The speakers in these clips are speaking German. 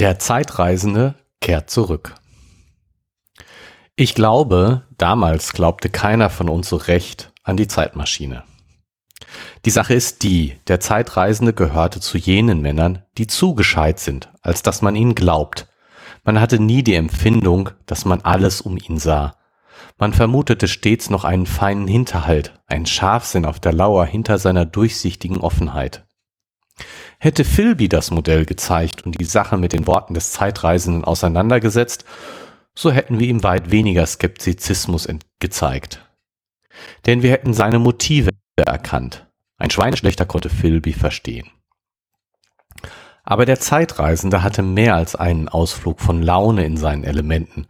Der Zeitreisende kehrt zurück. Ich glaube, damals glaubte keiner von uns so recht an die Zeitmaschine. Die Sache ist die, der Zeitreisende gehörte zu jenen Männern, die zu gescheit sind, als dass man ihnen glaubt. Man hatte nie die Empfindung, dass man alles um ihn sah. Man vermutete stets noch einen feinen Hinterhalt, einen Scharfsinn auf der Lauer hinter seiner durchsichtigen Offenheit. Hätte Philby das Modell gezeigt und die Sache mit den Worten des Zeitreisenden auseinandergesetzt, so hätten wir ihm weit weniger Skeptizismus gezeigt. Denn wir hätten seine Motive erkannt. Ein Schweineschlechter konnte Philby verstehen. Aber der Zeitreisende hatte mehr als einen Ausflug von Laune in seinen Elementen,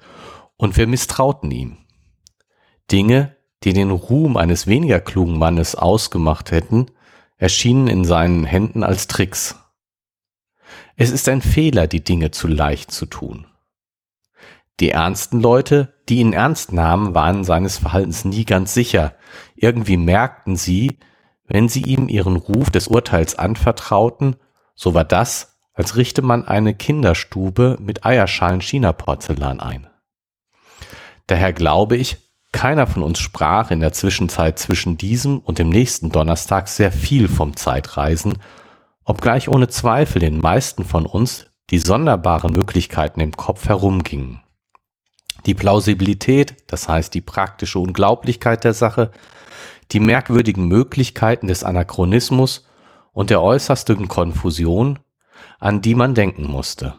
und wir misstrauten ihm. Dinge, die den Ruhm eines weniger klugen Mannes ausgemacht hätten, erschienen in seinen Händen als Tricks. Es ist ein Fehler, die Dinge zu leicht zu tun. Die ernsten Leute, die ihn ernst nahmen, waren seines Verhaltens nie ganz sicher. Irgendwie merkten sie, wenn sie ihm ihren Ruf des Urteils anvertrauten, so war das, als richte man eine Kinderstube mit Eierschalen China-Porzellan ein. Daher glaube ich, keiner von uns sprach in der Zwischenzeit zwischen diesem und dem nächsten Donnerstag sehr viel vom Zeitreisen, obgleich ohne Zweifel den meisten von uns die sonderbaren Möglichkeiten im Kopf herumgingen. Die Plausibilität, das heißt die praktische Unglaublichkeit der Sache, die merkwürdigen Möglichkeiten des Anachronismus und der äußersten Konfusion, an die man denken musste.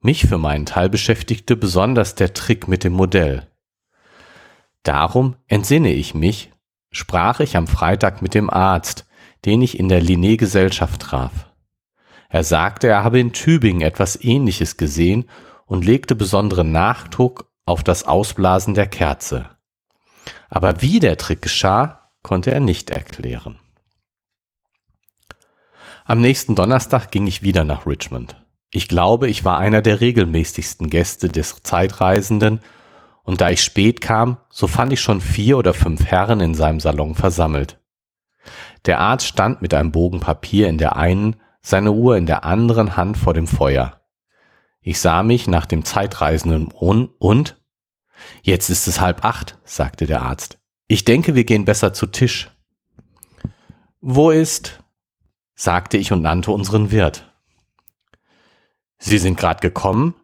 Mich für meinen Teil beschäftigte besonders der Trick mit dem Modell. Darum entsinne ich mich, sprach ich am Freitag mit dem Arzt, den ich in der Linné-Gesellschaft traf. Er sagte, er habe in Tübingen etwas Ähnliches gesehen und legte besonderen Nachdruck auf das Ausblasen der Kerze. Aber wie der Trick geschah, konnte er nicht erklären. Am nächsten Donnerstag ging ich wieder nach Richmond. Ich glaube, ich war einer der regelmäßigsten Gäste des Zeitreisenden und da ich spät kam, so fand ich schon vier oder fünf Herren in seinem Salon versammelt. Der Arzt stand mit einem Bogen Papier in der einen, seine Uhr in der anderen Hand vor dem Feuer. Ich sah mich nach dem Zeitreisenden um und Jetzt ist es halb acht, sagte der Arzt. Ich denke, wir gehen besser zu Tisch. Wo ist? sagte ich und nannte unseren Wirt. Sie sind gerade gekommen?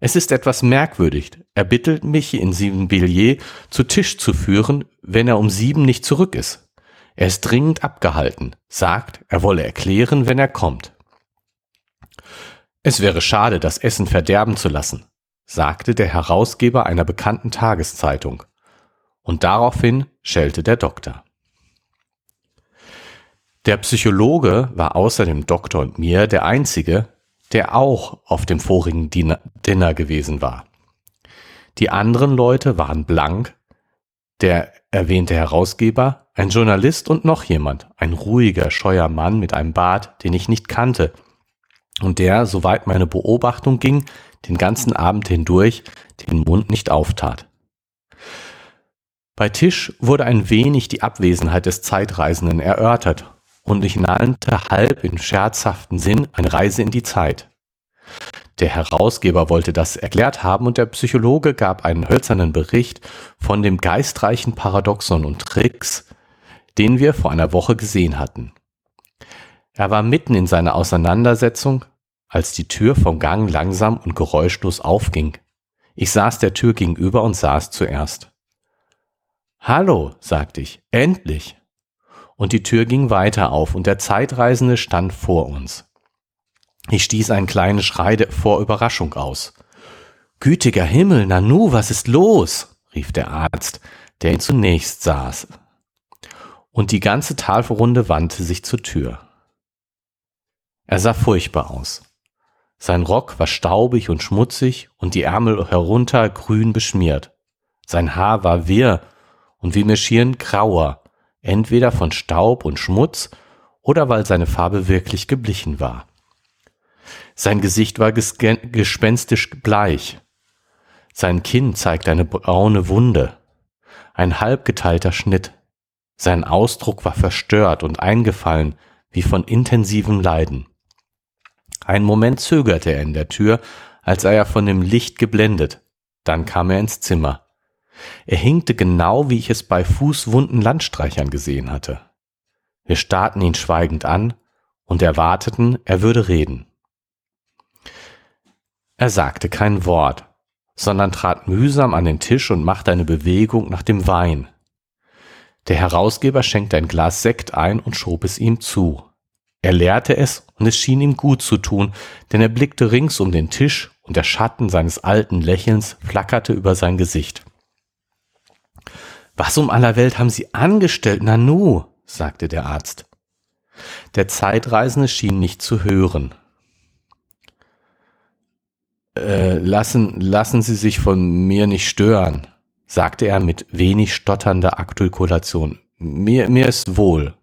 Es ist etwas merkwürdig. Er bittet mich, in sieben Billet zu Tisch zu führen, wenn er um sieben nicht zurück ist. Er ist dringend abgehalten, sagt, er wolle erklären, wenn er kommt. Es wäre schade, das Essen verderben zu lassen, sagte der Herausgeber einer bekannten Tageszeitung. Und daraufhin schellte der Doktor. Der Psychologe war außer dem Doktor und mir der einzige, der auch auf dem vorigen Dinner gewesen war. Die anderen Leute waren blank, der erwähnte Herausgeber, ein Journalist und noch jemand, ein ruhiger, scheuer Mann mit einem Bart, den ich nicht kannte, und der, soweit meine Beobachtung ging, den ganzen Abend hindurch den Mund nicht auftat. Bei Tisch wurde ein wenig die Abwesenheit des Zeitreisenden erörtert und ich nannte halb in scherzhaften Sinn eine Reise in die Zeit. Der Herausgeber wollte das erklärt haben und der Psychologe gab einen hölzernen Bericht von dem geistreichen Paradoxon und Tricks, den wir vor einer Woche gesehen hatten. Er war mitten in seiner Auseinandersetzung, als die Tür vom Gang langsam und geräuschlos aufging. Ich saß der Tür gegenüber und saß zuerst. Hallo, sagte ich, endlich und die Tür ging weiter auf und der Zeitreisende stand vor uns. Ich stieß einen kleinen Schrei vor Überraschung aus. Gütiger Himmel, Nanu, was ist los? rief der Arzt, der ihn zunächst saß. Und die ganze Tafelrunde wandte sich zur Tür. Er sah furchtbar aus. Sein Rock war staubig und schmutzig und die Ärmel herunter grün beschmiert. Sein Haar war wirr und wie mir schien grauer, entweder von Staub und Schmutz oder weil seine Farbe wirklich geblichen war. Sein Gesicht war gespenstisch bleich. Sein Kinn zeigte eine braune Wunde, ein halb geteilter Schnitt. Sein Ausdruck war verstört und eingefallen wie von intensivem Leiden. Einen Moment zögerte er in der Tür, als sei er von dem Licht geblendet. Dann kam er ins Zimmer. Er hinkte genau, wie ich es bei fußwunden Landstreichern gesehen hatte. Wir starrten ihn schweigend an und erwarteten, er würde reden. Er sagte kein Wort, sondern trat mühsam an den Tisch und machte eine Bewegung nach dem Wein. Der Herausgeber schenkte ein Glas Sekt ein und schob es ihm zu. Er leerte es und es schien ihm gut zu tun, denn er blickte rings um den Tisch und der Schatten seines alten Lächelns flackerte über sein Gesicht. Was um aller Welt haben Sie angestellt, Nanu? sagte der Arzt. Der Zeitreisende schien nicht zu hören. Äh, lassen, lassen Sie sich von mir nicht stören, sagte er mit wenig stotternder Artikulation. Mir, mir ist wohl.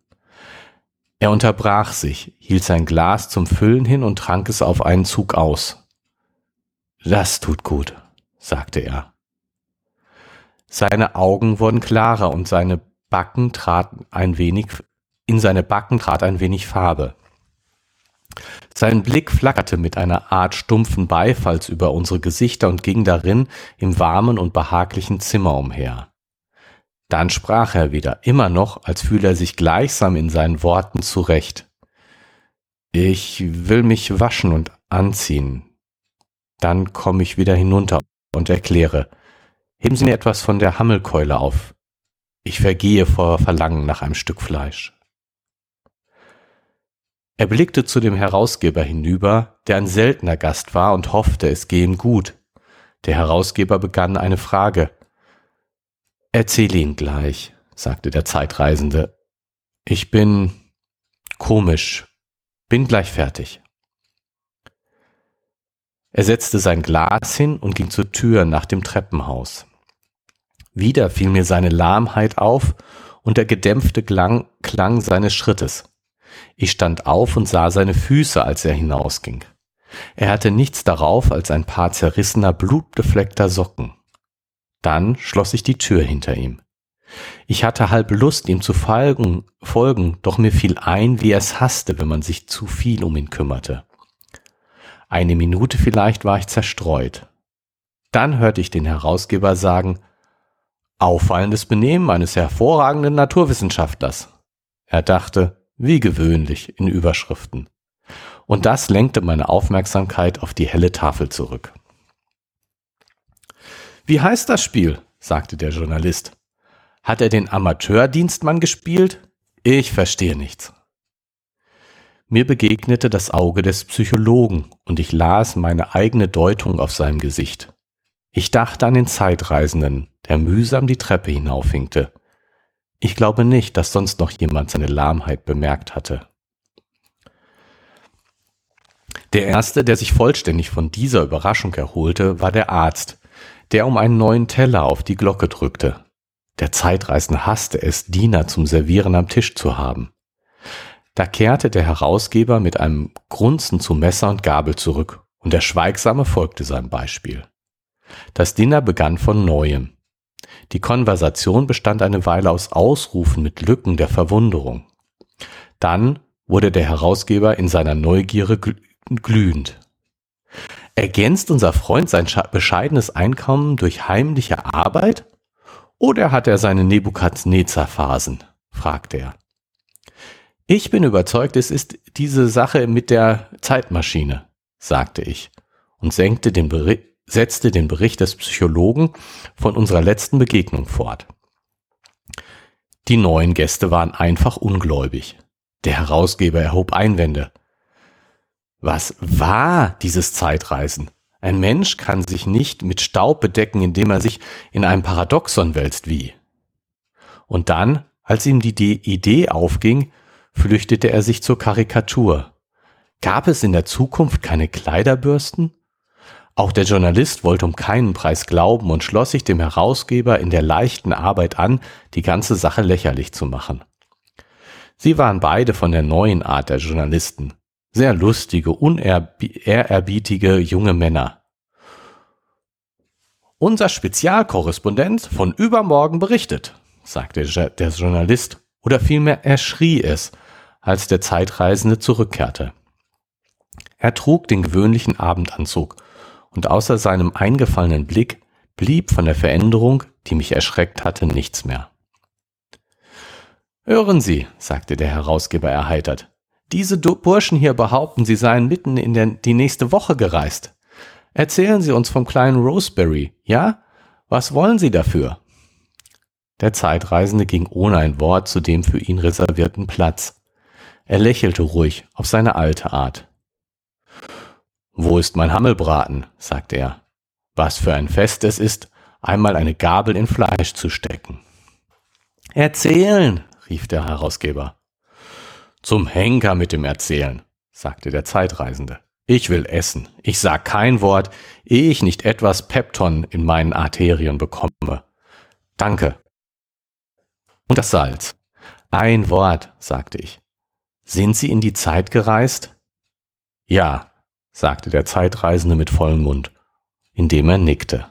Er unterbrach sich, hielt sein Glas zum Füllen hin und trank es auf einen Zug aus. Das tut gut, sagte er. Seine Augen wurden klarer und seine Backen traten ein wenig, in seine Backen trat ein wenig Farbe. Sein Blick flackerte mit einer Art stumpfen Beifalls über unsere Gesichter und ging darin im warmen und behaglichen Zimmer umher. Dann sprach er wieder, immer noch, als fühle er sich gleichsam in seinen Worten zurecht. Ich will mich waschen und anziehen. Dann komme ich wieder hinunter und erkläre, Heben Sie mir etwas von der Hammelkeule auf. Ich vergehe vor Verlangen nach einem Stück Fleisch. Er blickte zu dem Herausgeber hinüber, der ein seltener Gast war und hoffte, es gehe ihm gut. Der Herausgeber begann eine Frage. Erzähle ihn gleich, sagte der Zeitreisende. Ich bin komisch, bin gleich fertig. Er setzte sein Glas hin und ging zur Tür nach dem Treppenhaus. Wieder fiel mir seine Lahmheit auf und der gedämpfte Klang, Klang seines Schrittes. Ich stand auf und sah seine Füße, als er hinausging. Er hatte nichts darauf als ein paar zerrissener, blutbefleckter Socken. Dann schloss ich die Tür hinter ihm. Ich hatte halb Lust, ihm zu folgen, folgen, doch mir fiel ein, wie er es hasste, wenn man sich zu viel um ihn kümmerte. Eine Minute vielleicht war ich zerstreut. Dann hörte ich den Herausgeber sagen, Auffallendes Benehmen eines hervorragenden Naturwissenschaftlers. Er dachte, wie gewöhnlich, in Überschriften. Und das lenkte meine Aufmerksamkeit auf die helle Tafel zurück. Wie heißt das Spiel? sagte der Journalist. Hat er den Amateurdienstmann gespielt? Ich verstehe nichts. Mir begegnete das Auge des Psychologen und ich las meine eigene Deutung auf seinem Gesicht. Ich dachte an den Zeitreisenden, der mühsam die Treppe hinaufhinkte. Ich glaube nicht, dass sonst noch jemand seine Lahmheit bemerkt hatte. Der erste, der sich vollständig von dieser Überraschung erholte, war der Arzt, der um einen neuen Teller auf die Glocke drückte. Der Zeitreisende hasste es, Diener zum Servieren am Tisch zu haben. Da kehrte der Herausgeber mit einem Grunzen zu Messer und Gabel zurück, und der Schweigsame folgte seinem Beispiel. Das Dinner begann von neuem. Die Konversation bestand eine Weile aus Ausrufen mit Lücken der Verwunderung. Dann wurde der Herausgeber in seiner Neugierde glühend. Ergänzt unser Freund sein bescheidenes Einkommen durch heimliche Arbeit? Oder hat er seine Nebukadnezar-Phasen? fragte er. Ich bin überzeugt, es ist diese Sache mit der Zeitmaschine, sagte ich und senkte den Bericht setzte den Bericht des Psychologen von unserer letzten Begegnung fort. Die neuen Gäste waren einfach ungläubig. Der Herausgeber erhob Einwände. Was war dieses Zeitreisen? Ein Mensch kann sich nicht mit Staub bedecken, indem er sich in einem Paradoxon wälzt wie. Und dann, als ihm die Idee aufging, flüchtete er sich zur Karikatur. Gab es in der Zukunft keine Kleiderbürsten? Auch der Journalist wollte um keinen Preis glauben und schloss sich dem Herausgeber in der leichten Arbeit an, die ganze Sache lächerlich zu machen. Sie waren beide von der neuen Art der Journalisten. Sehr lustige, unehrerbietige junge Männer. Unser Spezialkorrespondent von übermorgen berichtet, sagte der Journalist, oder vielmehr er schrie es, als der Zeitreisende zurückkehrte. Er trug den gewöhnlichen Abendanzug, und außer seinem eingefallenen Blick blieb von der Veränderung, die mich erschreckt hatte, nichts mehr. Hören Sie, sagte der Herausgeber erheitert, diese Burschen hier behaupten, sie seien mitten in der, die nächste Woche gereist. Erzählen Sie uns vom kleinen Roseberry, ja? Was wollen Sie dafür? Der Zeitreisende ging ohne ein Wort zu dem für ihn reservierten Platz. Er lächelte ruhig auf seine alte Art. Wo ist mein Hammelbraten? sagte er. Was für ein Fest es ist, einmal eine Gabel in Fleisch zu stecken. Erzählen, rief der Herausgeber. Zum Henker mit dem Erzählen, sagte der Zeitreisende. Ich will essen. Ich sag kein Wort, ehe ich nicht etwas Pepton in meinen Arterien bekomme. Danke. Und das Salz. Ein Wort, sagte ich. Sind Sie in die Zeit gereist? Ja, sagte der Zeitreisende mit vollem Mund, indem er nickte.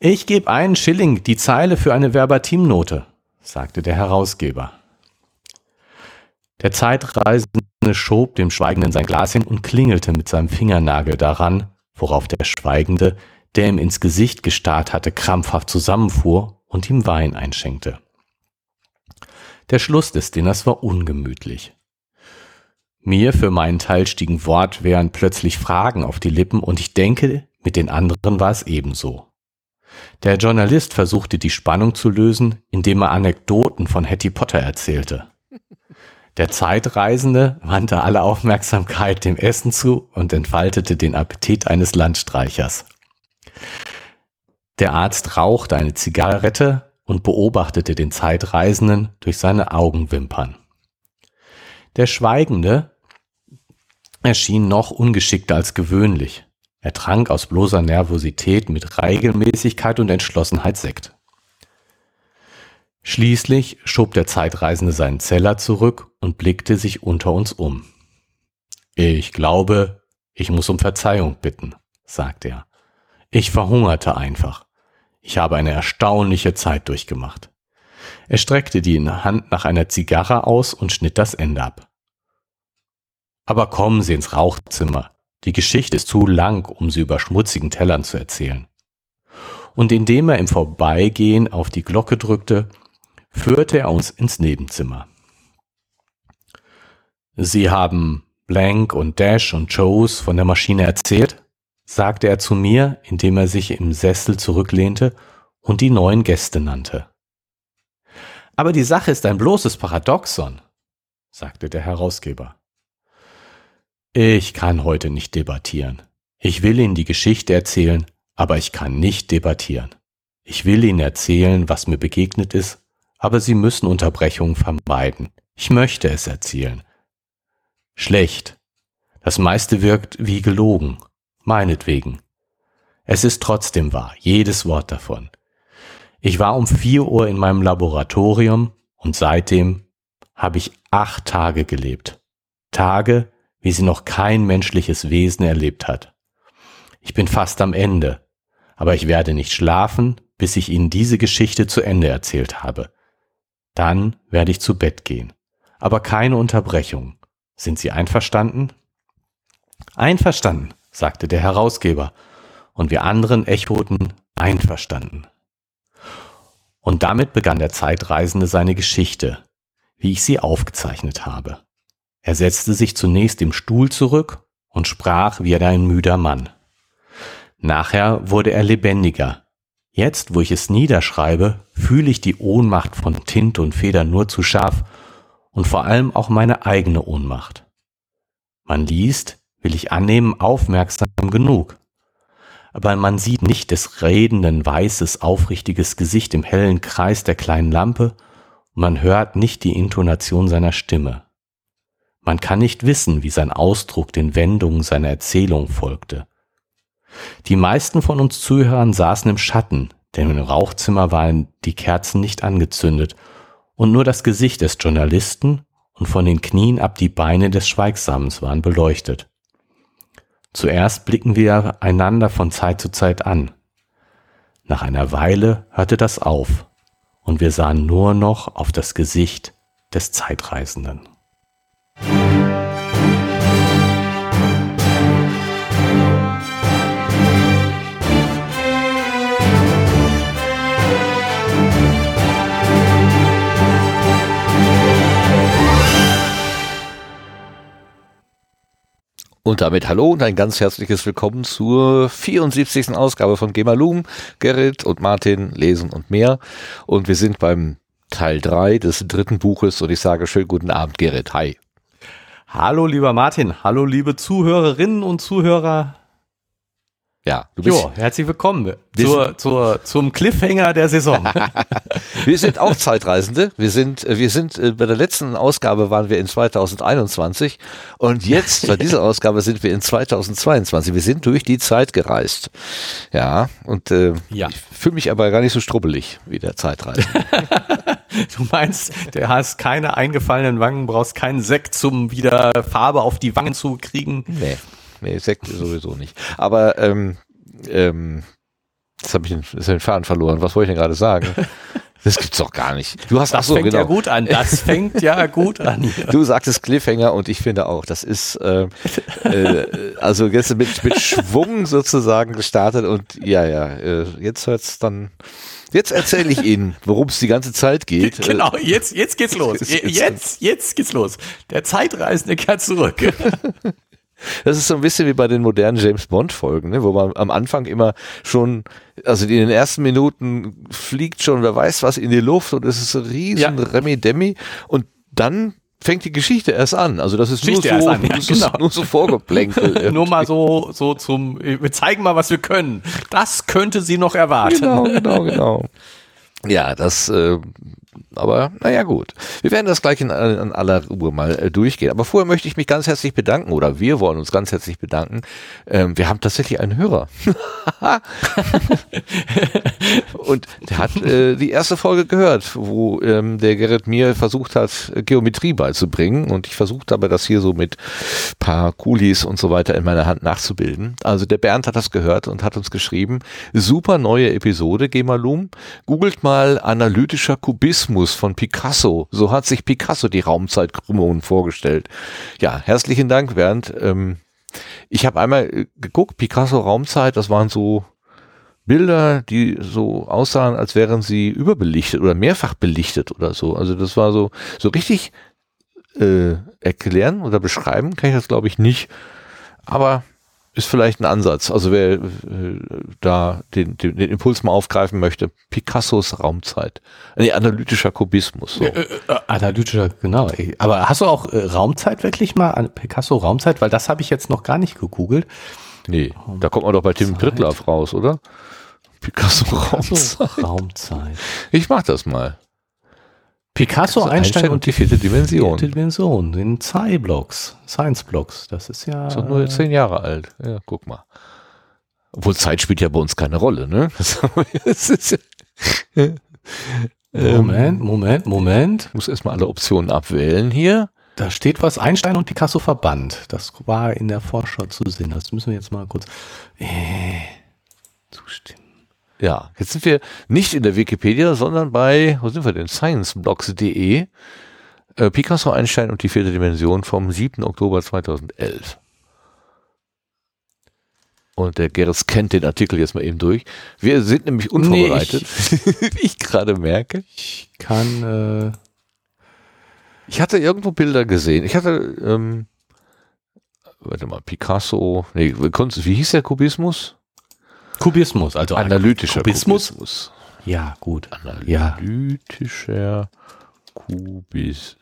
Ich gebe einen Schilling die Zeile für eine Verbatimnote, sagte der Herausgeber. Der Zeitreisende schob dem Schweigenden sein Glas hin und klingelte mit seinem Fingernagel daran, worauf der Schweigende, der ihm ins Gesicht gestarrt hatte, krampfhaft zusammenfuhr und ihm Wein einschenkte. Der Schluss des Dinners war ungemütlich. Mir für meinen Teil stiegen Wortwehren plötzlich Fragen auf die Lippen und ich denke, mit den anderen war es ebenso. Der Journalist versuchte die Spannung zu lösen, indem er Anekdoten von Hattie Potter erzählte. Der Zeitreisende wandte alle Aufmerksamkeit dem Essen zu und entfaltete den Appetit eines Landstreichers. Der Arzt rauchte eine Zigarette und beobachtete den Zeitreisenden durch seine Augenwimpern. Der Schweigende erschien noch ungeschickter als gewöhnlich. Er trank aus bloßer Nervosität mit Regelmäßigkeit und Entschlossenheit Sekt. Schließlich schob der Zeitreisende seinen Zeller zurück und blickte sich unter uns um. Ich glaube, ich muss um Verzeihung bitten, sagte er. Ich verhungerte einfach. Ich habe eine erstaunliche Zeit durchgemacht. Er streckte die Hand nach einer Zigarre aus und schnitt das Ende ab. Aber kommen Sie ins Rauchzimmer. Die Geschichte ist zu lang, um sie über schmutzigen Tellern zu erzählen. Und indem er im Vorbeigehen auf die Glocke drückte, führte er uns ins Nebenzimmer. Sie haben Blank und Dash und Joes von der Maschine erzählt? sagte er zu mir, indem er sich im Sessel zurücklehnte und die neuen Gäste nannte. Aber die Sache ist ein bloßes Paradoxon, sagte der Herausgeber. Ich kann heute nicht debattieren. Ich will Ihnen die Geschichte erzählen, aber ich kann nicht debattieren. Ich will Ihnen erzählen, was mir begegnet ist, aber Sie müssen Unterbrechungen vermeiden. Ich möchte es erzählen. Schlecht. Das meiste wirkt wie gelogen meinetwegen. Es ist trotzdem wahr, jedes Wort davon. Ich war um vier Uhr in meinem Laboratorium und seitdem habe ich acht Tage gelebt. Tage, wie sie noch kein menschliches Wesen erlebt hat. Ich bin fast am Ende, aber ich werde nicht schlafen, bis ich Ihnen diese Geschichte zu Ende erzählt habe. Dann werde ich zu Bett gehen. Aber keine Unterbrechung. Sind Sie einverstanden? Einverstanden sagte der Herausgeber, und wir anderen echoten einverstanden. Und damit begann der Zeitreisende seine Geschichte, wie ich sie aufgezeichnet habe. Er setzte sich zunächst im Stuhl zurück und sprach wie ein müder Mann. Nachher wurde er lebendiger. Jetzt, wo ich es niederschreibe, fühle ich die Ohnmacht von Tinte und Feder nur zu scharf und vor allem auch meine eigene Ohnmacht. Man liest, will ich annehmen, aufmerksam genug. Aber man sieht nicht des redenden weißes, aufrichtiges Gesicht im hellen Kreis der kleinen Lampe und man hört nicht die Intonation seiner Stimme. Man kann nicht wissen, wie sein Ausdruck den Wendungen seiner Erzählung folgte. Die meisten von uns Zuhörern saßen im Schatten, denn im Rauchzimmer waren die Kerzen nicht angezündet und nur das Gesicht des Journalisten und von den Knien ab die Beine des Schweigsamens waren beleuchtet. Zuerst blicken wir einander von Zeit zu Zeit an. Nach einer Weile hörte das auf und wir sahen nur noch auf das Gesicht des Zeitreisenden. Und damit hallo und ein ganz herzliches Willkommen zur 74. Ausgabe von Gemalum. Gerrit und Martin lesen und mehr. Und wir sind beim Teil 3 des dritten Buches und ich sage schönen guten Abend, Gerrit. Hi. Hallo, lieber Martin. Hallo, liebe Zuhörerinnen und Zuhörer. Ja, du bist. Jo, herzlich willkommen zur, zur, zum Cliffhanger der Saison. wir sind auch Zeitreisende. Wir sind, äh, wir sind, äh, bei der letzten Ausgabe waren wir in 2021 und jetzt, bei dieser Ausgabe sind wir in 2022. Wir sind durch die Zeit gereist. Ja, und äh, ja. ich fühle mich aber gar nicht so strubbelig wie der Zeitreisende. Du meinst, du hast keine eingefallenen Wangen, brauchst keinen Sekt, zum wieder Farbe auf die Wangen zu kriegen? Nee. Nee, Sekt sowieso nicht. Aber ähm, ähm, jetzt habe ich den, den Faden verloren. Was wollte ich denn gerade sagen? Das gibt's doch gar nicht. Du hast das so, fängt genau. ja gut an. Das fängt ja gut an. Du sagtest Cliffhanger und ich finde auch, das ist äh, äh, also jetzt mit, mit Schwung sozusagen gestartet und ja, ja, äh, jetzt hört's dann. Jetzt erzähle ich Ihnen, worum es die ganze Zeit geht. Genau, jetzt, jetzt geht's los. Jetzt, jetzt geht's los. Der Zeitreisende kehrt zurück. Das ist so ein bisschen wie bei den modernen James Bond Folgen, ne, wo man am Anfang immer schon, also in den ersten Minuten fliegt schon, wer weiß was in die Luft und es ist ein riesen ja. Remi-Demi und dann fängt die Geschichte erst an. Also das ist Geschichte nur so, an, ja, das genau. ist nur so vorgeplänkelt. nur mal so, so zum, wir zeigen mal, was wir können. Das könnte sie noch erwarten. Genau, genau, genau. Ja, das äh, aber naja gut. Wir werden das gleich in, in aller Ruhe mal äh, durchgehen. Aber vorher möchte ich mich ganz herzlich bedanken oder wir wollen uns ganz herzlich bedanken. Ähm, wir haben tatsächlich einen Hörer. und der hat äh, die erste Folge gehört, wo ähm, der Gerrit mir versucht hat, Geometrie beizubringen. Und ich versucht habe, das hier so mit paar Kulis und so weiter in meiner Hand nachzubilden. Also der Bernd hat das gehört und hat uns geschrieben, super neue Episode, Gemalum. Googelt mal analytischer Kubismus Kubismus von Picasso. So hat sich Picasso die Raumzeitkrümmungen vorgestellt. Ja, herzlichen Dank, Bernd. Ähm, ich habe einmal äh, geguckt, Picasso Raumzeit, das waren so Bilder, die so aussahen, als wären sie überbelichtet oder mehrfach belichtet oder so. Also das war so, so richtig äh, erklären oder beschreiben kann ich das glaube ich nicht. Aber ist vielleicht ein Ansatz. Also wer äh, da den, den, den, Impuls mal aufgreifen möchte, Picassos Raumzeit. Nee, analytischer Kubismus. So. Äh, äh, analytischer, genau. Aber hast du auch äh, Raumzeit wirklich mal, Picasso Raumzeit? Weil das habe ich jetzt noch gar nicht gegoogelt. Nee, da kommt man doch bei Tim Prittlaff raus, oder? Picasso Raumzeit. Raumzeit. Ich mach das mal. Picasso, Einstein, Einstein, und die vierte Dimension. Vierte Dimension, in Sci-Blocks, Science-Blocks, das ist ja... Ist doch nur zehn Jahre alt, ja, guck mal. Obwohl Zeit spielt ja bei uns keine Rolle, ne? Das ist Moment, Moment, Moment. Ich muss erstmal alle Optionen abwählen hier. Da steht was, Einstein und Picasso verbannt. Das war in der Vorschau zu sehen. Das müssen wir jetzt mal kurz äh, zustimmen. Ja, jetzt sind wir nicht in der Wikipedia, sondern bei, wo sind wir denn? Scienceblocks.de. Äh, Picasso, Einstein und die vierte Dimension vom 7. Oktober 2011. Und der Geris kennt den Artikel jetzt mal eben durch. Wir sind nämlich unvorbereitet, nee, ich, wie ich gerade merke. Ich kann. Äh ich hatte irgendwo Bilder gesehen. Ich hatte, ähm, warte mal, Picasso, nee, wie hieß der Kubismus? Kubismus, also analytischer Kubismus. Kubismus. Ja, gut. Analytischer ja. Kubismus.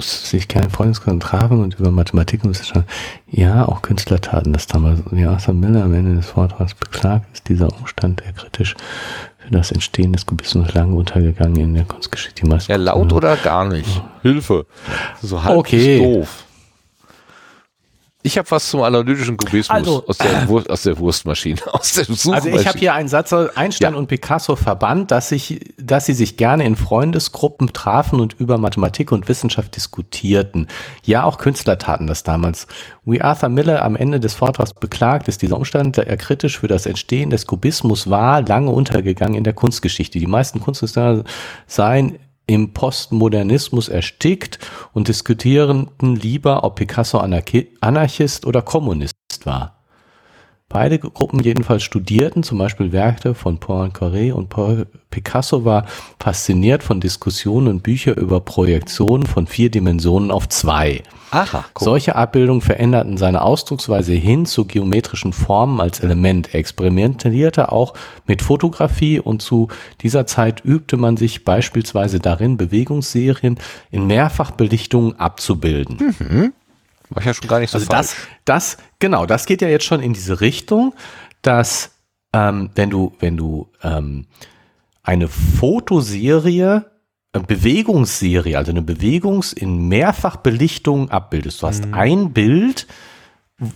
Sich kein Freundeskreis trafen und über Mathematik und Wissenschaft. Ja, auch Künstler taten das damals. Wie Arthur Miller am Ende des Vortrags beklagt, ist dieser Umstand, der kritisch für das Entstehen des Kubismus lange untergegangen in der Kunstgeschichte. Die ja, laut oder gar nicht. Hilfe. So halb okay. doof. Ich habe was zum analytischen Kubismus also, aus, der Wurst, aus der Wurstmaschine, aus der Also ich habe hier einen Satz, Einstein ja. und Picasso verbannt, dass, ich, dass sie sich gerne in Freundesgruppen trafen und über Mathematik und Wissenschaft diskutierten. Ja, auch Künstler taten das damals. Wie Arthur Miller am Ende des Vortrags beklagt, ist dieser Umstand, der er kritisch für das Entstehen des Kubismus war, lange untergegangen in der Kunstgeschichte. Die meisten Kunsthistoriker seien im Postmodernismus erstickt und diskutierten lieber, ob Picasso Anarchist oder Kommunist war. Beide Gruppen jedenfalls studierten, zum Beispiel Werke von Poincaré und Paul Picasso war fasziniert von Diskussionen und Büchern über Projektionen von vier Dimensionen auf zwei. Aha, Cool. Solche Abbildungen veränderten seine Ausdrucksweise hin zu geometrischen Formen als Element. Er experimentierte auch mit Fotografie und zu dieser Zeit übte man sich beispielsweise darin, Bewegungsserien in Mehrfachbelichtungen abzubilden. Mhm. War ja schon gar nicht so also falsch. Das, das, genau, das geht ja jetzt schon in diese Richtung, dass ähm, wenn du, wenn du ähm, eine Fotoserie Bewegungsserie, also eine Bewegungs- in Mehrfachbelichtung abbildest. Du hast mhm. ein Bild,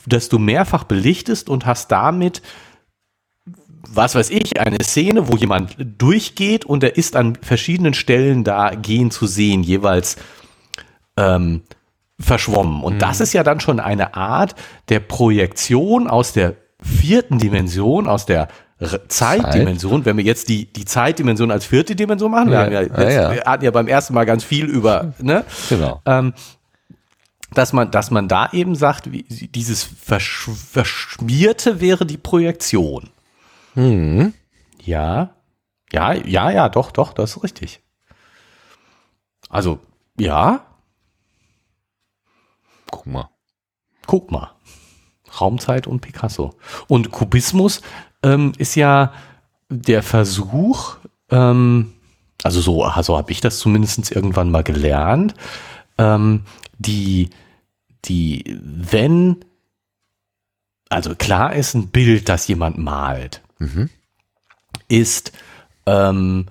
das du mehrfach belichtest und hast damit, was weiß ich, eine Szene, wo jemand durchgeht und er ist an verschiedenen Stellen da gehen zu sehen, jeweils ähm, verschwommen. Und mhm. das ist ja dann schon eine Art der Projektion aus der vierten Dimension, aus der Zeitdimension, Zeit. wenn wir jetzt die, die Zeitdimension als vierte Dimension machen, wir, ja, ja jetzt, ja, wir hatten ja beim ersten Mal ganz viel über, ne? Genau. Ähm, dass man, dass man da eben sagt, wie, dieses Versch Verschmierte wäre die Projektion. Mhm. Ja, ja, ja, ja, doch, doch, das ist richtig. Also, ja. Guck mal. Guck mal. Raumzeit und Picasso. Und Kubismus ähm, ist ja der Versuch, ähm, also so, also habe ich das zumindest irgendwann mal gelernt, ähm, die, die, wenn, also klar ist ein Bild, das jemand malt, mhm. ist ähm,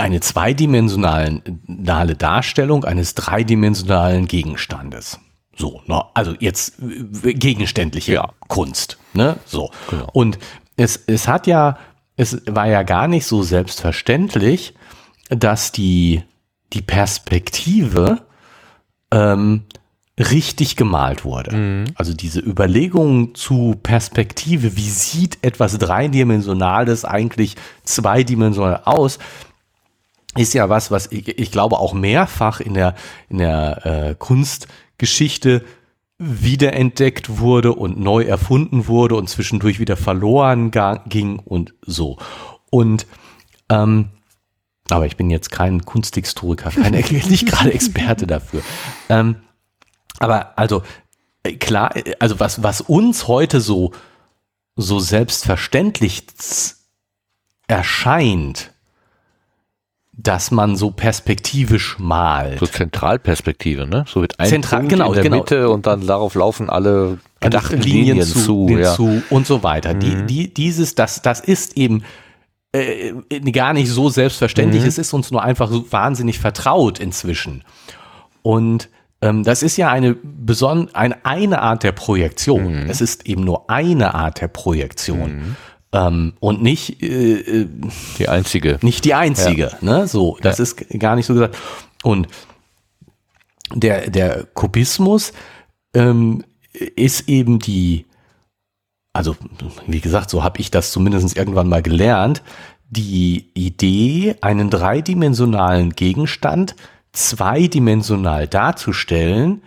eine zweidimensionale Darstellung eines dreidimensionalen Gegenstandes. So, ne? also jetzt äh, gegenständliche ja. Kunst. Ne? So. Genau. Und es, es hat ja, es war ja gar nicht so selbstverständlich, dass die, die Perspektive ähm, richtig gemalt wurde. Mhm. Also diese Überlegung zu Perspektive, wie sieht etwas Dreidimensionales eigentlich zweidimensional aus, ist ja was, was ich, ich glaube auch mehrfach in der, in der äh, Kunstgeschichte wiederentdeckt wurde und neu erfunden wurde und zwischendurch wieder verloren ging und so. Und ähm, aber ich bin jetzt kein Kunsthistoriker, kein, nicht gerade Experte dafür. Ähm, aber also äh, klar, äh, also was, was uns heute so, so selbstverständlich erscheint, dass man so perspektivisch malt. So Zentralperspektive, ne? So wird ein Zentral, Punkt genau, in der genau. Mitte und dann darauf laufen alle gedachten Linien, Linien, zu, zu, ja. zu, und so weiter. Mhm. Die, die, dieses, das, das ist eben äh, gar nicht so selbstverständlich. Mhm. Es ist uns nur einfach so wahnsinnig vertraut inzwischen. Und ähm, das ist ja eine beson eine, eine Art der Projektion. Mhm. Es ist eben nur eine Art der Projektion. Ähm, und nicht äh, äh, die einzige. Nicht die einzige, ja. ne? So, das ja. ist gar nicht so gesagt. Und der, der Kubismus ähm, ist eben die, also wie gesagt, so habe ich das zumindest irgendwann mal gelernt, die Idee, einen dreidimensionalen Gegenstand zweidimensional darzustellen,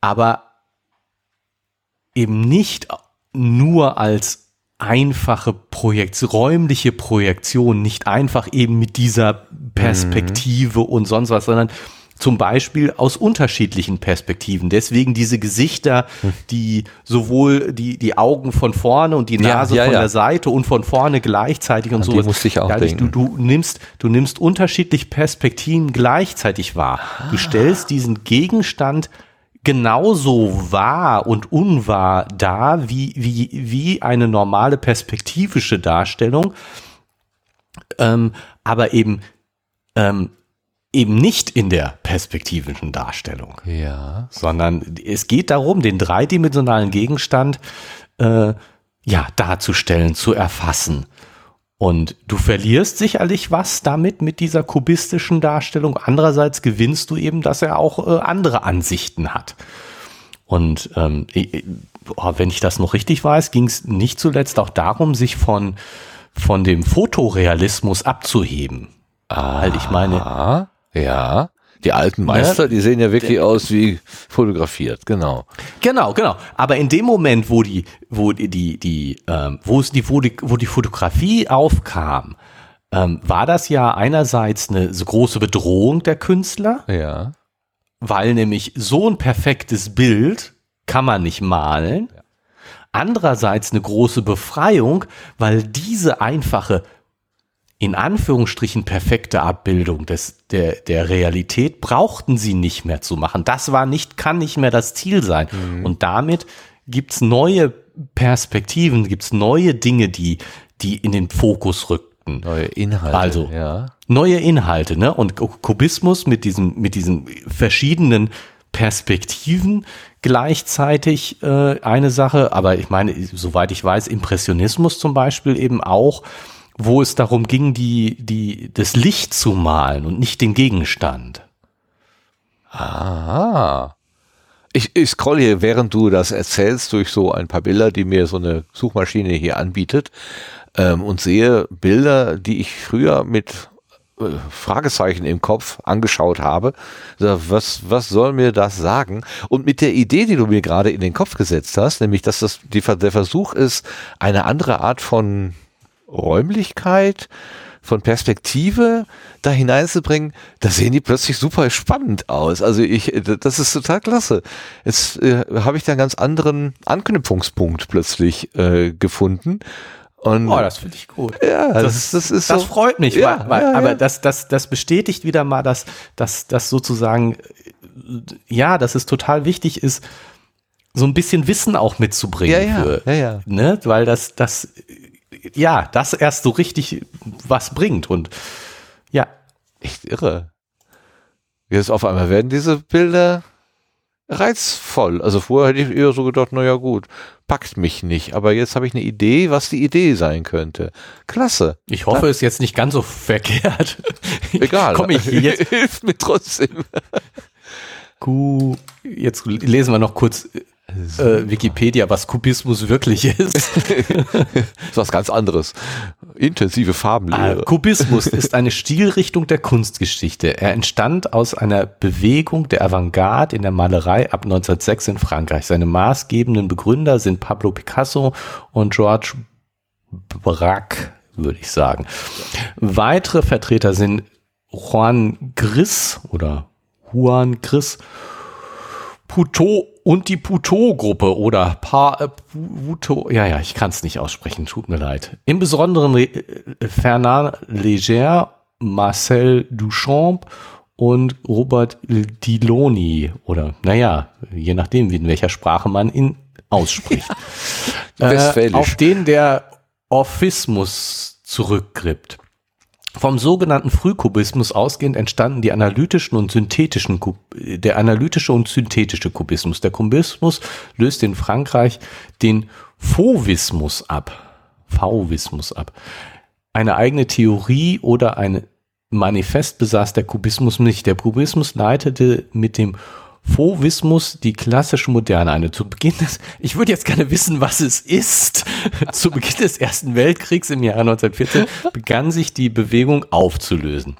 aber eben nicht nur als einfache Projekt, räumliche Projektion, nicht einfach eben mit dieser Perspektive mhm. und sonst was, sondern zum Beispiel aus unterschiedlichen Perspektiven. Deswegen diese Gesichter, hm. die sowohl die, die Augen von vorne und die Nase ja, ja, von ja. der Seite und von vorne gleichzeitig und so. Die musste ich auch denken. Du, du, nimmst, du nimmst unterschiedliche Perspektiven gleichzeitig wahr. Du stellst diesen Gegenstand genauso wahr und unwahr da, wie, wie, wie eine normale perspektivische Darstellung, ähm, aber eben, ähm, eben nicht in der perspektivischen Darstellung. Ja. Sondern es geht darum, den dreidimensionalen Gegenstand äh, ja, darzustellen, zu erfassen. Und du verlierst sicherlich was damit mit dieser kubistischen Darstellung. Andererseits gewinnst du eben, dass er auch äh, andere Ansichten hat. Und ähm, wenn ich das noch richtig weiß, ging es nicht zuletzt auch darum, sich von, von dem Fotorealismus abzuheben. Ah, ich meine. Ja. Die alten Meister, ja, die sehen ja wirklich aus wie fotografiert, genau. Genau, genau. Aber in dem Moment, wo die, wo die, die, die ähm, wo es die, wo die, wo die Fotografie aufkam, ähm, war das ja einerseits eine so große Bedrohung der Künstler. Ja. Weil nämlich so ein perfektes Bild kann man nicht malen. Ja. Andererseits eine große Befreiung, weil diese einfache in Anführungsstrichen perfekte Abbildung des, der, der Realität brauchten sie nicht mehr zu machen. Das war nicht, kann nicht mehr das Ziel sein. Mhm. Und damit gibt's neue Perspektiven, gibt's neue Dinge, die, die in den Fokus rückten. Neue Inhalte. Also, ja. neue Inhalte, ne? Und Kubismus mit diesen, mit diesen verschiedenen Perspektiven gleichzeitig äh, eine Sache, aber ich meine, soweit ich weiß, Impressionismus zum Beispiel eben auch wo es darum ging, die, die, das Licht zu malen und nicht den Gegenstand. Ah. Ich, ich scroll hier, während du das erzählst, durch so ein paar Bilder, die mir so eine Suchmaschine hier anbietet, ähm, und sehe Bilder, die ich früher mit äh, Fragezeichen im Kopf angeschaut habe. Was, was soll mir das sagen? Und mit der Idee, die du mir gerade in den Kopf gesetzt hast, nämlich, dass das die, der Versuch ist, eine andere Art von Räumlichkeit, von Perspektive da hineinzubringen, da sehen die plötzlich super spannend aus. Also ich, das ist total klasse. Jetzt äh, habe ich da einen ganz anderen Anknüpfungspunkt plötzlich äh, gefunden. Und oh, das finde ich gut. Ja, das, das, das ist Das so, freut mich, ja, weil, weil, ja, aber das, das, das bestätigt wieder mal, dass, dass, dass sozusagen, ja, dass es total wichtig ist, so ein bisschen Wissen auch mitzubringen. Ja, ja, für, ja, ja. Ne? Weil das, das ja, das erst so richtig was bringt und ja. Echt irre. Jetzt auf einmal werden diese Bilder reizvoll. Also vorher hätte ich eher so gedacht, naja gut, packt mich nicht. Aber jetzt habe ich eine Idee, was die Idee sein könnte. Klasse. Ich hoffe, es ist jetzt nicht ganz so verkehrt. Egal. Komm ich jetzt. Hilft mir trotzdem. Jetzt lesen wir noch kurz äh, Wikipedia, was Kubismus wirklich ist. das ist was ganz anderes. Intensive Farbenlehre. Ah, Kubismus ist eine Stilrichtung der Kunstgeschichte. Er entstand aus einer Bewegung der Avantgarde in der Malerei ab 1906 in Frankreich. Seine maßgebenden Begründer sind Pablo Picasso und George Braque, würde ich sagen. Weitere Vertreter sind Juan Gris oder Juan Gris Puto und die Puto-Gruppe oder Pa äh, Puto, ja, ja, ich kann es nicht aussprechen, tut mir leid. Im Besonderen äh, Fernand Léger, Marcel Duchamp und Robert Diloni oder, naja, je nachdem, wie in welcher Sprache man ihn ausspricht. äh, auf den der Orphismus zurückgrippt. Vom sogenannten Frühkubismus ausgehend entstanden die analytischen und synthetischen, der analytische und synthetische Kubismus. Der Kubismus löst in Frankreich den Fauvismus ab. Fauvismus ab. Eine eigene Theorie oder ein Manifest besaß der Kubismus nicht. Der Kubismus leitete mit dem Fauvismus die klassische Moderne eine. Zu Beginn des, ich würde jetzt gerne wissen, was es ist. Zu Beginn des Ersten Weltkriegs im Jahre 1914 begann sich die Bewegung aufzulösen.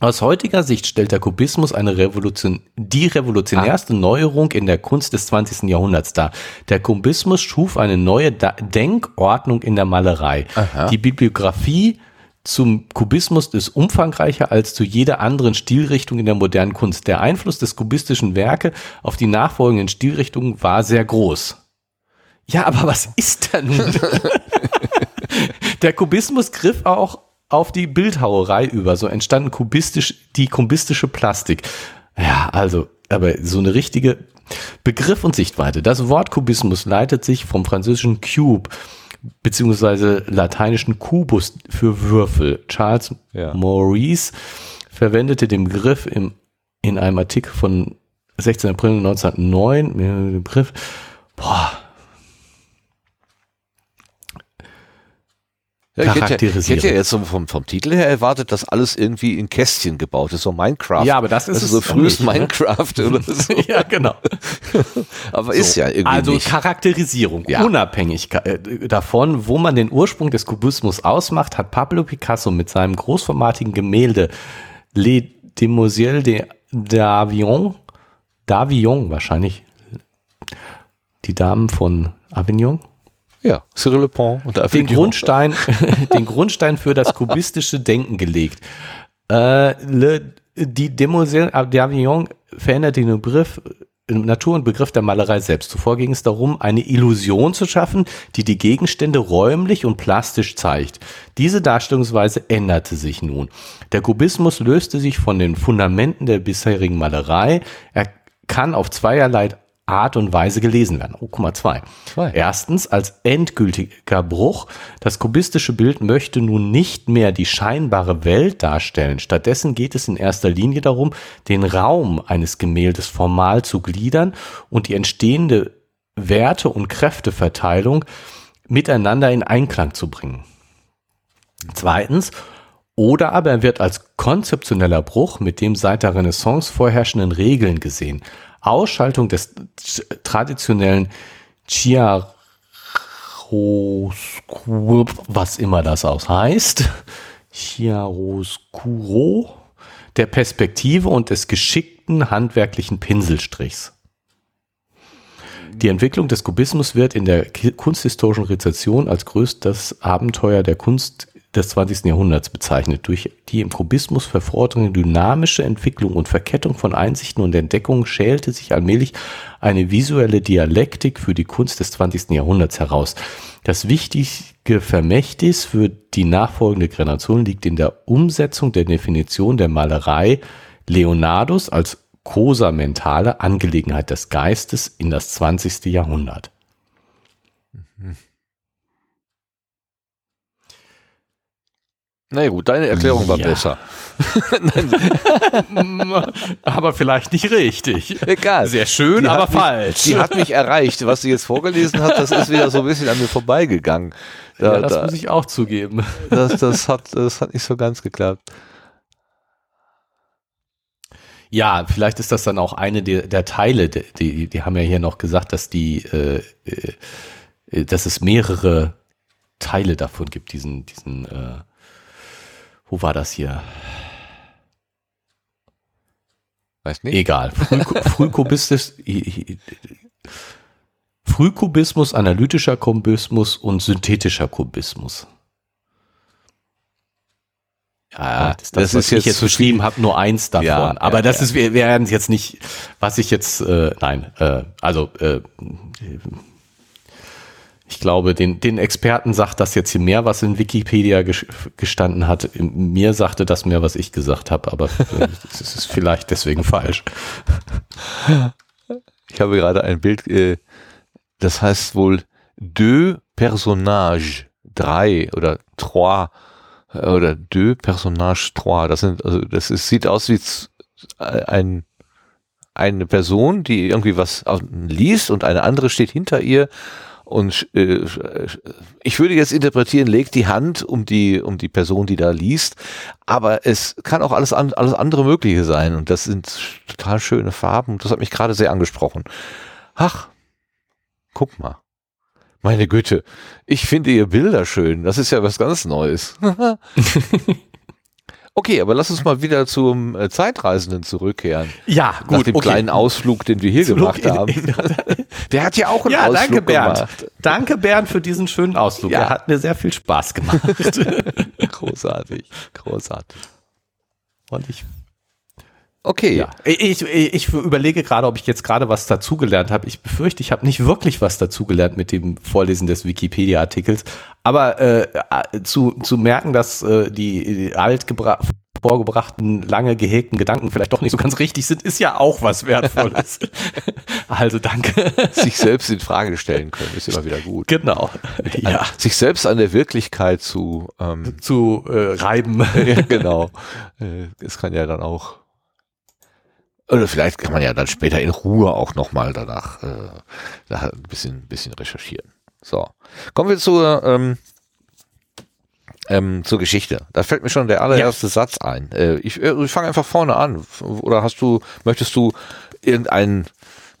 Aus heutiger Sicht stellt der Kubismus eine Revolution, die revolutionärste ah. Neuerung in der Kunst des 20. Jahrhunderts dar. Der Kubismus schuf eine neue Denkordnung in der Malerei. Aha. Die Bibliografie zum Kubismus ist umfangreicher als zu jeder anderen Stilrichtung in der modernen Kunst. Der Einfluss des kubistischen Werke auf die nachfolgenden Stilrichtungen war sehr groß. Ja, aber was ist da nun? der Kubismus griff auch auf die Bildhauerei über. So entstanden kubistisch, die kubistische Plastik. Ja, also, aber so eine richtige Begriff und Sichtweite. Das Wort Kubismus leitet sich vom französischen Cube, beziehungsweise lateinischen Kubus für Würfel. Charles ja. Maurice verwendete den Begriff im, in einem Artikel von 16. April 1909, den Begriff, boah, Ja, ich, hätte, ich hätte ja jetzt vom, vom Titel her erwartet, dass alles irgendwie in Kästchen gebaut ist, so Minecraft. Ja, aber das ist also so frühes ne? Minecraft ne? oder so. ja, genau. aber so, ist ja irgendwie Also nicht. Charakterisierung, ja. unabhängig äh, davon, wo man den Ursprung des Kubismus ausmacht, hat Pablo Picasso mit seinem großformatigen Gemälde Les Demoiselles de d'Avion, d'Avion wahrscheinlich, die Damen von Avignon, Ja, Cyril Le Pont und den. Grundstein, den Grundstein für das kubistische Denken gelegt. Äh, le, die Demoiselle d'Avignon verändert den Begriff Natur und Begriff der Malerei selbst. Zuvor ging es darum, eine Illusion zu schaffen, die die Gegenstände räumlich und plastisch zeigt. Diese Darstellungsweise änderte sich nun. Der Kubismus löste sich von den Fundamenten der bisherigen Malerei. Er kann auf zweierlei Art und Weise gelesen werden. Oh, guck mal, zwei. Zwei. Erstens als endgültiger Bruch. Das kubistische Bild möchte nun nicht mehr die scheinbare Welt darstellen. Stattdessen geht es in erster Linie darum, den Raum eines Gemäldes formal zu gliedern und die entstehende Werte- und Kräfteverteilung miteinander in Einklang zu bringen. Zweitens, oder aber er wird als konzeptioneller Bruch mit dem seit der Renaissance vorherrschenden Regeln gesehen. Ausschaltung des traditionellen Chiaroscuro, was immer das auch heißt, Chiaroscuro, der Perspektive und des geschickten handwerklichen Pinselstrichs. Die Entwicklung des Kubismus wird in der kunsthistorischen Rezession als größtes Abenteuer der Kunst des 20. Jahrhunderts bezeichnet. Durch die im Kubismus vervorderte dynamische Entwicklung und Verkettung von Einsichten und Entdeckungen schälte sich allmählich eine visuelle Dialektik für die Kunst des 20. Jahrhunderts heraus. Das wichtige Vermächtnis für die nachfolgende Generation liegt in der Umsetzung der Definition der Malerei Leonardos als kosamentale Angelegenheit des Geistes in das 20. Jahrhundert. Na gut, deine Erklärung war Ja. besser. aber vielleicht nicht richtig. Egal. Sehr schön, Die aber hat mich- falsch. Die hat mich erreicht. Was sie jetzt vorgelesen hat, das ist wieder so ein bisschen an mir vorbeigegangen. Da, ja, das da, muss ich auch zugeben. das, das, hat, das hat nicht so ganz geklappt. Ja, vielleicht ist das dann auch eine der, der Teile, die, die, die haben ja hier noch gesagt, dass die, äh, äh, dass es mehrere Teile davon gibt, diesen, diesen, äh, wo war das hier? Weiß nicht. Egal. Frühku- Frühkubismus, Frühkubismus, analytischer Kubismus und synthetischer Kubismus. Ja, das, das, das was ist ich jetzt beschrieben habe, nur eins davon. Ja, Aber ja, das ja. ist, wir wir werden jetzt nicht, was ich jetzt, äh, nein, äh, also äh, ich glaube, den, den Experten sagt das jetzt hier mehr, was in Wikipedia ges- gestanden hat. Mir sagte das mehr, was ich gesagt habe, aber äh, das ist vielleicht deswegen falsch. Ich habe gerade ein Bild, äh, das heißt wohl deux personnages, drei oder trois äh, oder deux personnages trois. Das sind, also das ist, sieht aus wie äh, ein eine Person, die irgendwie was au- liest und eine andere steht hinter ihr und äh, ich würde jetzt interpretieren, legt die Hand um die um die Person, die da liest, aber es kann auch alles an, alles andere Mögliche sein und das sind total schöne Farben. Das hat mich gerade sehr angesprochen. Ach, guck mal. Meine Güte, ich finde ihr Bilder schön. Das ist ja was ganz Neues. okay, aber lass uns mal wieder zum äh, Zeitreisenden zurückkehren. Ja, Nach dem kleinen Ausflug, den wir hier Ausflug gemacht in- haben. Der hat ja auch einen Ja, Ausflug danke Bernd. gemacht. Danke Bernd für diesen schönen Ausflug. Ja. Er hat mir sehr viel Spaß gemacht. Großartig, großartig. Und ich, Okay, ja. ich, ich, ich überlege gerade, ob ich jetzt gerade was dazugelernt habe. Ich befürchte, ich habe nicht wirklich was dazugelernt mit dem Vorlesen des Wikipedia-Artikels. Aber äh, zu, zu merken, dass äh, die, die altgebra vorgebrachten, lange gehegten Gedanken vielleicht doch nicht so ganz richtig sind, ist ja auch was Wertvolles. also danke. sich selbst in Frage stellen können, ist immer wieder gut. genau. Ja, Sich selbst an der Wirklichkeit zu ähm, zu äh, reiben. ja, genau. Äh, Es kann ja dann auch. Oder vielleicht kann man ja dann später in Ruhe auch nochmal danach äh, ein bisschen, bisschen recherchieren. So. Kommen wir zur, ähm, ähm, zur Geschichte. Da fällt mir schon der allererste Satz ein. Äh, ich äh, ich fange einfach vorne an. Oder hast du, möchtest du irgendeinen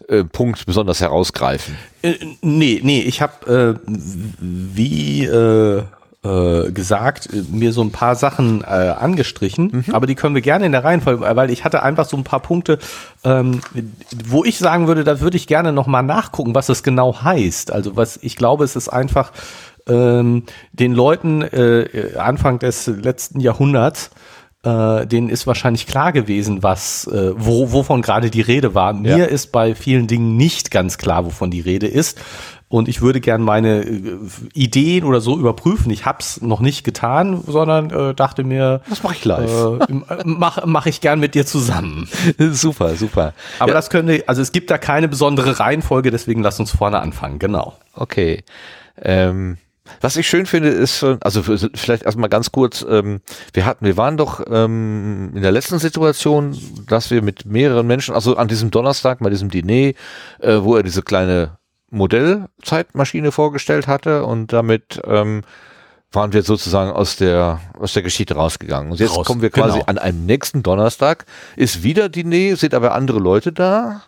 äh, Punkt besonders herausgreifen? Äh, nee, nee, ich habe äh, wie äh, äh, gesagt, äh, mir so ein paar Sachen äh, angestrichen, Mhm. aber die können wir gerne in der Reihenfolge, weil ich hatte einfach so ein paar Punkte, ähm, wo ich sagen würde, da würde ich gerne nochmal nachgucken, was es genau heißt. Also was ich glaube, es ist einfach ähm, den Leuten äh, Anfang des letzten Jahrhunderts äh, denen ist wahrscheinlich klar gewesen, was, äh, wo, wovon gerade die Rede war. Mir Ja. ist bei vielen Dingen nicht ganz klar, wovon die Rede ist. Und ich würde gern meine äh, Ideen oder so überprüfen. Ich hab's noch nicht getan, sondern äh, dachte mir, Das mache ich live. äh, mach, mach ich gern mit dir zusammen. super, super. Aber ja, das könnte, also es gibt da keine besondere Reihenfolge, deswegen lass uns vorne anfangen. Genau. okay. Ähm, was ich schön finde, ist, äh, also vielleicht erstmal ganz kurz, ähm, wir hatten, wir waren doch ähm, in der letzten Situation, dass wir mit mehreren Menschen, also an diesem Donnerstag, bei diesem Diner, äh, wo er diese kleine Modellzeitmaschine vorgestellt hatte und damit ähm, waren wir sozusagen aus der aus der Geschichte rausgegangen. Und jetzt Raus, kommen wir quasi genau. an einem nächsten Donnerstag, ist wieder Diner, sind aber andere Leute da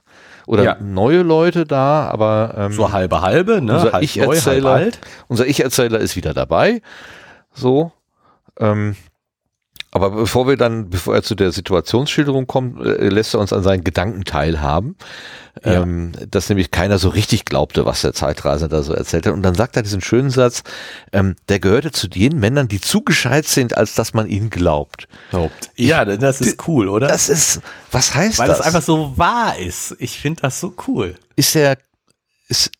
oder Ja. neue Leute da, aber ähm, So halbe halbe, ne? unser halb halb Ich-Erzähler, alt. unser Ich-Erzähler ist wieder dabei. So. Ähm, aber bevor wir dann, bevor er zu der Situationsschilderung kommt, äh, lässt er uns an seinen Gedanken teilhaben, Ja. ähm, dass nämlich keiner so richtig glaubte, was der Zeitreisende da so erzählt hat. Und dann sagt er diesen schönen Satz, ähm, der gehörte zu den Männern, die zu gescheit sind, als dass man ihnen glaubt. Ja, das ist cool, oder? Das ist, was heißt Weil das? das einfach so wahr ist. Ich finde das so cool. ist der, ist,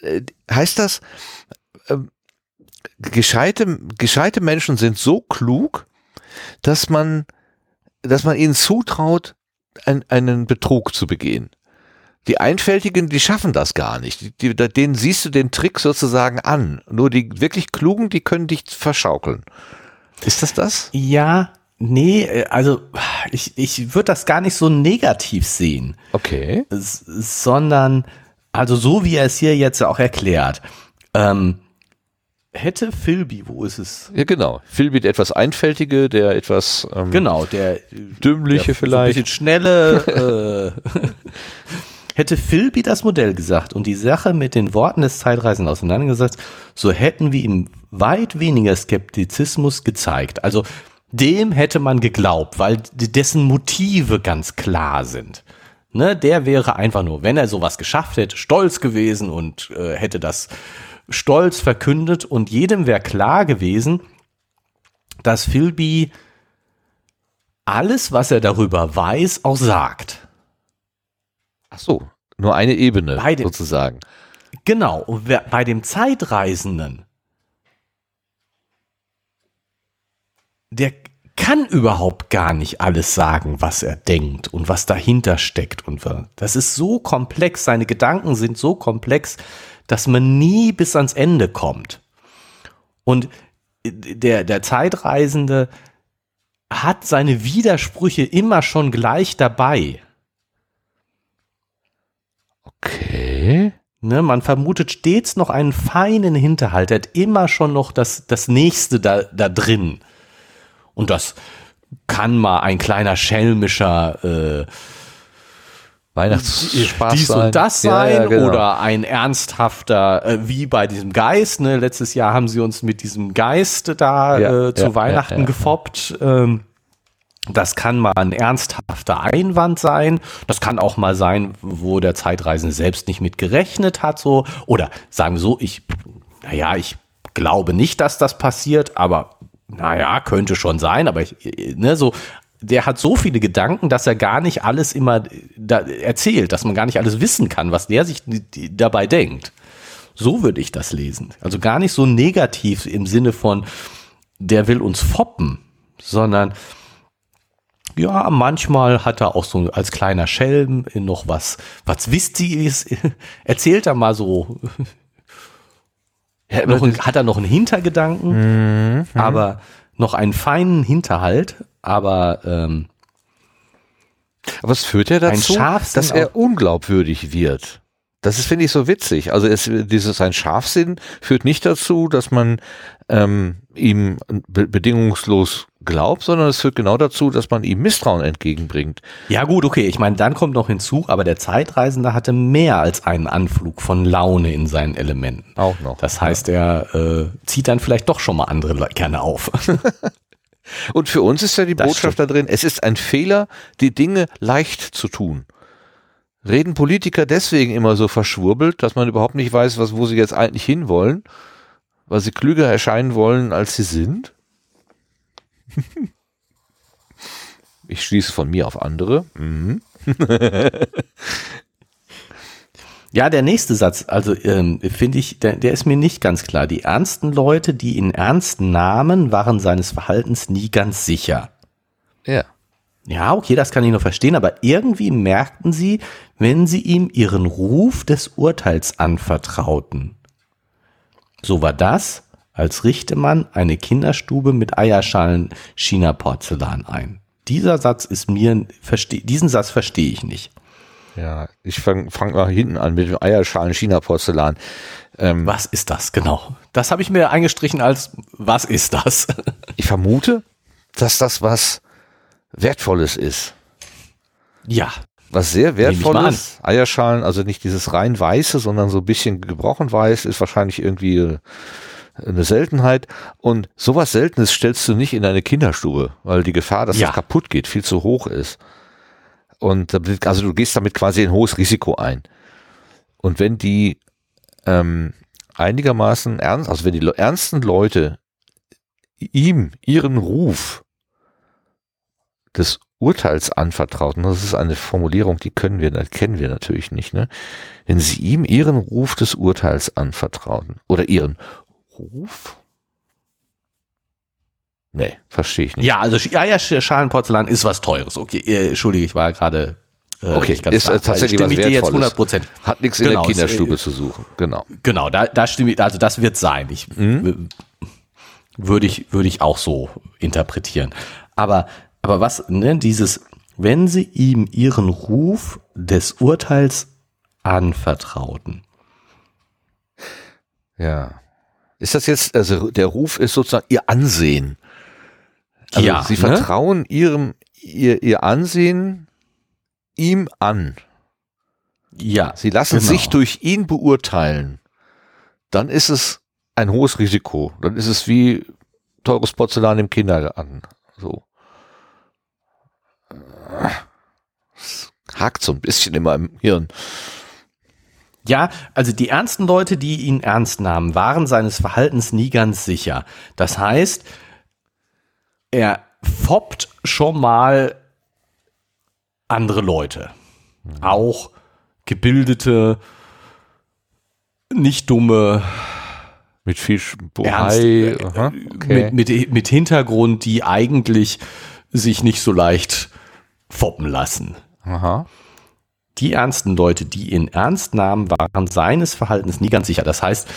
äh, heißt das, ähm, gescheite, gescheite Menschen sind so klug, dass man, dass man ihnen zutraut, ein, einen Betrug zu begehen. Die Einfältigen, die schaffen das gar nicht. Die, die, denen siehst du den Trick sozusagen an. Nur die wirklich Klugen, die können dich verschaukeln. Ist das das? Ja, nee, also ich, ich würde das gar nicht so negativ sehen, Okay. s- sondern also so wie er es hier jetzt auch erklärt. Ähm, hätte Philby, wo ist es? Ja, genau. Philbit etwas Einfältige, der etwas ähm, Genau, der dümmliche der vielleicht. So ein bisschen schnelle. äh, hätte Philby das Modell gesagt und die Sache mit den Worten des Zeitreisenden auseinandergesetzt, so hätten wir ihm weit weniger Skeptizismus gezeigt. Also dem hätte man geglaubt, weil dessen Motive ganz klar sind. Ne, der wäre einfach nur, wenn er sowas geschafft hätte, stolz gewesen und äh, hätte das stolz verkündet und jedem wäre klar gewesen, dass Philby alles, was er darüber weiß, auch sagt. Ach so, nur eine Ebene dem- sozusagen. Genau, und wer, bei dem Zeitreisenden, der kann überhaupt gar nicht alles sagen, was er denkt und was dahinter steckt. Und das ist so komplex, seine Gedanken sind so komplex, dass man nie bis ans Ende kommt. Und der, der Zeitreisende hat seine Widersprüche immer schon gleich dabei. Okay. Ne, man vermutet stets noch einen feinen Hinterhalt. Er hat immer schon noch das, das Nächste da, da drin. Und das kann mal ein kleiner schelmischer äh, Weihnachtsspaß dies sein. und das Ja, sein ja, genau. oder ein ernsthafter, äh, wie bei diesem Geist. Ne? Letztes Jahr haben sie uns mit diesem Geist da Ja, äh, zu ja, Weihnachten ja, ja. gefoppt. Ähm, das kann mal ein ernsthafter Einwand sein. Das kann auch mal sein, wo der Zeitreisende selbst nicht mit gerechnet hat. So. Oder sagen wir so, ich, naja, ich glaube nicht, dass das passiert, aber naja, könnte schon sein. Aber ich, ne, so, der hat so viele Gedanken, dass er gar nicht alles immer da erzählt, dass man gar nicht alles wissen kann, was der sich dabei denkt. So würde ich das lesen. Also gar nicht so negativ im Sinne von, der will uns foppen, sondern ja, manchmal hat er auch so als kleiner Schelm noch was, was Wichtiges. Erzählt er mal so. Ja, Noch ein, hat er noch einen Hintergedanken, aber noch einen feinen Hinterhalt, aber ähm, Aber es führt ja dazu, dass er unglaubwürdig wird. Das ist, finde ich, so witzig. Also es, dieses ein Scharfsinn führt nicht dazu, dass man ähm, ihm be bedingungslos glaubt, sondern es führt genau dazu, dass man ihm Misstrauen entgegenbringt. Ja gut, okay, ich meine, dann kommt noch hinzu, aber der Zeitreisende hatte mehr als einen Anflug von Laune in seinen Elementen. Auch noch. Das heißt, er äh, zieht dann vielleicht doch schon mal andere gerne auf. Und für uns ist ja die Das Botschaft da drin, es ist ein Fehler, die Dinge leicht zu tun. Reden Politiker deswegen immer so verschwurbelt, dass man überhaupt nicht weiß, was, wo sie jetzt eigentlich hinwollen, weil sie klüger erscheinen wollen, als sie sind? Ich schließe von mir auf andere. Mhm. Ja, der nächste Satz, also ähm, finde ich, der, der ist mir nicht ganz klar. Die ernsten Leute, die ihn ernst nahmen, waren seines Verhaltens nie ganz sicher. Ja. Ja, okay, das kann ich noch verstehen, aber irgendwie merkten sie, wenn sie ihm ihren Ruf des Urteils anvertrauten. So war das, als richte man eine Kinderstube mit Eierschalen China-Porzellan ein. Dieser Satz ist mir, diesen Satz verstehe ich nicht. Ja, ich fange fang mal hinten an mit dem Eierschalen China-Porzellan. Ähm, Was ist das genau? Das habe ich mir eingestrichen als, was ist das? ich vermute, dass das was Wertvolles ist. ja, Was sehr wertvolles. Eierschalen, also nicht dieses rein weiße, sondern so ein bisschen gebrochen weiß, ist wahrscheinlich irgendwie eine Seltenheit. Und sowas Seltenes stellst du nicht in deine Kinderstube, weil die Gefahr, dass Ja. das kaputt geht, viel zu hoch ist. Und also du gehst damit quasi ein hohes Risiko ein. Und wenn die ähm, einigermaßen ernst, also wenn die ernsten Leute ihm ihren Ruf des Urteils anvertrauten, das ist eine Formulierung, die können wir, das kennen wir natürlich nicht, ne? Wenn sie ihm ihren Ruf des Urteils anvertrauten oder ihren Ruf? Nee, verstehe ich nicht. ja, also Sch- Eierschalenporzellan ist was Teures. Okay, äh, entschuldige, ich war gerade äh, Okay, ist, äh, tatsächlich Stimme was ich dir jetzt Wertvolles. 100 Prozent. Hat nichts Genau, in der es, Kinderstube äh, zu suchen. Genau. Genau, da, da stimme ich, also das wird sein. Ich w- würde ich würde ich auch so interpretieren. Aber aber was ne, dieses wenn sie ihm ihren Ruf des Urteils anvertrauten. Ja. Ist das jetzt, also der Ruf ist sozusagen ihr Ansehen. Also Ja, sie ne? vertrauen ihrem, ihr, ihr Ansehen ihm an. Ja, Sie lassen genau. sich durch ihn beurteilen. Dann ist es ein hohes Risiko. Dann ist es wie teures Porzellan im Kindergarten. So. Es hakt so ein bisschen in meinem Hirn. Ja, also die ernsten Leute, die ihn ernst nahmen, waren seines Verhaltens nie ganz sicher. Das heißt, er foppt schon mal andere Leute. Auch gebildete, nicht dumme, Mit viel Bohai. äh, okay. mit, mit, mit Hintergrund, die eigentlich sich nicht so leicht foppen lassen. Aha. Die ernsten Leute, die ihn ernst nahmen, waren seines Verhaltens nie ganz sicher. Das heißt,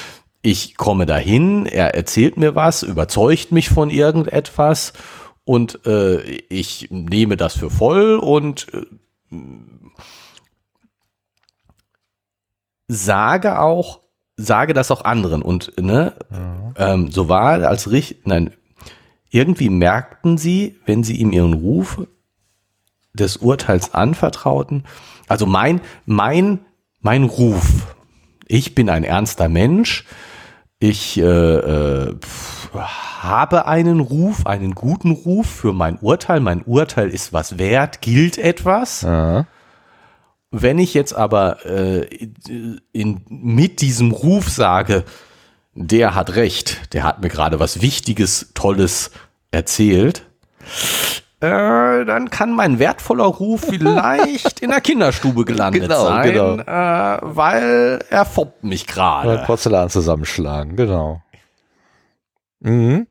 ich komme dahin, er erzählt mir was, überzeugt mich von irgendetwas und äh, ich nehme das für voll und äh, sage auch, sage das auch anderen und ne, ähm, so war als Richt, nein, irgendwie merkten sie, wenn sie ihm ihren Ruf des Urteils anvertrauten. Also mein, mein, mein Ruf. Ich bin ein ernster Mensch. Ich äh, äh, habe einen Ruf, einen guten Ruf für mein Urteil. Mein Urteil ist was wert, gilt etwas. Aha. Wenn ich jetzt aber äh, in, mit diesem Ruf sage, der hat recht, der hat mir gerade was Wichtiges, Tolles erzählt, äh, dann kann mein wertvoller Ruf vielleicht in der Kinderstube gelandet Genau, sein, genau. Äh, weil er foppt mich gerade. Porzellan zusammenschlagen, genau. Mhm.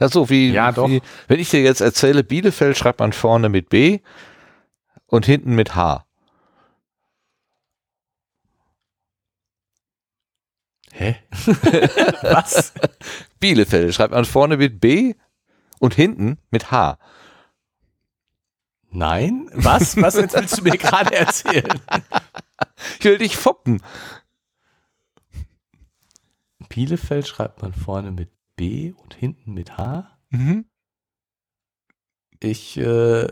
Ja, so wie, Ja, doch. wie, wenn ich dir jetzt erzähle, Bielefeld schreibt man vorne mit B und hinten mit H. Hä? was? Bielefeld schreibt man vorne mit B und hinten mit H. Nein? Was? Was jetzt willst du mir gerade erzählen? Ich will dich foppen. Bielefeld schreibt man vorne mit B und hinten mit H? Mhm. Ich äh,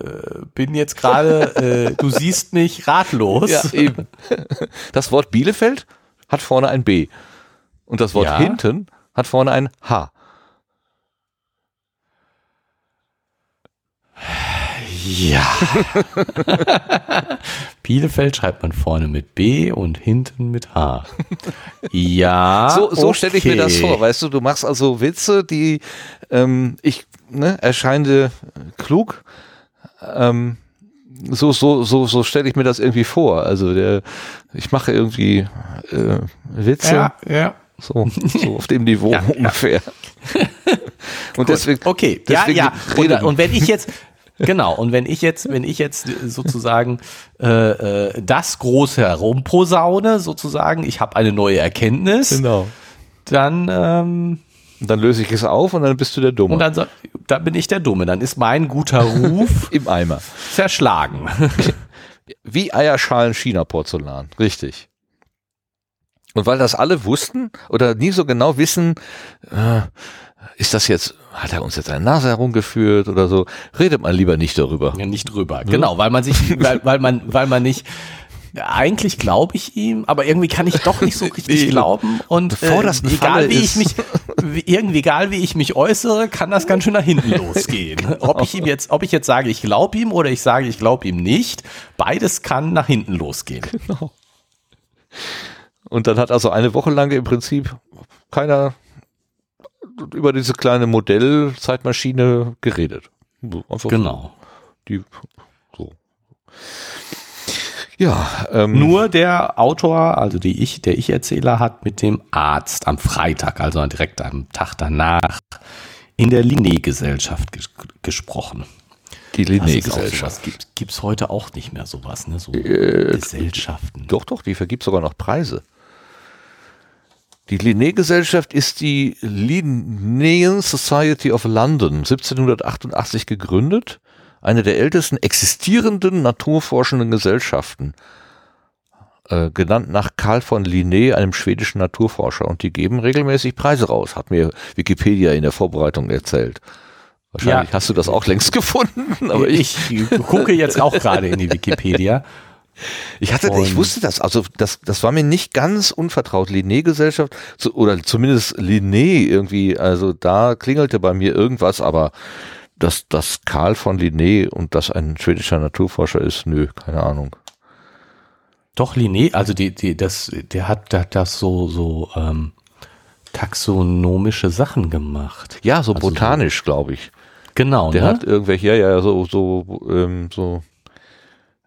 bin jetzt gerade, äh, du siehst mich ratlos. Ja, eben. Das Wort Bielefeld hat vorne ein B. Und das Wort Ja. hinten hat vorne ein H. Ja. Bielefeld schreibt man vorne mit B und hinten mit H. Ja. So, so stelle ich mir das okay. vor, weißt du, du machst also Witze, die ähm, ich ne, erscheine klug. Ähm, so so so so stelle ich mir das irgendwie vor. Also der, ich mache irgendwie äh, Witze Ja, ja. So, so auf dem Niveau Ja, ja. ungefähr. Und deswegen okay, deswegen ja, ja. Und, und wenn ich jetzt, genau, und wenn ich jetzt, wenn ich jetzt sozusagen äh, äh, das große herumposaune, sozusagen, ich habe eine neue Erkenntnis, genau. dann ähm, dann löse ich es auf und dann bist du der Dumme. und dann, dann bin ich der Dumme, dann ist mein guter Ruf Im Eimer. zerschlagen. Wie Eierschalen China-Porzellan. Richtig. Und weil das alle wussten oder nie so genau wissen, äh, ist das jetzt, hat er uns jetzt eine Nase herumgeführt oder so, redet man lieber nicht darüber. Ja, nicht drüber. Genau, weil man sich, weil, weil man, weil man nicht. Eigentlich glaube ich ihm, aber irgendwie kann ich doch nicht so richtig Nee. glauben. Und eine egal wie ich ist. mich, wie, irgendwie egal wie ich mich äußere, kann das ganz schön nach hinten losgehen. Ob ich ihm jetzt, ob ich jetzt sage, ich glaube ihm oder ich sage, ich glaube ihm nicht, beides kann nach hinten losgehen. Und dann hat also eine Woche lang im Prinzip keiner über diese kleine Modell-Zeitmaschine geredet. Einfach Genau. Die, so. Ja, ähm, Nur der Autor, also die ich, der Ich-Erzähler, hat mit dem Arzt am Freitag, also direkt am Tag danach, in der Linné-Gesellschaft ges gesprochen. die Linné-Gesellschaft. Gibt, gibt's heute auch nicht mehr sowas, ne? So Gesellschaften. Doch, doch, die vergibt sogar noch Preise. Die Linné-Gesellschaft ist die Linnean Society of London, 1788 gegründet, eine der ältesten existierenden naturforschenden Gesellschaften, äh, genannt nach Karl von Linné, einem schwedischen Naturforscher. Und die geben regelmäßig Preise raus, hat mir Wikipedia in der Vorbereitung erzählt. Wahrscheinlich Ja. hast du das auch längst gefunden, aber ich, ich, gucke jetzt auch gerade in die Wikipedia. Ich hatte, ich Und- wusste das, also das, das war mir nicht ganz unvertraut. Linné-Gesellschaft, so, oder zumindest Linné irgendwie, also da klingelte bei mir irgendwas, aber dass, dass Karl von Linné und das ein schwedischer Naturforscher ist, nö, keine Ahnung. Doch, Linné, also die, die, das, der hat, der hat das so, so ähm, taxonomische Sachen gemacht. Ja, so Also so- botanisch, glaube ich. Genau, Der ne? hat irgendwelche, ja, ja, so, so, ähm, so.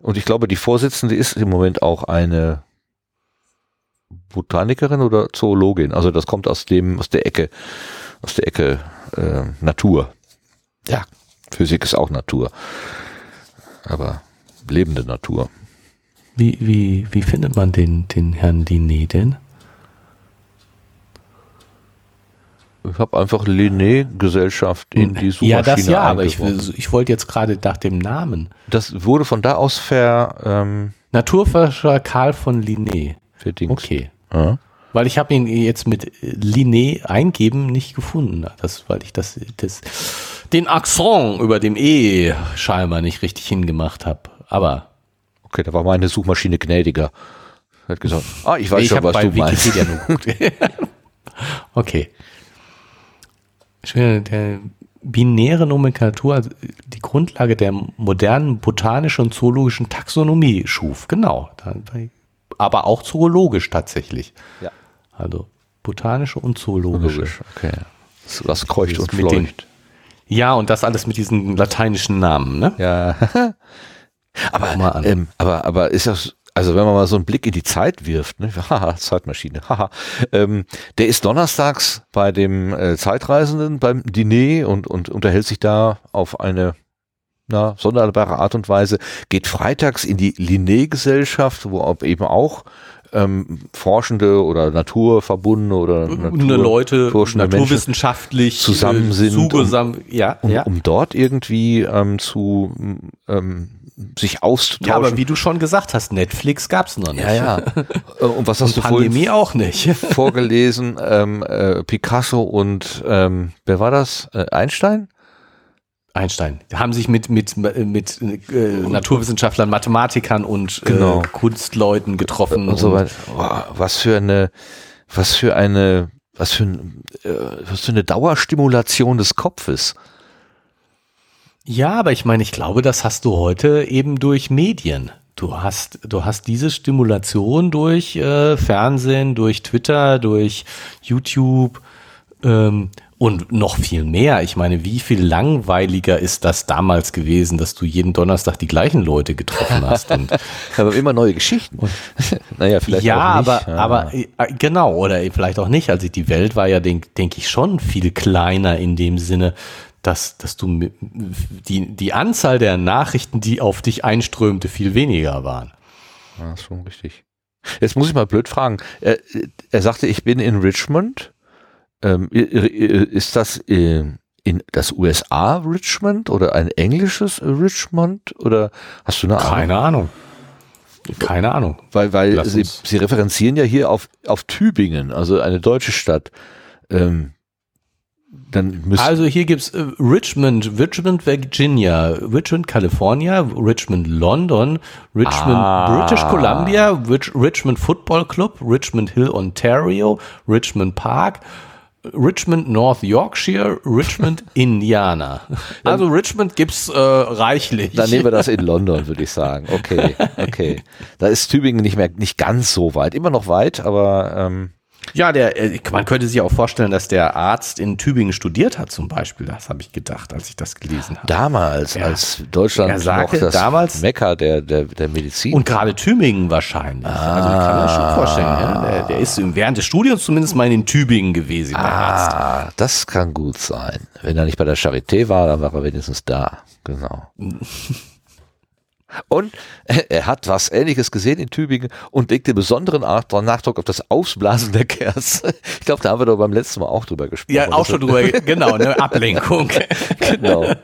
Und ich glaube, die Vorsitzende ist im Moment auch eine Botanikerin oder Zoologin. Also das kommt aus dem, aus der Ecke, aus der Ecke äh, Natur. Ja, Physik ist auch Natur. Aber lebende Natur. Wie, wie, wie findet man den, den Herrn Linné denn? Ich habe einfach Linné-Gesellschaft in die Suchmaschine ja, das ja, aber ich, ich wollte jetzt gerade nach dem Namen. Das wurde von da aus ver, ähm, Naturforscher Karl von Linné. verdingst. Okay. Ja. Weil ich habe ihn jetzt mit Linné eingeben nicht gefunden. Das, weil ich das, das den Akzent über dem E scheinbar nicht richtig hingemacht habe. Aber Okay, da war meine Suchmaschine gnädiger. Hat gesagt, ah, ich weiß ich schon, was du meinst. Wikipedia nur geguckt. okay. Schön, Der binäre Nomenklatur, also die Grundlage der modernen botanischen und zoologischen Taxonomie schuf. Genau. Aber auch zoologisch tatsächlich. Ja. Also botanische und zoologische. Logisch, okay. So was kreucht und mit den- fleucht. Ja, und das alles mit diesen lateinischen Namen, ne? Ja. Aber, an. ähm, aber, aber ist das, also wenn man mal so einen Blick in die Zeit wirft, ne? haha, Zeitmaschine, haha, ähm, der ist donnerstags bei dem äh, Zeitreisenden beim Diner und, und unterhält sich da auf eine na, sonderbare Art und Weise, geht freitags in die Linné-Gesellschaft, wo eben auch ähm, Forschende oder Naturverbundene oder Natur- Leute naturwissenschaftlich zusammen äh, sind, zugesam- ja, um, ja. um dort irgendwie ähm, zu ähm, sich auszutauschen. Ja, aber wie du schon gesagt hast, Netflix gab's noch nicht. Ja, ja. Äh, und was hast Und du Pandemie auch nicht. vorgelesen? Ähm, äh, Picasso und ähm, wer war das? Äh, Einstein? Einstein. Die haben sich mit, mit, mit äh, Naturwissenschaftlern, Mathematikern und Genau. äh, Kunstleuten getroffen. und so weiter. Wow, was für eine, was für eine, was für, ein, äh, was für eine Dauerstimulation des Kopfes. Ja, aber ich meine, ich glaube, das hast du heute eben durch Medien. Du hast, du hast diese Stimulation durch äh, Fernsehen, durch Twitter, durch YouTube ähm, und noch viel mehr. Ich meine, wie viel langweiliger ist das damals gewesen, dass du jeden Donnerstag die gleichen Leute getroffen hast? Und Aber immer neue Geschichten. naja, vielleicht ja, auch nicht. aber, aber äh, genau, oder vielleicht auch nicht. Also die Welt war ja, denke denk ich, schon viel kleiner in dem Sinne, dass, dass du die, die Anzahl der Nachrichten, die auf dich einströmte, viel weniger waren. Ja, ist schon richtig. Jetzt muss ich mal blöd fragen. Er, er sagte, ich bin in Richmond. Ähm, ist das äh, in das USA Richmond oder ein englisches Richmond oder hast du eine Ahnung? Keine Ahnung. Keine Ahnung. Weil, weil sie, sie referenzieren ja hier auf, auf Tübingen, also eine deutsche Stadt. Ähm, Also hier gibt's äh, Richmond, Richmond, Virginia, Richmond, California, Richmond, London, Richmond, Ah. British Columbia, Rich, Richmond Football Club, Richmond Hill, Ontario, Richmond Park, Richmond, North Yorkshire, Richmond, Indiana. Also Richmond gibt's äh, reichlich. Dann nehmen wir das in London, würde ich sagen. Okay, okay. Da ist Tübingen nicht mehr nicht ganz so weit. Immer noch weit, aber ähm, Ja, der, äh, man könnte sich auch vorstellen, dass der Arzt in Tübingen studiert hat zum Beispiel. Das habe ich gedacht, als ich das gelesen habe. damals, Ja. als Deutschland Er sagte noch das damals- Mekka der, der, der Medizin. Und gerade Tübingen wahrscheinlich. Also ich kann mir das schon vorstellen. Ja? Der, der ist während des Studiums zumindest mal in Tübingen gewesen. der Arzt. ah, das kann gut sein. Wenn er nicht bei der Charité war, dann war er wenigstens da. Genau. Und er hat was Ähnliches gesehen in Tübingen und legte besonderen Nachdruck auf das Ausblasen der Kerze. Ich glaube, da haben wir doch beim letzten Mal auch drüber gesprochen. Ja, auch schon drüber, genau, eine Ablenkung. Genau.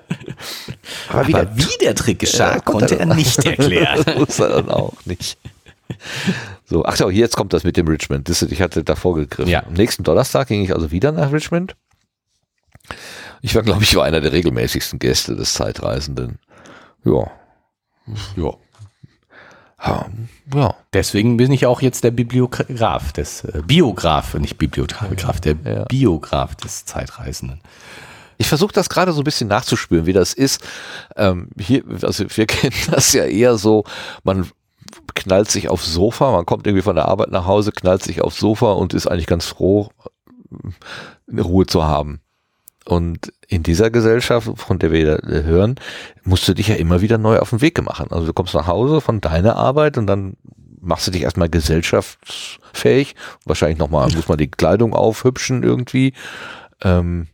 Aber, wieder, wie der Trick geschah, Ja, konnte er nicht erklären. Das wusste er dann auch nicht. So, ach so, jetzt kommt das mit dem Richmond. Das, ich hatte davor gegriffen. Ja. Am nächsten Donnerstag ging ich also wieder nach Richmond. Ich war, glaube ich, war einer der regelmäßigsten Gäste des Zeitreisenden. Ja. Ja. Ja. Deswegen bin ich auch jetzt der Bibliograf des äh, Biograf, nicht Bibliograf, der Ja. Biograf des Zeitreisenden. Ich versuche das gerade so ein bisschen nachzuspüren, wie das ist. Ähm, hier, also wir kennen das ja eher so, man knallt sich aufs Sofa, man kommt irgendwie von der Arbeit nach Hause, knallt sich aufs Sofa und ist eigentlich ganz froh, eine Ruhe zu haben. Und in dieser Gesellschaft, von der wir da hören, musst du dich ja immer wieder neu auf den Weg machen. Also du kommst nach Hause von deiner Arbeit und dann machst du dich erstmal gesellschaftsfähig. Wahrscheinlich nochmal, muss man die Kleidung aufhübschen irgendwie. Ähm,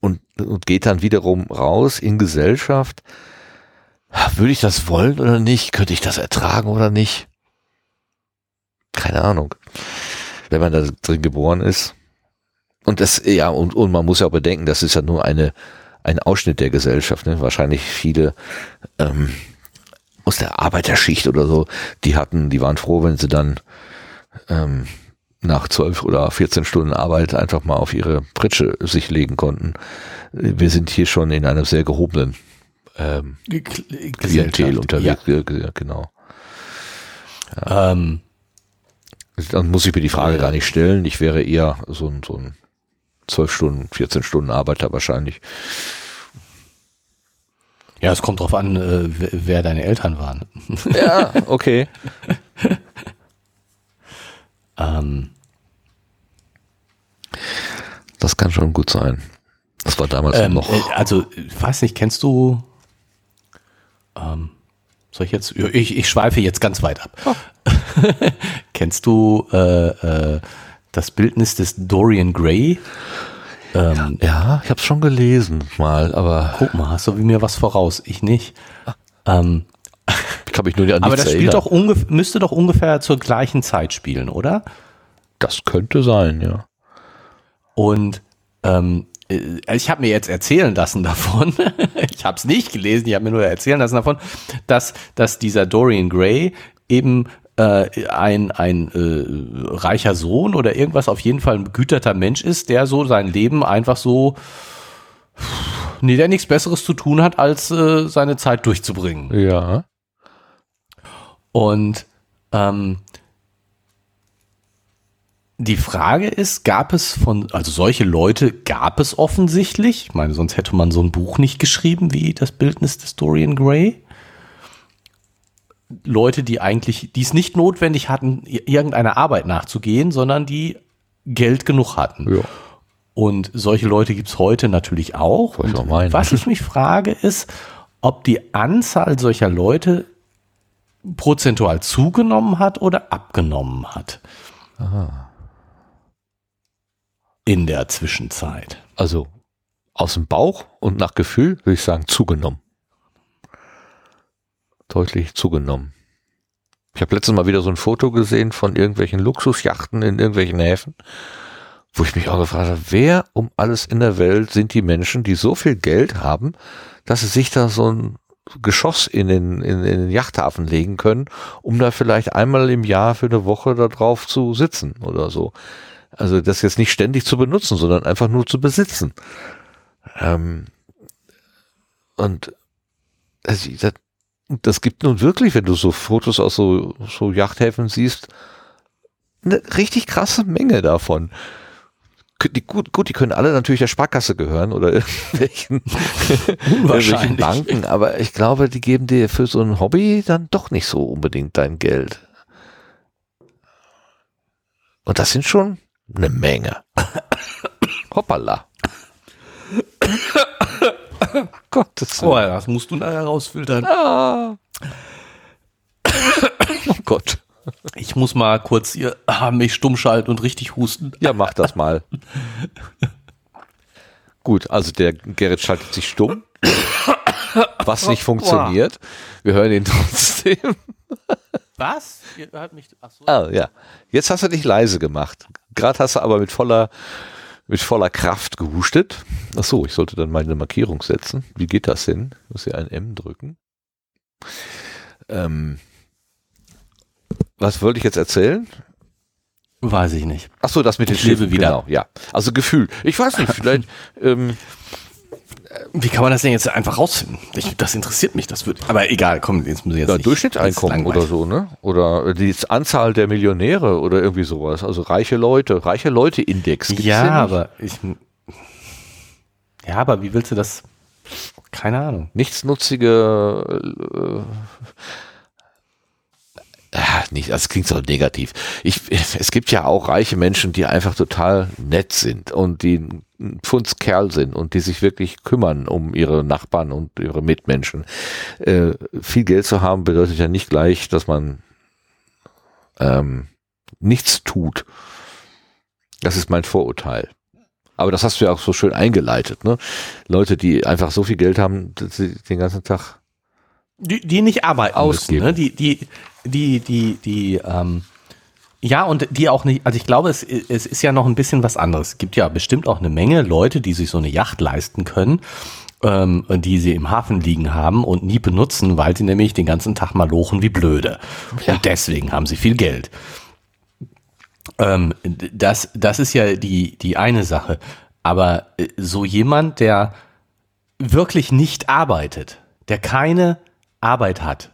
und, und geht dann wiederum raus in Gesellschaft. Würde ich das wollen oder nicht? Könnte ich das ertragen oder nicht? Keine Ahnung. Wenn man da drin geboren ist. Und das, ja, und, und man muss ja auch bedenken, das ist ja nur eine, ein Ausschnitt der Gesellschaft. Ne? Wahrscheinlich viele ähm, aus der Arbeiterschicht oder so, die hatten, die waren froh, wenn sie dann ähm, nach zwölf oder 14 Stunden Arbeit einfach mal auf ihre Pritsche sich legen konnten. Wir sind hier schon in einem sehr gehobenen ähm, Klientel unterwegs. Ja. Genau. Ja. Ähm, Dann muss ich mir die Frage ja. gar nicht stellen. Ich wäre eher so ein, so ein 12 Stunden, 14 Stunden Arbeiter wahrscheinlich. Ja, es kommt drauf an, äh, wer deine Eltern waren. Ja, okay. ähm, das kann schon gut sein. Das war damals ähm, noch. Also, ich weiß nicht, kennst du. Ähm, soll ich jetzt. Ich, ich schweife jetzt ganz weit ab. Oh. kennst du äh, äh, das Bildnis des Dorian Gray? Ähm, ja, ich habe es schon gelesen mal, aber. Guck mal, hast du wie mir was voraus? Ich nicht. Ähm, ich kann mich nur an Aber das spielt doch müsste doch ungefähr zur gleichen Zeit spielen, oder? Das könnte sein, ja. Und ähm, äh, ich habe mir jetzt erzählen lassen davon, ich habe es nicht gelesen, ich habe mir nur erzählen lassen davon, dass, dass dieser Dorian Gray eben äh, ein, ein äh, reicher Sohn oder irgendwas, auf jeden Fall ein begüterter Mensch ist, der so sein Leben einfach so, nee, der nichts Besseres zu tun hat, als äh, seine Zeit durchzubringen. Ja. Und ähm, die Frage ist, gab es von, also solche Leute gab es offensichtlich. Ich meine, sonst hätte man so ein Buch nicht geschrieben wie das Bildnis des Dorian Gray. Leute, die eigentlich, die es nicht notwendig hatten, irgendeiner Arbeit nachzugehen, sondern die Geld genug hatten. Ja. Und solche Leute gibt's heute natürlich auch. Was ich auch was ich mich frage, ist, ob die Anzahl solcher Leute prozentual zugenommen hat oder abgenommen hat. In der Zwischenzeit. Also aus dem Bauch und nach Gefühl würde ich sagen zugenommen. Deutlich zugenommen. Ich habe letztes Mal wieder so ein Foto gesehen von irgendwelchen Luxusjachten in irgendwelchen Häfen, wo ich mich auch gefragt habe, wer um alles in der Welt sind die Menschen, die so viel Geld haben, dass sie sich da so ein Geschoss in den, in, in den Yachthafen legen können, um da vielleicht einmal im Jahr für eine Woche da drauf zu sitzen oder so. Also das jetzt nicht ständig zu benutzen, sondern einfach nur zu besitzen. Ähm, und also, das, das gibt nun wirklich, wenn du so Fotos aus so, so Yachthäfen siehst, eine richtig krasse Menge davon. Die, gut, gut, die können alle natürlich der Sparkasse gehören oder irgendwelchen, irgendwelchen. Banken, aber ich glaube, die geben dir für so ein Hobby dann doch nicht so unbedingt dein Geld. Und das sind schon eine Menge. Hoppala. Gottes Oh, das musst du nachher rausfiltern. Ah. Oh Gott. Ich muss mal kurz hier ah, mich stumm schalten und richtig husten. Ja, mach das mal. Gut, also der Gerrit schaltet sich stumm. Was nicht funktioniert. Wir hören ihn trotzdem. Was? Ihr hört mich. Ach so. Ah, ja. Jetzt hast du dich leise gemacht. Gerade hast du aber mit voller, mit voller Kraft gehustet. Ach so, ich sollte dann mal eine Markierung setzen. Wie geht das denn? Ich muss hier ein M drücken. Ähm, was wollte ich jetzt erzählen? Weiß ich nicht. Ach so, das mit den Ich lebe Schiffen, wieder. Genau, ja. Also Gefühl. Ich weiß nicht, vielleicht, ähm, Wie kann man das denn jetzt einfach rausfinden? Ich, das interessiert mich. Das wird. Aber egal, komm, jetzt muss ich jetzt ja, nicht. Durchschnittseinkommen oder so, ne? Oder die Anzahl der Millionäre oder irgendwie sowas. Also reiche Leute, reiche Leute-Index. Ja, aber ich. Ja, aber wie willst du das? Keine Ahnung. nichtsnutzige äh, ah, nicht, das klingt so negativ. Ich, es gibt ja auch reiche Menschen, die einfach total nett sind und die ein Pfundskerl sind und die sich wirklich kümmern um ihre Nachbarn und ihre Mitmenschen. Äh, viel Geld zu haben bedeutet ja nicht gleich, dass man ähm, nichts tut. Das ist mein Vorurteil. Aber das hast du ja auch so schön eingeleitet, ne? Leute, die einfach so viel Geld haben, dass sie den ganzen Tag Die, die nicht arbeiten Ausgeben. müssen, ne? Die, die, die, die, die, ähm, ja, und die auch nicht, also ich glaube, es, es ist ja noch ein bisschen was anderes. Es gibt ja bestimmt auch eine Menge Leute, die sich so eine Yacht leisten können, ähm, die sie im Hafen liegen haben und nie benutzen, weil sie nämlich den ganzen Tag mal lochen wie blöde. Und deswegen haben sie viel Geld. Ähm, das, das ist ja die, die eine Sache. Aber äh, so jemand, der wirklich nicht arbeitet, der keine Arbeit hat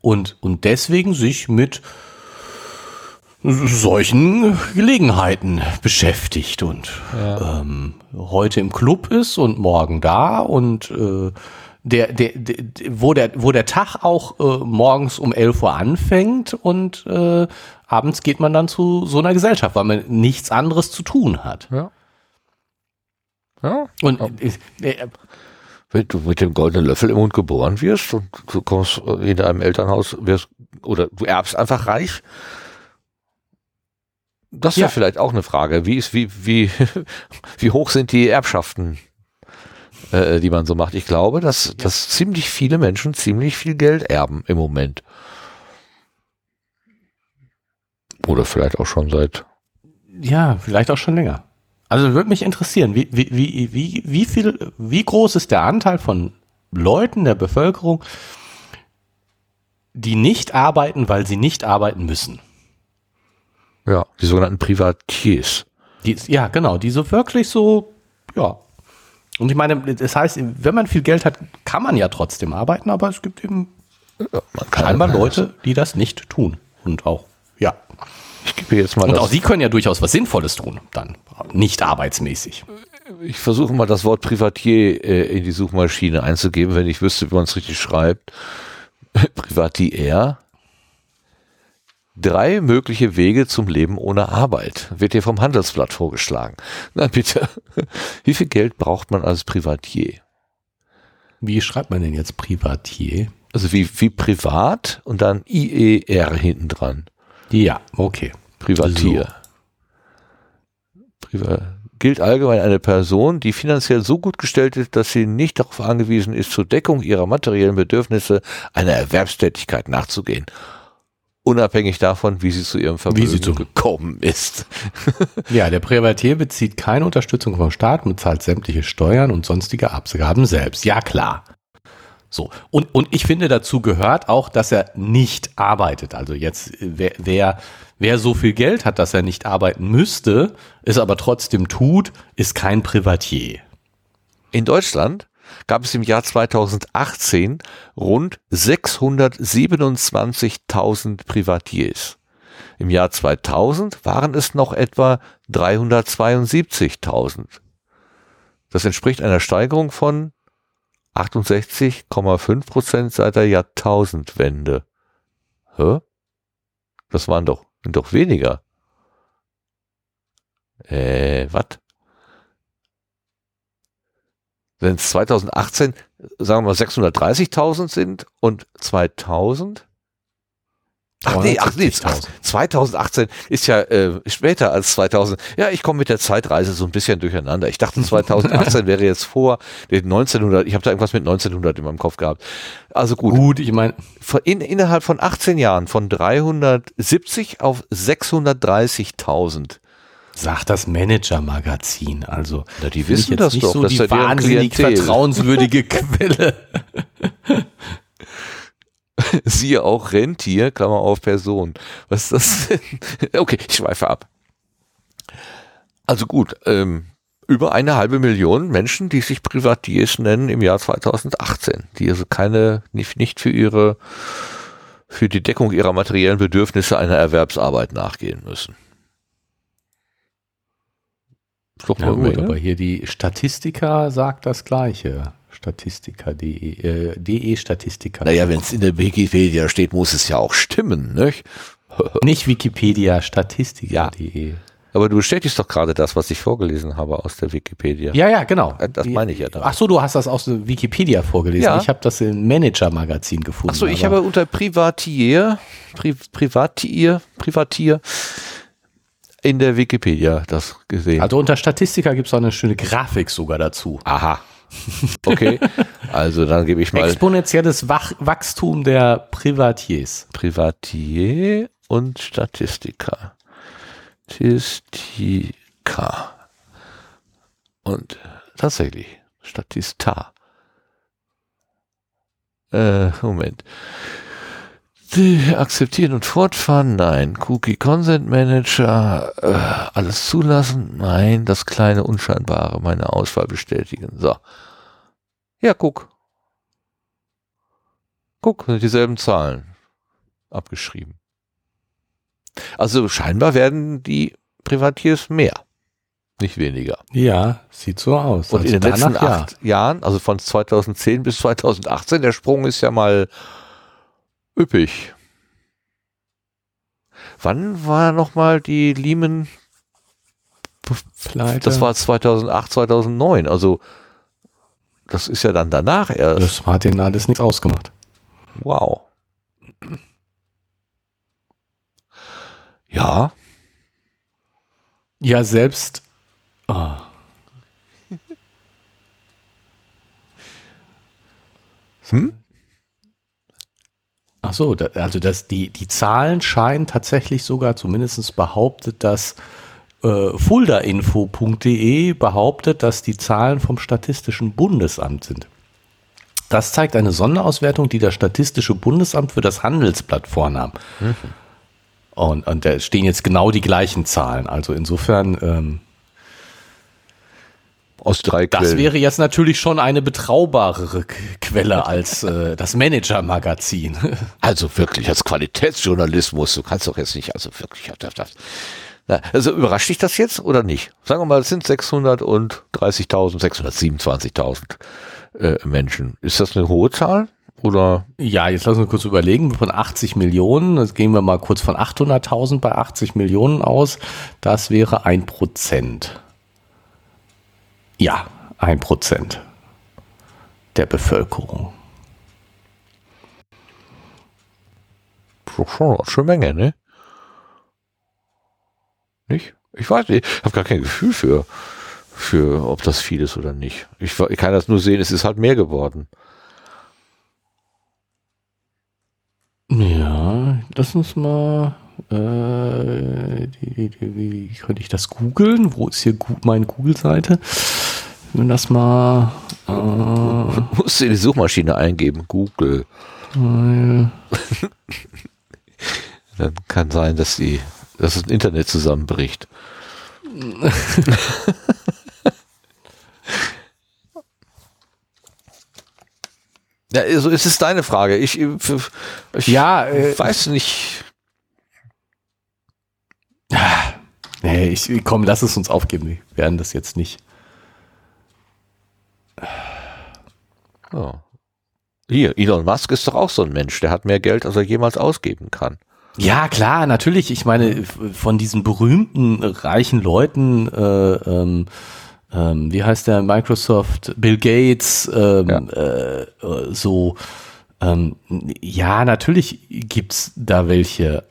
und, und deswegen sich mit solchen Gelegenheiten beschäftigt und ähm, heute im Club ist und morgen da und äh, der, der, der, wo der, wo der Tag auch äh, morgens um 11 Uhr anfängt und äh, abends geht man dann zu so einer Gesellschaft, weil man nichts anderes zu tun hat. Ja. Ja. Und äh, Wenn du mit dem goldenen Löffel im Mund geboren wirst und du kommst in deinem Elternhaus, wirst, oder du erbst einfach reich. Das wäre Ja. vielleicht auch eine Frage. Wie ist, wie, wie, wie hoch sind die Erbschaften, äh, die man so macht? Ich glaube, dass, dass ziemlich viele Menschen ziemlich viel Geld erben im Moment. Oder vielleicht auch schon seit, ja, vielleicht auch schon länger. Also würde mich interessieren, wie, wie, wie, wie, wie viel, wie groß ist der Anteil von Leuten der Bevölkerung, die nicht arbeiten, weil sie nicht arbeiten müssen? Ja, die sogenannten Privatiers. Die, ja, genau, die so wirklich so, ja. Und ich meine, das heißt, wenn man viel Geld hat, kann man ja trotzdem arbeiten, aber es gibt eben Ja, man kann scheinbar Leute, die das nicht tun. Und auch. Ich gebe jetzt mal Und das, auch sie können ja durchaus was Sinnvolles tun, dann. Nicht arbeitsmäßig. ich versuche mal das Wort Privatier äh, in die Suchmaschine einzugeben, wenn ich wüsste, wie man es richtig schreibt. Privatier. Drei mögliche Wege zum Leben ohne Arbeit. Wird hier vom Handelsblatt vorgeschlagen. Na bitte. Wie viel Geld braucht man als Privatier? Wie schreibt man denn jetzt Privatier? Also wie, wie privat und dann IER hinten dran. Ja, okay. Privatier. Priva gilt allgemein eine Person, die finanziell so gut gestellt ist, dass sie nicht darauf angewiesen ist, zur Deckung ihrer materiellen Bedürfnisse einer Erwerbstätigkeit nachzugehen. Unabhängig davon, wie sie zu ihrem Vermögen zu- gekommen ist. Ja, der Privatier bezieht keine Unterstützung vom Staat und bezahlt sämtliche Steuern und sonstige Abgaben selbst. Ja, klar. So. Und, und ich finde, dazu gehört auch, dass er nicht arbeitet. Also jetzt, äh, wer, wer, wer so viel Geld hat, dass er nicht arbeiten müsste, es aber trotzdem tut, ist kein Privatier. In Deutschland gab es im Jahr 2018 rund 627.000 Privatiers. Im Jahr 2000 waren es noch etwa 372.000. Das entspricht einer Steigerung von 68,5 Prozent seit der Jahrtausendwende. Hä? Das waren doch, sind doch weniger. Äh, was? Wenn es 2018, sagen wir mal 630.000 sind und 2000? Ach nee, ach nee, ach, 2018 ist ja äh, später als 2000. Ja, ich komme mit der Zeitreise so ein bisschen durcheinander. Ich dachte 2018 wäre jetzt vor den 1900. Ich habe da irgendwas mit 1900 in meinem Kopf gehabt. Also gut, Gut, ich meine, in, innerhalb von 18 Jahren von 370 auf 630.000. sagt das Manager-Magazin. Also, Na, die wissen das doch, so das die ist ja deren wahnsinnig Klientel. vertrauenswürdige Quelle. Siehe auch Rentier, Klammer auf Person. Was ist das denn? Okay, ich schweife ab. Also gut, ähm, über eine halbe Million Menschen, die sich Privatiers nennen im Jahr 2018, die also keine, nicht, nicht für ihre, für die Deckung ihrer materiellen Bedürfnisse einer Erwerbsarbeit nachgehen müssen. Ist doch Ja mal gut, Menge. aber hier die Statistiker sagt das Gleiche. Statistiker.de, äh, DE Statistiker. Naja, wenn es in der Wikipedia steht, muss es ja auch stimmen, nicht? Nicht Wikipedia, Statistiker.de. Aber du bestätigst doch gerade das, was ich vorgelesen habe aus der Wikipedia. Ja, ja, genau. Äh, das meine ich ja damit. Ach so, du hast das aus der Wikipedia vorgelesen. Ja. Ich habe das im Manager-Magazin gefunden. Achso, ich aber- habe unter Privatier, Pri Privatier, Privatier in der Wikipedia das gesehen. Also unter Statistiker gibt es auch eine schöne Grafik sogar dazu. Aha. Okay, also dann gebe ich mal Exponentielles Wach Wachstum der Privatiers. Privatier und Statistiker. Statistika. Und tatsächlich, Statista. Äh, Moment. Die akzeptieren und fortfahren? Nein. Cookie Consent Manager, äh, alles zulassen? Nein. Das kleine Unscheinbare, meine Auswahl bestätigen. So. Ja, guck. Guck, sind dieselben Zahlen abgeschrieben. Also scheinbar werden die Privatiers mehr, nicht weniger. Ja, sieht so aus. Und Also in den letzten danach ja. acht Jahren, also von 2010 bis 2018, der Sprung ist ja mal üppig. Wann war nochmal die Lehman? Pleite. Das war 2008, 2009. Also das ist ja dann danach erst. Das hat denen alles nichts ausgemacht. Wow. Ja, Ja, selbst. Oh. Hm? Ach so, da, also das, die, die Zahlen scheinen tatsächlich sogar zumindest behauptet, dass äh, fuldainfo.de behauptet, dass die Zahlen vom Statistischen Bundesamt sind. Das zeigt eine Sonderauswertung, die das Statistische Bundesamt für das Handelsblatt vornahm. Mhm. Und, und da stehen jetzt genau die gleichen Zahlen. Also insofern ähm, aus drei Quellen. Das wäre jetzt natürlich schon eine betraubarere Quelle als äh, das Manager-Magazin. Also wirklich als Qualitätsjournalismus. Du kannst doch jetzt nicht, also wirklich. Also überrascht dich das jetzt oder nicht? Sagen wir mal, es sind 630.000, 627.000 äh, Menschen. Ist das eine hohe Zahl? Oder? Ja, jetzt lassen wir kurz überlegen. Von 80 Millionen, das gehen wir mal kurz von 800.000 bei 80 Millionen aus. Das wäre ein Prozent. Ja, ein Prozent der Bevölkerung. Schon, schon Menge, ne? Nicht? Ich weiß nicht. Ich habe gar kein Gefühl für, für, ob das viel ist oder nicht. Ich, ich kann das nur sehen, es ist halt mehr geworden. Ja, lass uns mal. Äh, die, die, wie könnte ich das googeln? Wo ist hier meine Google-Seite? Wenn das mal. Äh, musst du in die Suchmaschine eingeben, Google. Dann kann sein, dass die, dass das Internet zusammenbricht. ja, also es ist deine Frage. Ich, ich ja, äh, weiß nicht. Nee, ich, komm, lass es uns aufgeben. Wir werden das jetzt nicht. Oh. Hier, Elon Musk ist doch auch so ein Mensch, der hat mehr Geld, als er jemals ausgeben kann. Ja, klar, natürlich. Ich meine, von diesen berühmten reichen Leuten, äh, ähm, ähm, wie heißt der Microsoft, Bill Gates, ähm, ja. äh, so, ähm, ja, natürlich gibt's da welche.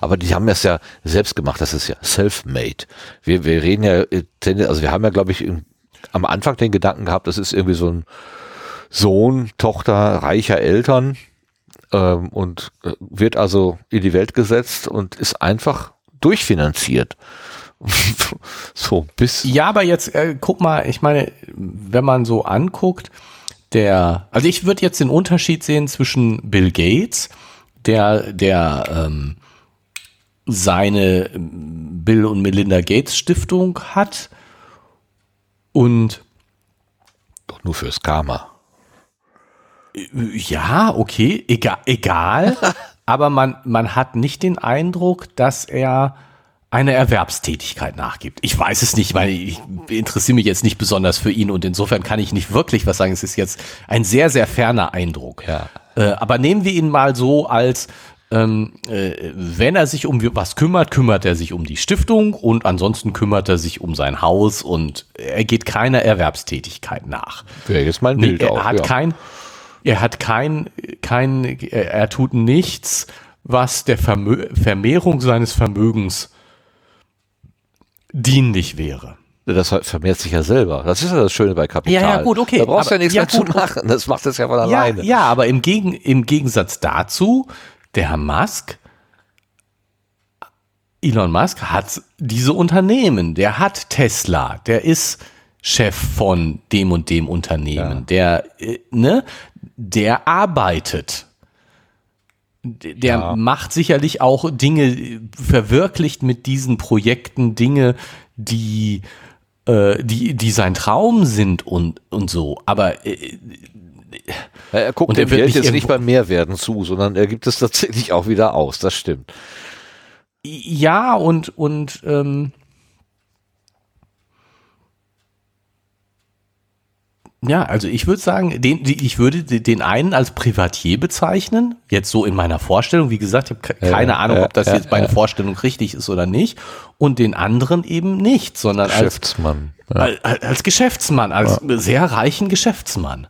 Aber die haben es ja selbst gemacht, das ist ja self-made. Wir, wir reden ja, äh, also wir haben ja, glaube ich, am Anfang den Gedanken gehabt, das ist irgendwie so ein Sohn, Tochter reicher Eltern ähm, und äh, wird also in die Welt gesetzt und ist einfach durchfinanziert. so bis. Ja, aber jetzt äh, guck mal, ich meine, wenn man so anguckt, der, also ich würde jetzt den Unterschied sehen zwischen Bill Gates, der, der ähm, seine Bill und Melinda Gates Stiftung hat und doch nur fürs Karma. Ja, okay, egal, egal. aber man, man hat nicht den Eindruck, dass er einer Erwerbstätigkeit nachgibt. Ich weiß es nicht, weil ich interessiere mich jetzt nicht besonders für ihn und insofern kann ich nicht wirklich was sagen. Es ist jetzt ein sehr, sehr ferner Eindruck. Ja. Äh, aber nehmen wir ihn mal so als ähm, äh, wenn er sich um was kümmert, kümmert er sich um die Stiftung und ansonsten kümmert er sich um sein Haus und er geht keiner Erwerbstätigkeit nach. Wäre jetzt mal ein Bild nee, er auch, hat ja. kein, er hat kein, kein, er, er tut nichts, was der Vermö Vermehrung seines Vermögens dienlich wäre. Das vermehrt sich ja selber. Das ist ja das Schöne bei Kapital. Ja, ja, gut, okay. Da brauchst du ja nichts ja, mehr gut, zu machen. Das macht es ja von alleine. Ja, ja aber im, Gegen, im Gegensatz dazu der Herr Musk, Elon Musk hat diese Unternehmen, der hat Tesla, der ist Chef von dem und dem Unternehmen, ja. der, äh, ne, der arbeitet. Der ja. macht sicherlich auch Dinge, verwirklicht mit diesen Projekten Dinge, die, äh, die, die sein Traum sind und, und so. Aber äh, er guckt und dem Geld jetzt nicht beim Mehrwerden zu, sondern er gibt es tatsächlich auch wieder aus, das stimmt. Ja, und, und ähm, Ja, also ich würde sagen, den, ich würde den einen als Privatier bezeichnen, jetzt so in meiner Vorstellung. Wie gesagt, ich habe keine ja, Ahnung, ob das ja, jetzt meine ja. Vorstellung richtig ist oder nicht. Und den anderen eben nicht, sondern Geschäftsmann. als, als, als Geschäftsmann, als sehr reichen Geschäftsmann.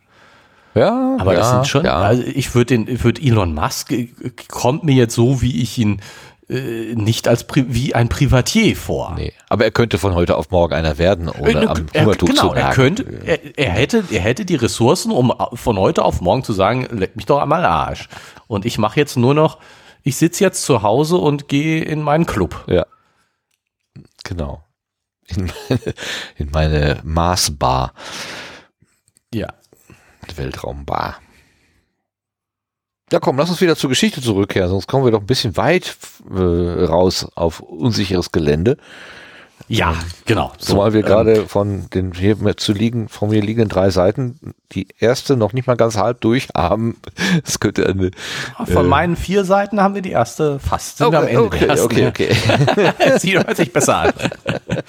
Ja, aber ja, das sind schon, ja. also ich würde den, würde Elon Musk äh, kommt mir jetzt so, wie ich ihn äh, nicht als Pri wie ein Privatier vor. Nee, aber er könnte von heute auf morgen einer werden, ohne äh, am Hungertuch genau, zu nagen. Er könnte, er, er, hätte, er hätte die Ressourcen, um von heute auf morgen zu sagen, leck mich doch einmal Arsch. Und ich mache jetzt nur noch, ich sitze jetzt zu Hause und gehe in meinen Club. Ja. Genau. In meine, in meine Marsbar. Ja. Weltraumbar. Ja, komm, lass uns wieder zur Geschichte zurückkehren, sonst kommen wir doch ein bisschen weit äh, raus auf unsicheres Gelände. Ja, genau. Zumal wir ähm, gerade von den hier zu liegen, von mir liegenden drei Seiten die erste noch nicht mal ganz halb durch haben. Es könnte eine. Von äh, meinen vier Seiten haben wir die erste fast. Sind wir am okay, Ende okay, der ersten. okay, okay. Sie hört sich besser an.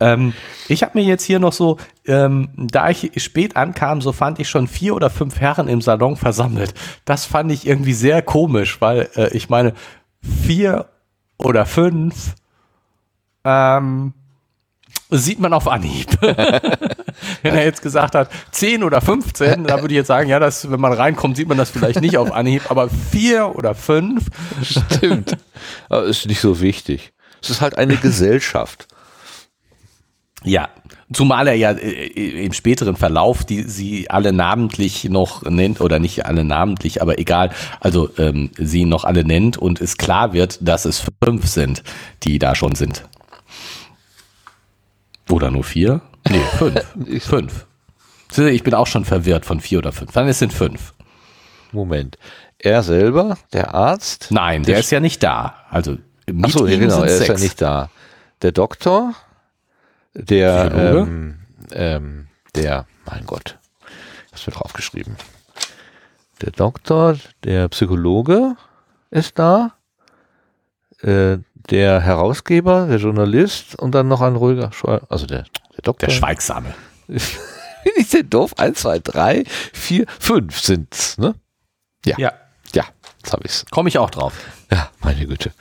ähm, ich habe mir jetzt hier noch so, ähm, da ich spät ankam, so fand ich schon vier oder fünf Herren im Salon versammelt. Das fand ich irgendwie sehr komisch, weil äh, ich meine, vier oder fünf ähm, sieht man auf Anhieb. wenn er jetzt gesagt hat, 10 oder 15, da würde ich jetzt sagen, ja, das, wenn man reinkommt, sieht man das vielleicht nicht auf Anhieb, aber vier oder fünf, Stimmt. Aber ist nicht so wichtig. Es ist halt eine Gesellschaft. Ja, zumal er ja äh, im späteren Verlauf die sie alle namentlich noch nennt oder nicht alle namentlich, aber egal, also ähm, sie noch alle nennt und es klar wird, dass es fünf sind, die da schon sind. Oder nur vier? Nee, fünf. fünf. Ich bin auch schon verwirrt von vier oder fünf. Dann es sind fünf. Moment. Er selber, der Arzt. Nein, der, Der ist ja nicht da. Also mit Achso, ja, ihm genau, er ist ja nicht da. Der Doktor, der, ähm, ähm, der, mein Gott, hab's mir draufgeschrieben. Der Doktor, der Psychologe ist da, äh, der Herausgeber, der Journalist und dann noch ein ruhiger, Schwe also der, der Doktor. Der Schweigsame. Bin ich denn doof? Eins, zwei, drei, vier, fünf sind's, ne? Ja, Ja, jetzt hab ich's. komme ich auch drauf. Ja, meine Güte.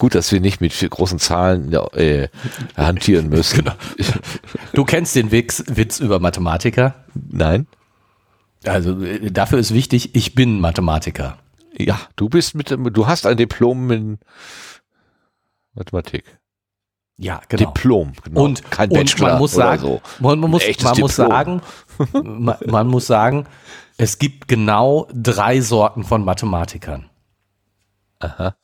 Gut, dass wir nicht mit großen Zahlen äh, hantieren müssen. Genau. Du kennst den Witz, Witz über Mathematiker. Nein? Also äh, dafür ist wichtig, ich bin Mathematiker. Ja, du bist mit du hast ein Diplom in Mathematik. Ja, genau. Diplom, genau. Und, kein und Bachelor man muss sagen, so. man, man muss, man muss sagen, man, man muss sagen, es gibt genau drei Sorten von Mathematikern. Aha.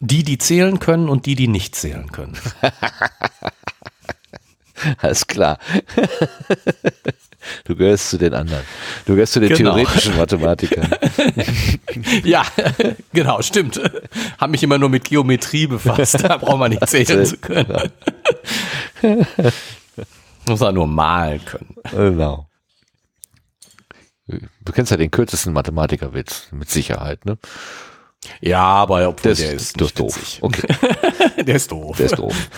Die, die zählen können und die, die nicht zählen können. Alles klar. Du gehörst zu den anderen. Du gehörst zu den Genau. theoretischen Mathematikern. ja, genau, stimmt. Hab mich immer nur mit Geometrie befasst. Da braucht man nicht zählen zu können. Muss man nur malen können. Genau. Du kennst ja den kürzesten Mathematikerwitz, mit Sicherheit, ne? Ja, aber obwohl Der ist, der ist, der ist doof. witzig. Okay, Der ist doof. der ist doof.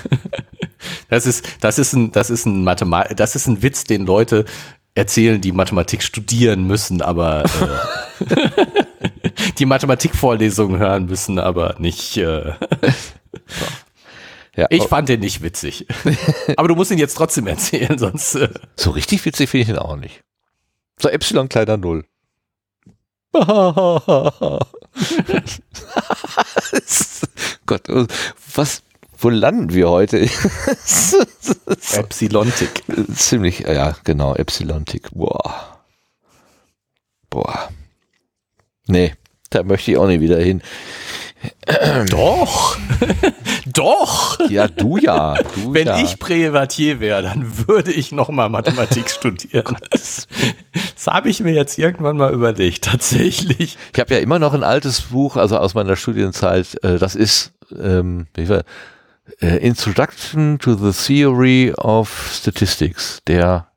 Das ist, das ist ein, das ist ein Mathemat, das ist ein Witz, den Leute erzählen, die Mathematik studieren müssen, aber äh, die Mathematikvorlesungen hören müssen, aber nicht. Äh, Ja, ich fand den nicht witzig. aber du musst ihn jetzt trotzdem erzählen, sonst. Äh, so richtig witzig finde ich ihn auch nicht. So Epsilon kleiner Null. Gott, was, wo landen wir heute? Epsilontik. Ziemlich, ja, genau, Epsilontik. Boah. Boah. Nee, da möchte ich auch nicht wieder hin. Doch, doch. Ja, du ja. Du Wenn ja. ich Privatier wäre, dann würde ich noch mal Mathematik studieren. Das, das habe ich mir jetzt irgendwann mal überlegt, tatsächlich. Ich habe ja immer noch ein altes Buch, also aus meiner Studienzeit, äh, das ist ähm, äh, Introduction to the Theory of Statistics, der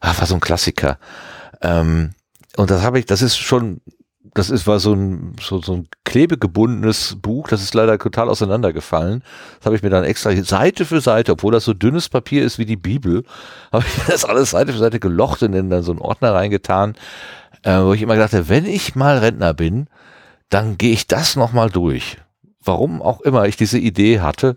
ah, war so ein Klassiker. Ähm, und das habe ich, das ist schon, das ist war so ein so, so ein klebegebundenes Buch, das ist leider total auseinandergefallen. Das habe ich mir dann extra Seite für Seite, obwohl das so dünnes Papier ist wie die Bibel, habe ich das alles Seite für Seite gelocht und in dann so einen Ordner reingetan, äh, wo ich immer dachte, wenn ich mal Rentner bin, dann gehe ich das nochmal durch. Warum auch immer ich diese Idee hatte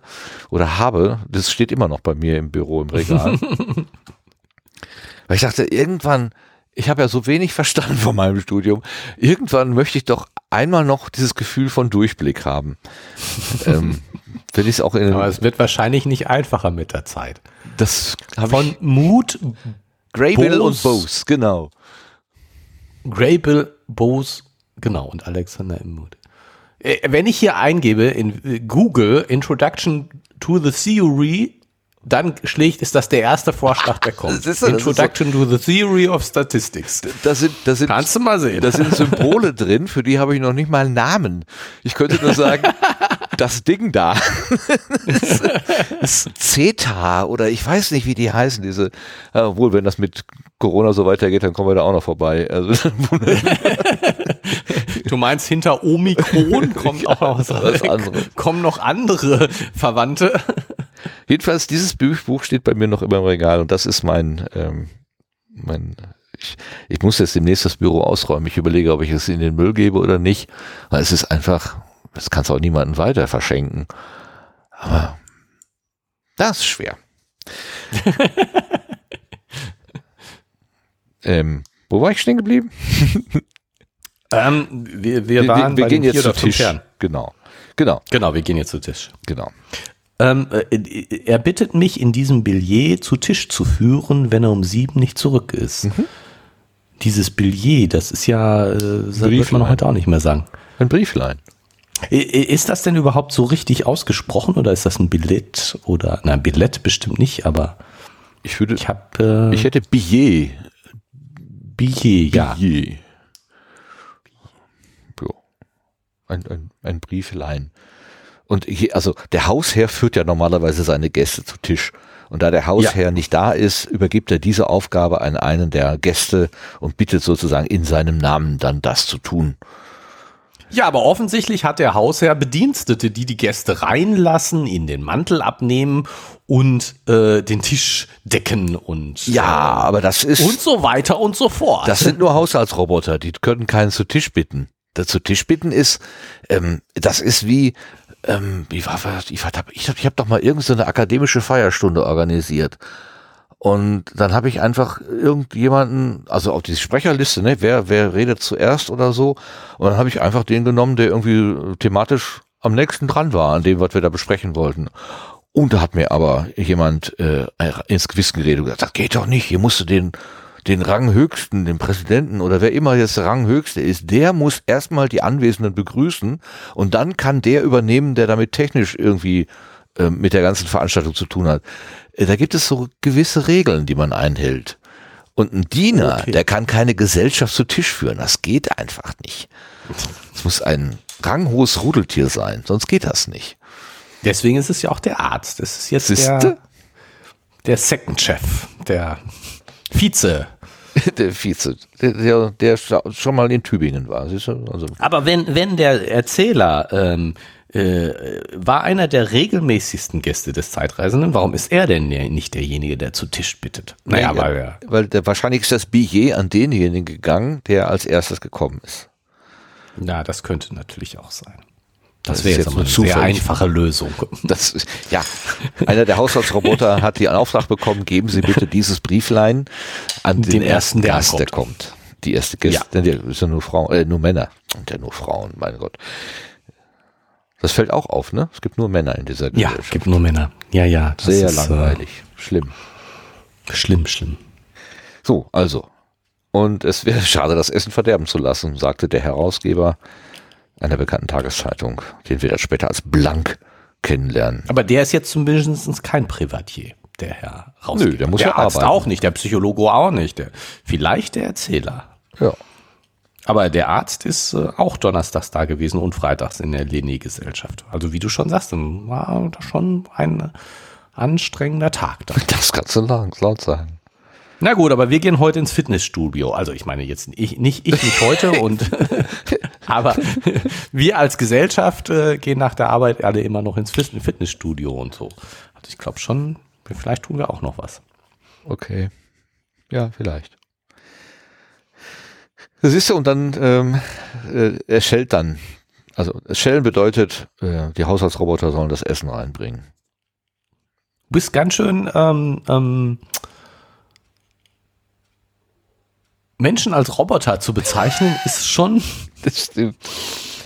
oder habe, das steht immer noch bei mir im Büro im Regal. Weil ich dachte, irgendwann, ich habe ja so wenig verstanden von meinem Studium, irgendwann möchte ich doch einmal noch dieses Gefühl von Durchblick haben. ähm, wenn ich es auch in Aber es wird wahrscheinlich nicht einfacher mit der Zeit. das Von Mut, Graybill und Bose. Genau. Graybill, Bose, genau, und Alexander im Mut. Äh, Wenn ich hier eingebe in äh, Google Introduction to the Theory, dann schlägt, ist das der erste Vorschlag, der kommt. Das ist so, das Introduction to the Theory of Statistics. Da sind, da sind, Kannst du mal sehen. da sind Symbole drin, für die habe ich noch nicht mal einen Namen. Ich könnte nur sagen, das Ding da. das ist CETA oder ich weiß nicht, wie die heißen, diese, ja, obwohl, wenn das mit Corona so weitergeht, dann kommen wir da auch noch vorbei. Also, Du meinst, hinter Omikron kommt auch noch was, was anderes. kommen noch andere Verwandte. Jedenfalls, dieses Buch steht bei mir noch immer im Regal und das ist mein, ähm, mein ich, ich muss jetzt demnächst das Büro ausräumen. Ich überlege, ob ich es in den Müll gebe oder nicht, weil es ist einfach, das kannst du auch niemandem weiter verschenken. Aber das ist schwer. ähm, wo war ich stehen geblieben? Ähm, wir, wir waren wir bei gehen jetzt zu Tisch. Herren. Genau, genau, Genau, wir gehen jetzt zu Tisch. genau. Ähm, äh, er bittet mich, in diesem Billet zu Tisch zu führen, wenn er um sieben nicht zurück ist. Mhm. Dieses Billet, das ist ja, äh, das wird man heute auch nicht mehr sagen. Ein Brieflein. Ist das denn überhaupt so richtig ausgesprochen oder ist das ein Billett oder, nein, Billett bestimmt nicht, aber Ich würde, ich habe äh, ich hätte Billet. Billet, ja. Billet. Ja. Ein, ein, ein Brieflein. Und hier, also der Hausherr führt ja normalerweise seine Gäste zu Tisch. Und da der Hausherr nicht da ist, übergibt er diese Aufgabe an einen der Gäste und bittet sozusagen in seinem Namen dann das zu tun. Ja, aber offensichtlich hat der Hausherr Bedienstete, die die Gäste reinlassen, ihnen den Mantel abnehmen und äh, den Tisch decken und Ja, aber das ist, äh, und so weiter und so fort. das sind nur Haushaltsroboter, die können keinen zu Tisch bitten. Das zu Tisch bitten ist, ähm, das ist wie, ähm, wie war das? Ich, hab- ich, hab- ich habe doch mal irgendeine so akademische Feierstunde organisiert. Und dann habe ich einfach irgendjemanden, also auf die Sprecherliste, ne, wer, wer redet zuerst oder so. Und dann habe ich einfach den genommen, der irgendwie thematisch am nächsten dran war, an dem, was wir da besprechen wollten. Und da hat mir aber jemand äh, ins Gewissen geredet und gesagt, das geht doch nicht, hier musst du den, den Ranghöchsten, den Präsidenten oder wer immer jetzt der Ranghöchste ist, der muss erstmal die Anwesenden begrüßen und dann kann der übernehmen, der damit technisch irgendwie äh, mit der ganzen Veranstaltung zu tun hat. Äh, Da gibt es so gewisse Regeln, die man einhält. Und ein Diener, Okay. der kann keine Gesellschaft zu Tisch führen. Das geht einfach nicht. Es muss ein ranghohes Rudeltier sein, sonst geht das nicht. Deswegen ist es ja auch der Arzt. Das ist jetzt Siehste? der, der Second Chef, der Vize. Der Vize, der, der, der schon mal in Tübingen war. Also, Aber wenn, wenn der Erzähler ähm, äh, war einer der regelmäßigsten Gäste des Zeitreisenden, warum ist er denn nicht derjenige, der zu Tisch bittet? Naja, Nee, weil er weil der, wahrscheinlich ist das Billet an denjenigen gegangen, der als erstes gekommen ist. Ja, das könnte natürlich auch sein. Das Das wäre jetzt jetzt eine sehr einfache Lösung. Das ist, ja, einer der Haushaltsroboter hat den Auftrag bekommen, geben Sie bitte dieses Brieflein an den, Den ersten ersten, der Gast, der kommt. Die erste Gäste, Ja. denn die sind nur Frauen, äh, nur Männer. Und ja nur Frauen, mein Gott. Das fällt auch auf, ne? Es gibt nur Männer in dieser Ja, Gesellschaft. gibt nur Männer. Ja, ja. das Sehr ist, langweilig. Schlimm. Äh, schlimm, schlimm. So, also. Und es wäre schade, das Essen verderben zu lassen, sagte der Herausgeber einer bekannten Tageszeitung, den wir dann später als Blank kennenlernen. Aber der ist jetzt zumindest kein Privatier, der Herr Rausgeber. Nö, der muss der ja Arzt arbeiten. auch nicht, der Psychologe auch nicht. Der, vielleicht der Erzähler. Ja. Aber der Arzt ist äh, auch donnerstags da gewesen und freitags in der Leni-Gesellschaft. Also wie du schon sagst, dann war das schon ein anstrengender Tag. Da. Das kannst du lang, laut sagen. Na gut, aber wir gehen heute ins Fitnessstudio. Also ich meine jetzt ich, nicht ich nicht heute und aber wir als Gesellschaft äh, gehen nach der Arbeit alle immer noch ins Fit- Fitnessstudio und so. Also ich glaube schon, vielleicht tun wir auch noch was. Okay. Ja, vielleicht. Siehst du, und dann, ähm, äh, er schellt dann. Also, schellen bedeutet, äh, die Haushaltsroboter sollen das Essen reinbringen. Du bist ganz schön ähm, ähm, Menschen als Roboter zu bezeichnen, ist schon, Das stimmt.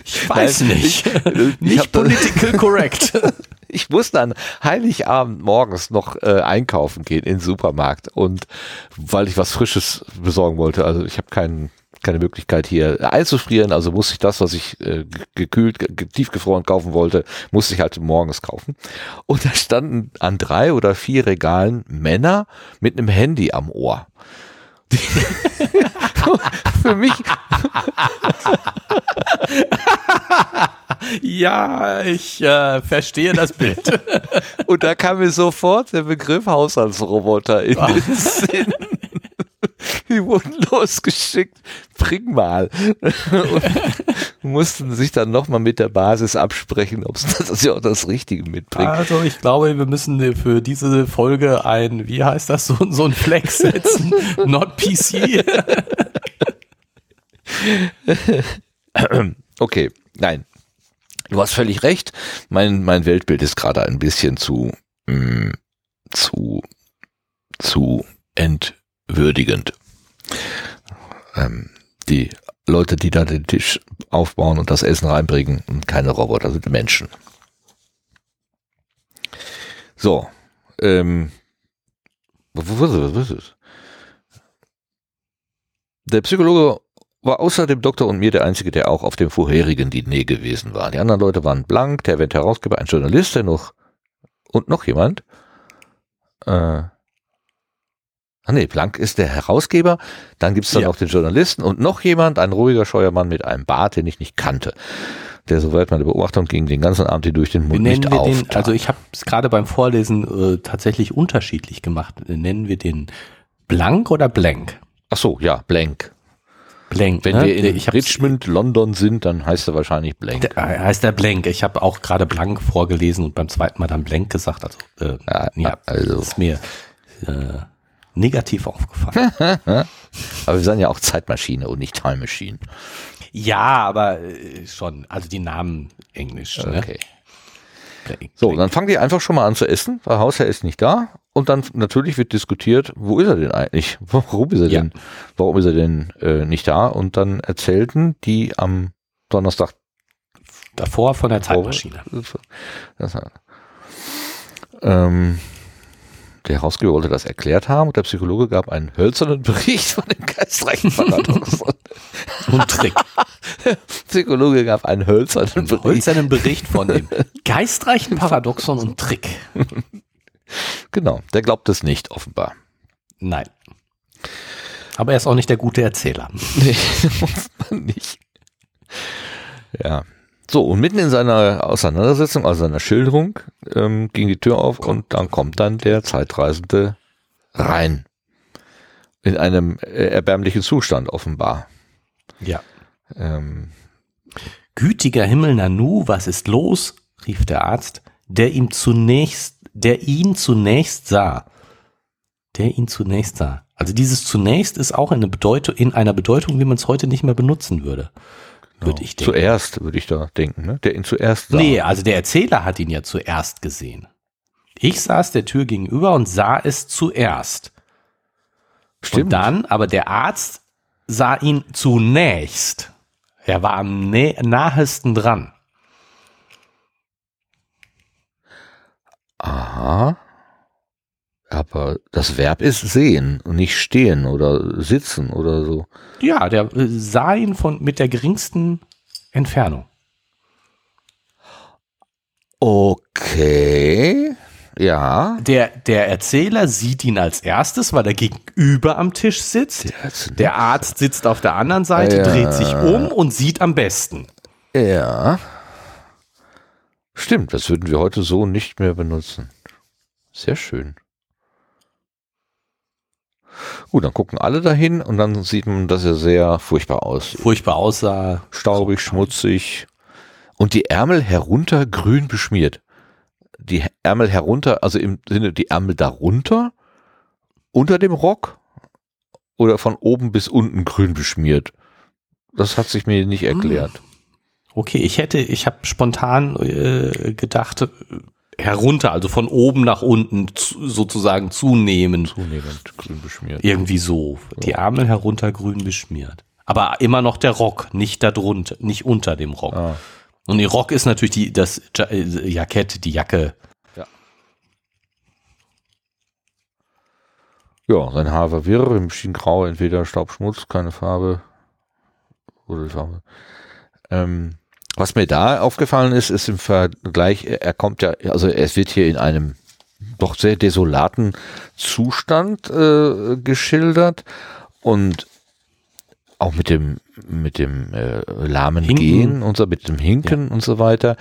ich weiß Nein, nicht, ich- ich nicht political correct. Ich muss dann Heiligabend morgens noch äh, einkaufen gehen in den Supermarkt und weil ich was Frisches besorgen wollte, also ich habe keinen keine Möglichkeit hier einzufrieren, also musste ich das, was ich äh, gekühlt, tiefgefroren kaufen wollte, musste ich halt morgens kaufen. Und da standen an drei oder vier Regalen Männer mit einem Handy am Ohr. für mich. ja, ich äh, verstehe das Bild. Und da kam mir sofort der Begriff Haushaltsroboter in den Sinn. Die wurden losgeschickt. Bring mal. Und mussten sich dann nochmal mit der Basis absprechen, ob das ja auch das Richtige mitbringt. Also ich glaube, wir müssen für diese Folge ein, wie heißt das, so, so ein Flex setzen. Not PC. okay, nein. Du hast völlig recht. Mein, mein Weltbild ist gerade ein bisschen zu, mh, mm, zu, zu entwürdigend. Ähm, die Leute, die da den Tisch aufbauen und das Essen reinbringen, und keine Roboter, sind Menschen. So, ähm, der Psychologe war außer dem Doktor und mir der Einzige, der auch auf dem vorherigen Diner gewesen war. Die anderen Leute waren blank, der Event-Herausgeber, ein Journalist, der noch und noch jemand. Äh, Ah nee, Blank ist der Herausgeber, dann gibt's dann ja. noch den Journalisten und noch jemand, ein ruhiger Scheuermann mit einem Bart, den ich nicht kannte. Der, soweit meine Beobachtung ging, den ganzen Abend hier durch den Mund nicht auf. Den, also ich habe es gerade beim Vorlesen äh, tatsächlich unterschiedlich gemacht. Nennen wir den Blank oder Blank? Ach so, ja, Blank. Blank. Wenn ne? wir in ich Richmond, London sind, dann heißt er wahrscheinlich Blank. Der, äh, heißt er Blank. Ich habe auch gerade Blank vorgelesen und beim zweiten Mal dann Blank gesagt. Also, äh, ja, ja, also. ist mir äh, negativ aufgefallen. aber wir sind ja auch Zeitmaschine und nicht Time Machine. Ja, aber äh, schon, also die Namen Englisch. Ne? Okay. So, dann fangen die einfach schon mal an zu essen. Der Hausherr ist nicht da. Und dann natürlich wird diskutiert, wo ist er denn eigentlich? Warum ist er ja. denn? Warum ist er denn äh, nicht da? Und dann erzählten die am Donnerstag davor von der Zeitmaschine. Ähm, der Herausgeber wollte das erklärt haben und der Psychologe gab einen hölzernen Bericht von dem geistreichen Paradoxon. und Trick. Der Psychologe gab einen hölzernen Bericht. hölzernen Bericht von dem geistreichen Paradoxon und Trick. Genau, der glaubt es nicht, offenbar. Nein. Aber er ist auch nicht der gute Erzähler. Nee, muss man nicht. Ja. So, und mitten in seiner Auseinandersetzung, also seiner Schilderung, ähm, ging die Tür auf und dann kommt dann der Zeitreisende rein. In einem äh, erbärmlichen Zustand offenbar. Ja. Ähm, Gütiger Himmel Nanu, was ist los? rief der Arzt, der ihm zunächst, der ihn zunächst sah. Der ihn zunächst sah. Also dieses zunächst ist auch eine Bedeutung, in einer Bedeutung, wie man es heute nicht mehr benutzen würde. Würde ich denken. Zuerst, würde ich da denken, ne? Der ihn zuerst sah. Nee, also der Erzähler hat ihn ja zuerst gesehen. Ich saß der Tür gegenüber und sah es zuerst. Stimmt. Und dann, aber der Arzt sah ihn zunächst. Er war am nahesten dran. Aha. Aber das Verb ist sehen und nicht stehen oder sitzen oder so. Ja, der äh, sah ihn von, mit der geringsten Entfernung. Okay. Ja. Der, der Erzähler sieht ihn als erstes, weil er gegenüber am Tisch sitzt. Der Arzt sitzt auf der anderen Seite, ja. dreht sich um und sieht am besten. Ja. Stimmt, das würden wir heute so nicht mehr benutzen. Sehr schön. Gut, dann gucken alle dahin und dann sieht man, dass er sehr furchtbar aussieht. Furchtbar aussah. Staubig, schmutzig. Und die Ärmel herunter grün beschmiert. Die Ärmel herunter, also im Sinne, die Ärmel darunter, unter dem Rock oder von oben bis unten grün beschmiert. Das hat sich mir nicht erklärt. Okay, ich hätte, ich habe spontan äh, gedacht, herunter, also von oben nach unten zu, sozusagen zunehmend. Zunehmend grün beschmiert. Irgendwie so. Die Ärmel herunter grün beschmiert. Aber immer noch der Rock, nicht darunter, nicht unter dem Rock. Ah. Und der Rock ist natürlich die, das äh, Jackett, die Jacke. Ja. Ja, sein Haar war wirr, im Schien grau, entweder Staubschmutz, keine Farbe. Ähm, was mir da aufgefallen ist, ist im Vergleich, er kommt ja, also es wird hier in einem doch sehr desolaten Zustand äh, geschildert und auch mit dem mit dem äh, lahmen Hinken. Gehen und so, mit dem Hinken ja. und so weiter.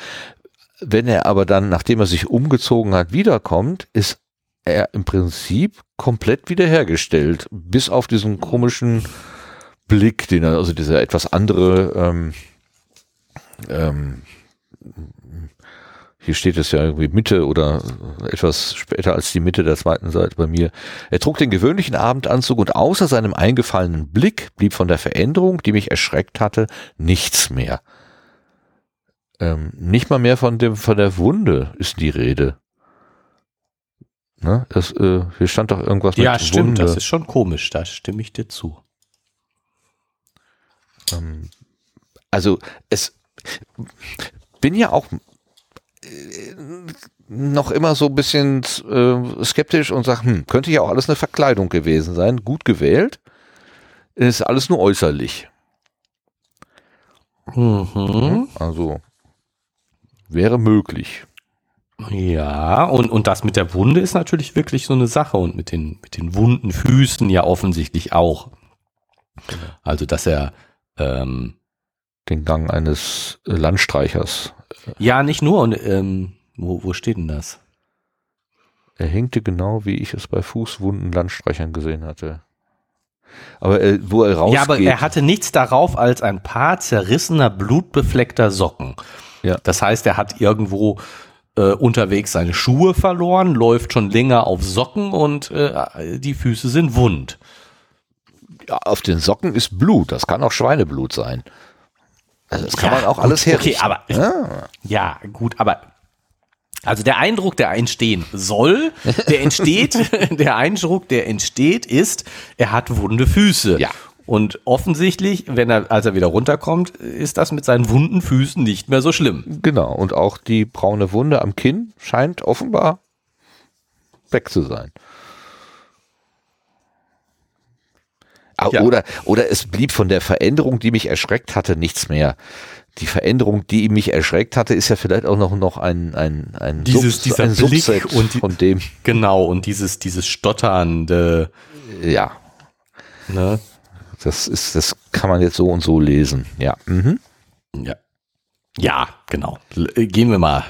Wenn er aber dann, nachdem er sich umgezogen hat, wiederkommt, ist er im Prinzip komplett wiederhergestellt, bis auf diesen komischen Blick, den er, also dieser etwas andere ähm, ähm, hier steht es ja irgendwie Mitte oder etwas später als die Mitte der zweiten Seite bei mir. Er trug den gewöhnlichen Abendanzug und außer seinem eingefallenen Blick blieb von der Veränderung, die mich erschreckt hatte, nichts mehr. Ähm, nicht mal mehr von dem, von der Wunde ist die Rede. Ne? Das, äh, hier stand doch irgendwas ja, mit stimmt, Wunde. Ja, stimmt, das ist schon komisch, da stimme ich dir zu. Ähm, also es bin ja auch noch immer so ein bisschen äh, skeptisch und sage, hm, könnte ja auch alles eine Verkleidung gewesen sein. Gut gewählt. Ist alles nur äußerlich. Mhm. Also wäre möglich. Ja, und, und das mit der Wunde ist natürlich wirklich so eine Sache und mit den, mit den wunden Füßen ja offensichtlich auch. Also, dass er ähm, den Gang eines Landstreichers ja, nicht nur. Und ähm, wo, wo steht denn das? Er hängte genau, wie ich es bei Fußwunden Landstreichern gesehen hatte. Aber äh, wo er rausgeht. Ja, aber er hatte nichts darauf als ein paar zerrissener, blutbefleckter Socken. Ja. Das heißt, er hat irgendwo äh, unterwegs seine Schuhe verloren, läuft schon länger auf Socken und äh, die Füße sind wund. Ja, auf den Socken ist Blut. Das kann auch Schweineblut sein. Also das kann ja, man auch alles gut, herrichten. Okay, aber ja. ja, gut, aber also der Eindruck, der entstehen soll, der entsteht, der Eindruck, der entsteht, ist, er hat wunde Füße. Ja. Und offensichtlich, wenn er, als er wieder runterkommt, ist das mit seinen wunden Füßen nicht mehr so schlimm. Genau. Und auch die braune Wunde am Kinn scheint offenbar weg zu sein. Ja. Oder, oder es blieb von der Veränderung, die mich erschreckt hatte, nichts mehr. Die Veränderung, die mich erschreckt hatte, ist ja vielleicht auch noch, noch ein, ein, ein, dieses, Sub, dieser ein Blick Subset und die, von dem. Genau, und dieses, dieses stotternde. Ja. Ne? Das ist, das kann man jetzt so und so lesen. Ja. Mhm. Ja. Ja, genau. Gehen wir mal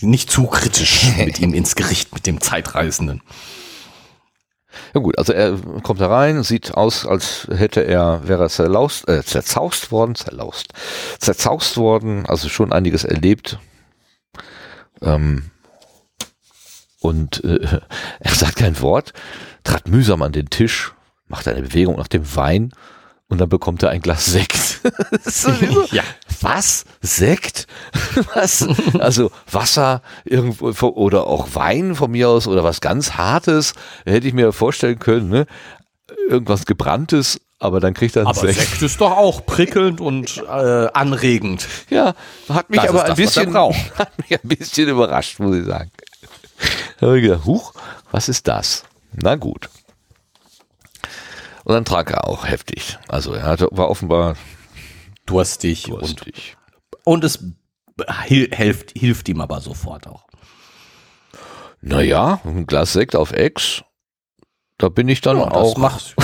nicht zu kritisch mit ihm ins Gericht, mit dem Zeitreisenden. Ja gut, also er kommt da rein, sieht aus, als hätte er, wäre er zerlaust, äh, zerzaust worden, zerlaust, zerzaust worden, also schon einiges erlebt. Ähm, und äh, er sagt kein Wort, trat mühsam an den Tisch, macht eine Bewegung nach dem Wein und dann bekommt er ein Glas Sekt. ja. Was? Sekt? Was? Also Wasser irgendwo oder auch Wein von mir aus oder was ganz Hartes, hätte ich mir vorstellen können, ne? Irgendwas gebranntes, aber dann kriegt er einen aber Sekt. Sekt ist doch auch prickelnd und äh, anregend. Ja, hat mich das aber ein das, bisschen hat mich ein bisschen überrascht, muss ich sagen. Da habe ich gedacht, huch, was ist das? Na gut. Und dann trank er auch heftig. Also er hatte, war offenbar durstig, durstig. Und, und es hilft, hilft ihm aber sofort auch. Naja, ein Glas Sekt auf Ex, da bin ich dann ja, auch. Macht,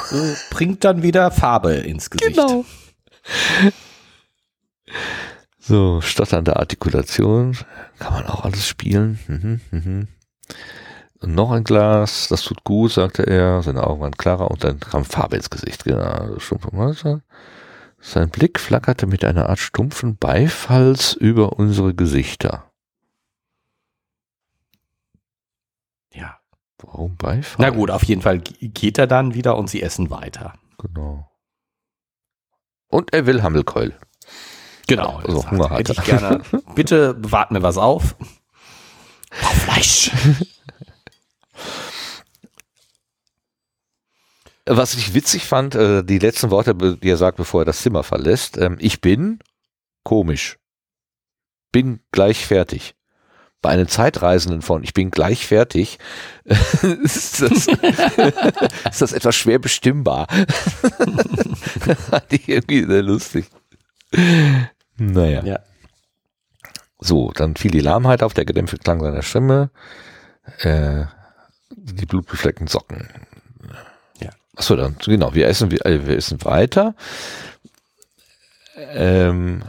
bringt dann wieder Farbe ins Gesicht. Genau. So, stotternde Artikulation, kann man auch alles spielen. Mhm, mhm. Noch ein Glas, das tut gut, sagte er, seine Augen waren klarer und dann kam Farbe ins Gesicht. Genau. Sein Blick flackerte mit einer Art stumpfen Beifalls über unsere Gesichter. Ja. Warum Beifall? Na gut, auf jeden Fall geht er dann wieder und sie essen weiter. Genau. Und er will Hammelkeul. Genau. Also Hunger hat. Hätte ich gerne. Bitte bewahrt mir was auf. Auf Fleisch. Was ich witzig fand, äh, die letzten Worte, die er sagt, bevor er das Zimmer verlässt, ähm, ich bin komisch. Bin gleich fertig. bei einem Zeitreisenden von ich bin gleich fertig, ist, das, ist das etwas schwer bestimmbar. Fand ich irgendwie sehr lustig. Naja. Ja. So, dann fiel die Lahmheit auf, der gedämpfte Klang seiner Stimme, äh, die blutbefleckten Socken. Achso, dann, genau, wir essen, wir, äh, wir essen weiter. Ähm,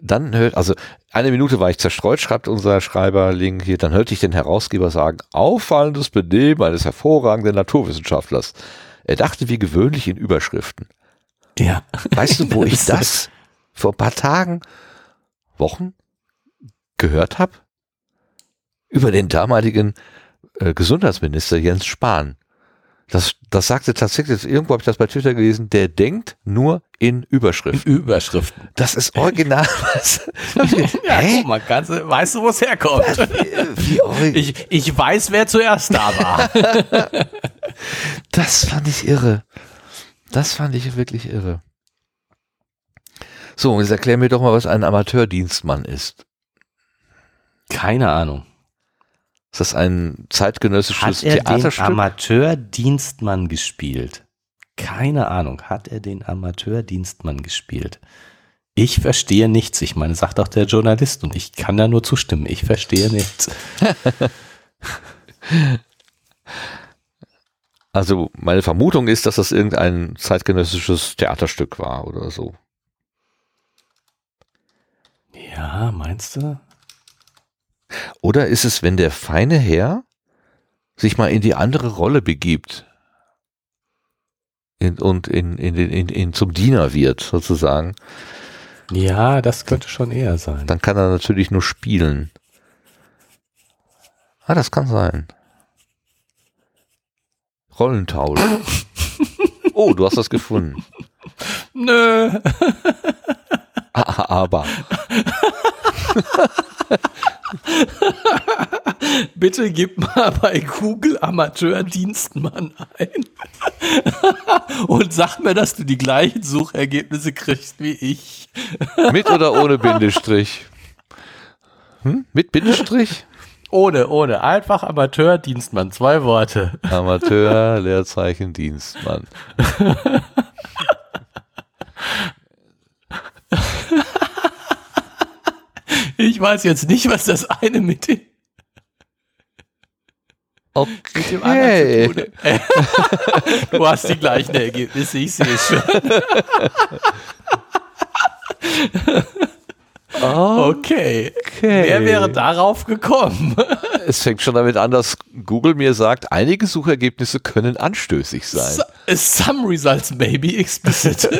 dann hört, also eine Minute war ich zerstreut, schreibt unser Schreiber Link hier, dann hörte ich den Herausgeber sagen, auffallendes Benehmen eines hervorragenden Naturwissenschaftlers. Er dachte wie gewöhnlich in Überschriften. Ja. Weißt du, wo ich das vor ein paar Tagen, Wochen gehört habe? Über den damaligen äh, Gesundheitsminister Jens Spahn. Das, das sagte tatsächlich, irgendwo habe ich das bei Twitter gelesen, der denkt nur in Überschriften. Überschriften. Das ist original. Was? Ja, Hä? guck mal, ganz, weißt du, wo es herkommt? Wie, wie Ich, ich weiß, wer zuerst da war. Das fand ich irre. Das fand ich wirklich irre. So, jetzt erklär mir doch mal, was ein Amateurdienstmann ist. Keine Ahnung. Ist das ein zeitgenössisches Hat er den Theaterstück? Amateurdienstmann gespielt? Keine Ahnung. Hat er den Amateurdienstmann gespielt? Ich verstehe nichts. Ich meine, sagt auch der Journalist und ich kann da nur zustimmen. Ich verstehe nichts. Also meine Vermutung ist, dass das irgendein zeitgenössisches Theaterstück war oder so. Ja, meinst du? Oder ist es, wenn der feine Herr sich mal in die andere Rolle begibt in, und in, in, in, in, zum Diener wird, sozusagen, Ja, das könnte schon eher sein. dann kann er natürlich nur spielen. Ah, das kann sein. Rollentausch. oh, du hast das gefunden. Nö. Ah, Aber. Bitte gib mal bei Google Amateurdienstmann ein. Und sag mir, dass du die gleichen Suchergebnisse kriegst wie ich. Mit oder ohne Bindestrich? Hm? Mit Bindestrich? Ohne, ohne. Einfach Amateurdienstmann. Zwei Worte. Amateur, Leerzeichen, Dienstmann. Ich weiß jetzt nicht, was das eine mit dem, mit dem anderen zu tun hat. Du hast die gleichen Ergebnisse, ich sehe es schon. Okay. Wer wäre darauf gekommen? Es fängt schon damit an, dass Google mir sagt, einige Suchergebnisse können anstößig sein. So- Some results may be explicit.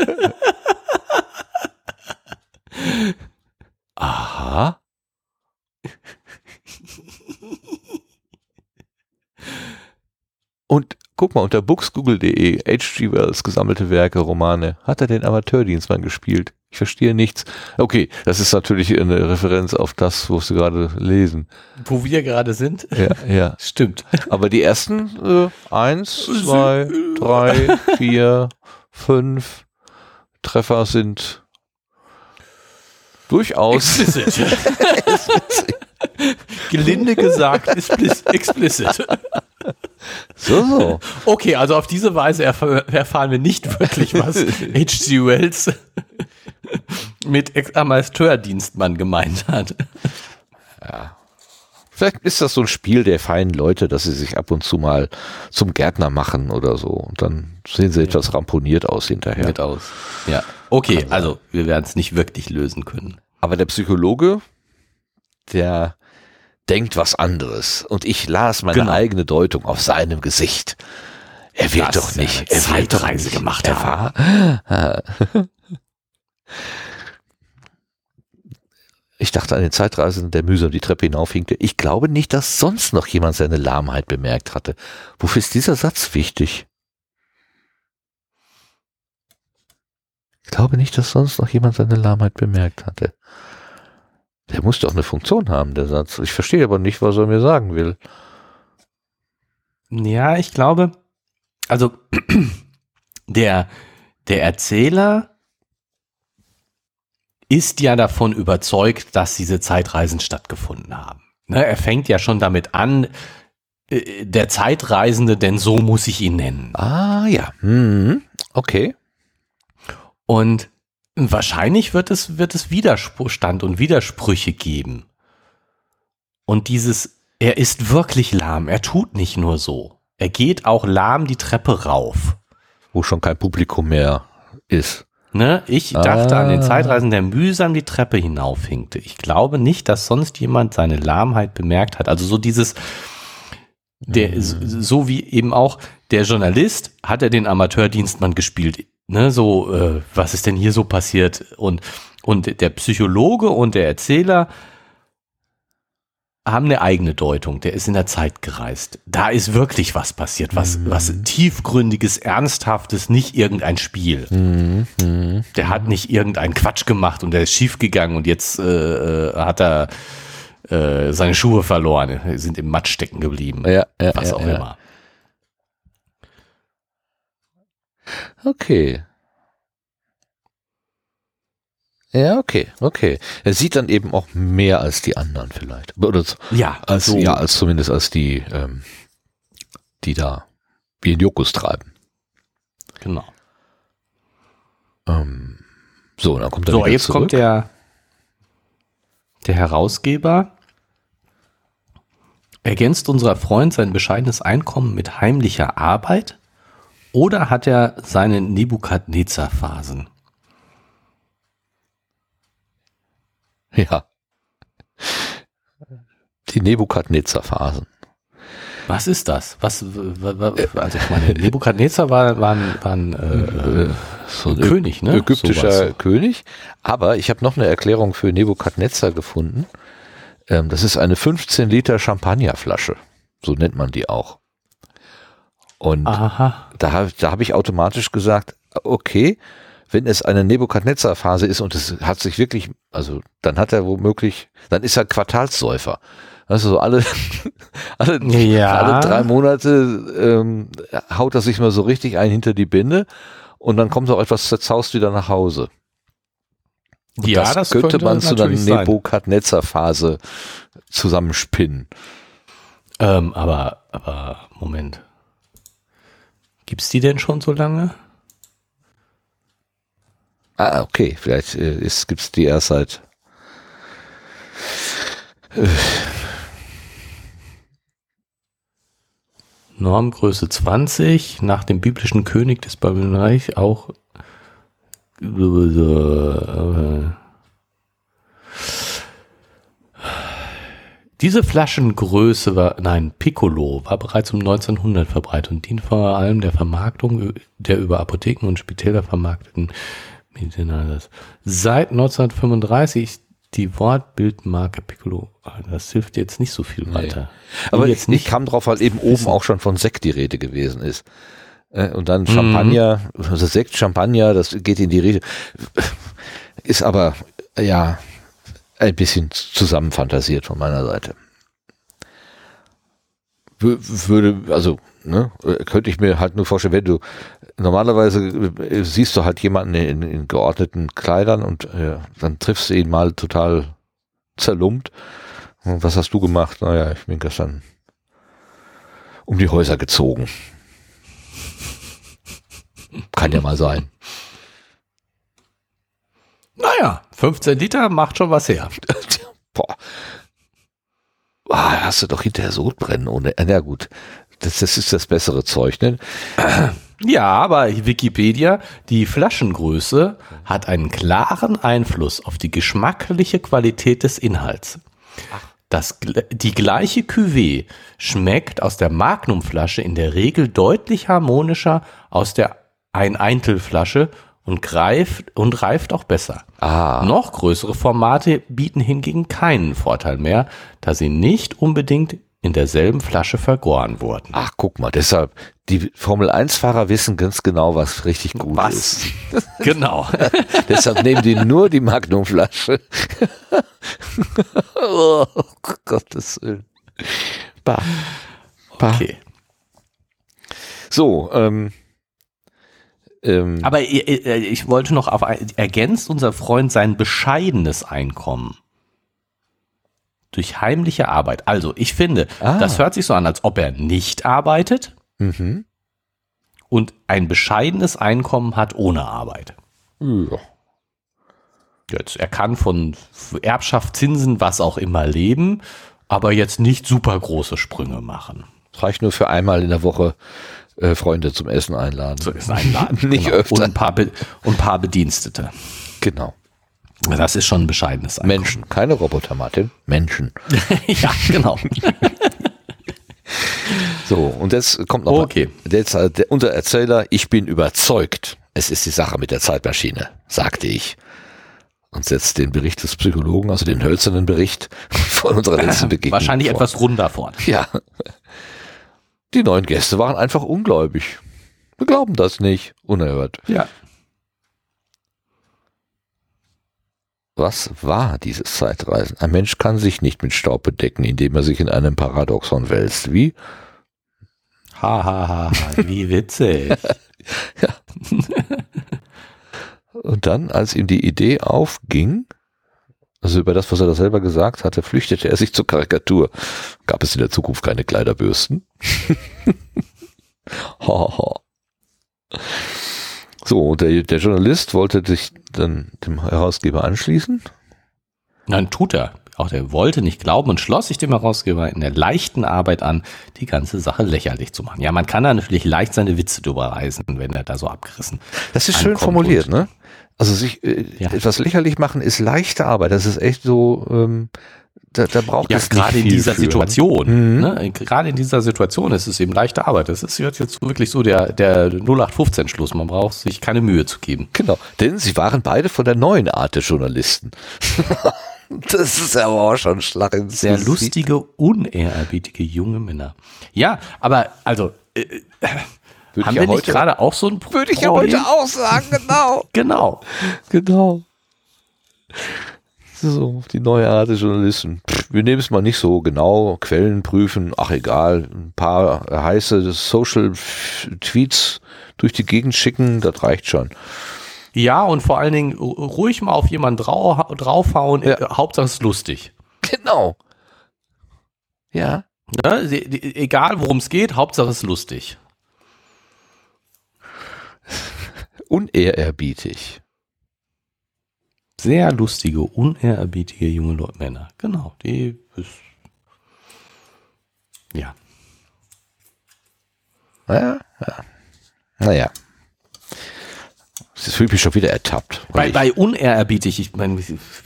Aha. Und guck mal, unter booksgoogle.de, H.G. Wells, gesammelte Werke, Romane, hat er den Amateurdienstmann gespielt. Ich verstehe nichts. Okay, das ist natürlich eine Referenz auf das, wo Sie gerade lesen. Wo wir gerade sind. Ja, ja. Stimmt. Aber die ersten äh, eins, zwei, drei, vier, fünf Treffer sind durchaus Explicit. Gelinde gesagt, explicit. so, so. Okay, also auf diese Weise erf erfahren wir nicht wirklich, was H.G. Wells mit Ex- Amateurdienstmann gemeint hat. Vielleicht ist das so ein Spiel der feinen Leute, dass sie sich ab und zu mal zum Gärtner machen oder so. Und dann sehen sie etwas ramponiert aus hinterher. Mit aus. Ja. Okay, also wir werden es nicht wirklich lösen können. Aber der Psychologe, der denkt was anderes. Und ich las meine Genau. eigene Deutung auf seinem Gesicht. Er wird doch nicht, er wird doch nicht gemacht er war. Ich dachte an den Zeitreisenden, der mühsam die Treppe hinaufhinkte. Ich glaube nicht, dass sonst noch jemand seine Lahmheit bemerkt hatte. Wofür ist dieser Satz wichtig? Ich glaube nicht, dass sonst noch jemand seine Lahmheit bemerkt hatte. Der muss doch eine Funktion haben, der Satz. Ich verstehe aber nicht, was er mir sagen will. Ja, ich glaube, also der, der Erzähler ist ja davon überzeugt, dass diese Zeitreisen stattgefunden haben. ne, er fängt ja schon damit an, äh, der Zeitreisende, denn so muss ich ihn nennen. Ah ja, mhm. okay. Und wahrscheinlich wird es, wird es Widerstand und Widersprüche geben. Und dieses, er ist wirklich lahm, er tut nicht nur so. Er geht auch lahm die Treppe rauf. Wo schon kein Publikum mehr ist. Ne? Ich dachte Ah. an den Zeitreisen, der mühsam die Treppe hinaufhinkte. Ich glaube nicht, dass sonst jemand seine Lahmheit bemerkt hat. Also so dieses, der, Mhm. so wie eben auch der Journalist hat er den Amateurdienstmann gespielt. Ne? So, äh, was ist denn hier so passiert? Und, und der Psychologe und der Erzähler haben eine eigene Deutung. Der ist in der Zeit gereist. Da ist wirklich was passiert, was, Mhm. was tiefgründiges, ernsthaftes, nicht irgendein Spiel. Mhm. Der hat nicht irgendeinen Quatsch gemacht und der ist schief gegangen und jetzt äh, äh, hat er äh, seine Schuhe verloren, sind im Matsch stecken geblieben. Ja, ja, was ja, auch immer. Okay. Ja, okay, okay. Er sieht dann eben auch mehr als die anderen vielleicht. Oder Ja, als, so. ja, als zumindest als die, ähm, die da wie in Jokus treiben. genau. Ähm, so, dann kommt er So, wieder jetzt zurück. kommt der, der Herausgeber. Ergänzt unser Freund sein bescheidenes Einkommen mit heimlicher Arbeit oder hat er seine Nebukadnezar-Phasen? Ja. Die Nebukadnezar-Phasen. Was ist das? Was, also ich meine, Nebukadnezar war, war ein, war ein äh, Äh, so ein König, ne? Ägyptischer Sowas. König. Aber ich habe noch eine Erklärung für Nebukadnezar gefunden. Ähm, das ist eine 15 Liter Champagnerflasche. So nennt man die auch. Und Aha. da, hab- da habe ich automatisch gesagt, okay, wenn es eine Nebukadnezar-Phase ist und es hat sich wirklich, also dann hat er womöglich, dann ist er Quartalssäufer. Also so alle, alle, Ja. alle drei Monate ähm, haut er sich mal so richtig ein hinter die Binde und dann kommt auch etwas zerzaust wieder nach Hause. Und Ja, das könnte man zu einer. Nebukadnezar-Phase zusammenspinnen. Ähm, aber, aber, Moment. Gibt's die denn schon so lange? Ah, okay, vielleicht äh, ist, gibt's die erst seit Normgröße 20, nach dem biblischen König des Babylonreich auch. äh, Diese Flaschengröße war, nein, Piccolo war bereits um 1900 verbreitet und dient vor allem der Vermarktung der über Apotheken und Spitäler vermarkteten Medizinales. Seit 1935 die Wortbildmarke Piccolo. Ah, Das hilft jetzt nicht so viel weiter. Aber Will jetzt ich nicht kam drauf, weil eben oben auch schon von Sekt die Rede gewesen ist. Äh, Und dann Champagner, also Sekt, Champagner, das geht in die Rede. Ist aber, ja, ein bisschen zusammenfantasiert von meiner Seite. Wür- Würde, also, ne, könnte ich mir halt nur vorstellen, wenn du, normalerweise äh, siehst du halt jemanden in, in geordneten Kleidern und äh, dann triffst du ihn mal total zerlumpt. Und was hast du gemacht? Naja, ich bin gestern um die Häuser gezogen. Kann ja mal sein. Naja, 15 Liter macht schon was her. Boah. Ah, hast du doch hinterher Sodbrennen ohne. Na gut. Das, das ist das bessere Zeug, ne? Ja, aber Wikipedia, die Flaschengröße hat einen klaren Einfluss auf die geschmackliche Qualität des Inhalts. Das, die gleiche Cuvée schmeckt aus der Magnumflasche in der Regel deutlich harmonischer aus der Ein-Eintel-Flasche und greift und reift auch besser. Ah. Noch größere Formate bieten hingegen keinen Vorteil mehr, da sie nicht unbedingt in derselben Flasche vergoren wurden. Ach, guck mal, deshalb, die Formel-1-Fahrer wissen ganz genau, was richtig gut ist. Genau. Deshalb nehmen die nur die Magnumflasche. oh, Gottes Willen. Bah. Bah. Okay. So, ähm, ähm, Aber äh, äh, ich wollte noch auf ergänzt unser Freund sein bescheidenes Einkommen. durch heimliche Arbeit. Also ich finde, Ah. das hört sich so an, als ob er nicht arbeitet Mhm. und ein bescheidenes Einkommen hat ohne Arbeit. Ja. Jetzt, er kann von Erbschaft, Zinsen, was auch immer leben, aber jetzt nicht super große Sprünge machen. Es reicht nur für einmal in der Woche äh, Freunde zum Essen einladen. So ist ein Laden. Nicht genau. öfter. Und ein, paar Be und ein paar Bedienstete. Genau. Das ist schon ein bescheidenes Einkommen. Menschen, keine Roboter, Martin. Menschen. ja, genau. So, und jetzt kommt noch Okay. mal, jetzt, der, unser Erzähler, ich bin überzeugt, es ist die Sache mit der Zeitmaschine, sagte ich. Und setzt den Bericht des Psychologen, also den hölzernen Bericht von unserer letzten Begegnung. Wahrscheinlich vor. etwas runder vorne. Ja. Die neuen Gäste waren einfach ungläubig. Wir glauben das nicht. Unerhört. Ja. Was war dieses Zeitreisen? Ein Mensch kann sich nicht mit Staub bedecken, indem er sich in einem Paradoxon wälzt. Wie? Ha, ha, ha, wie witzig. Und dann, als ihm die Idee aufging, also über das, was er da selber gesagt hatte, flüchtete er sich zur Karikatur. Gab es in der Zukunft keine Kleiderbürsten? Ha, ha. so, und der, der Journalist wollte sich dann dem Herausgeber anschließen. Nein, tut er. Auch der wollte nicht glauben und schloss sich dem Herausgeber in der leichten Arbeit an, die ganze Sache lächerlich zu machen. Ja, man kann da natürlich leicht seine Witze drüber reißen, wenn er da so abgerissen. Das ist schön formuliert, ne? Also sich äh, Ja. etwas lächerlich machen ist leichte Arbeit. Das ist echt so, ähm, da, da braucht Ja, es gerade in dieser für, Situation. Mhm. Ne? Gerade in dieser Situation ist es eben leichte Arbeit. Das ist jetzt wirklich so der, der 0815-Schluss. Man braucht sich keine Mühe zu geben. Genau, denn sie waren beide von der neuen Art der Journalisten. das ist aber auch schon Schlag ins Sehr lustige, unehrerbietige junge Männer. Ja, aber also, äh, Würde haben ich wir ja nicht heute, gerade auch so ein würde ich ja Problem? heute auch sagen, genau. Genau. genau. So, die neue Art der Journalisten. Wir nehmen es mal nicht so genau, Quellen prüfen, ach egal, ein paar heiße Social-Tweets durch die Gegend schicken, das reicht schon. Ja, und vor allen Dingen ru- ruhig mal auf jemanden drau draufhauen. Ja. Äh, Hauptsache es ist lustig. Genau. Ja. Ne? Egal worum es geht, Hauptsache es ist lustig. Unehrerbietig. Sehr lustige, unehrerbietige junge Leute, Männer. Genau, die ist, ja. Ja, ja. Naja. Das fühlt mich schon wieder ertappt. weil Bei, bei unehrerbietig, ich meine,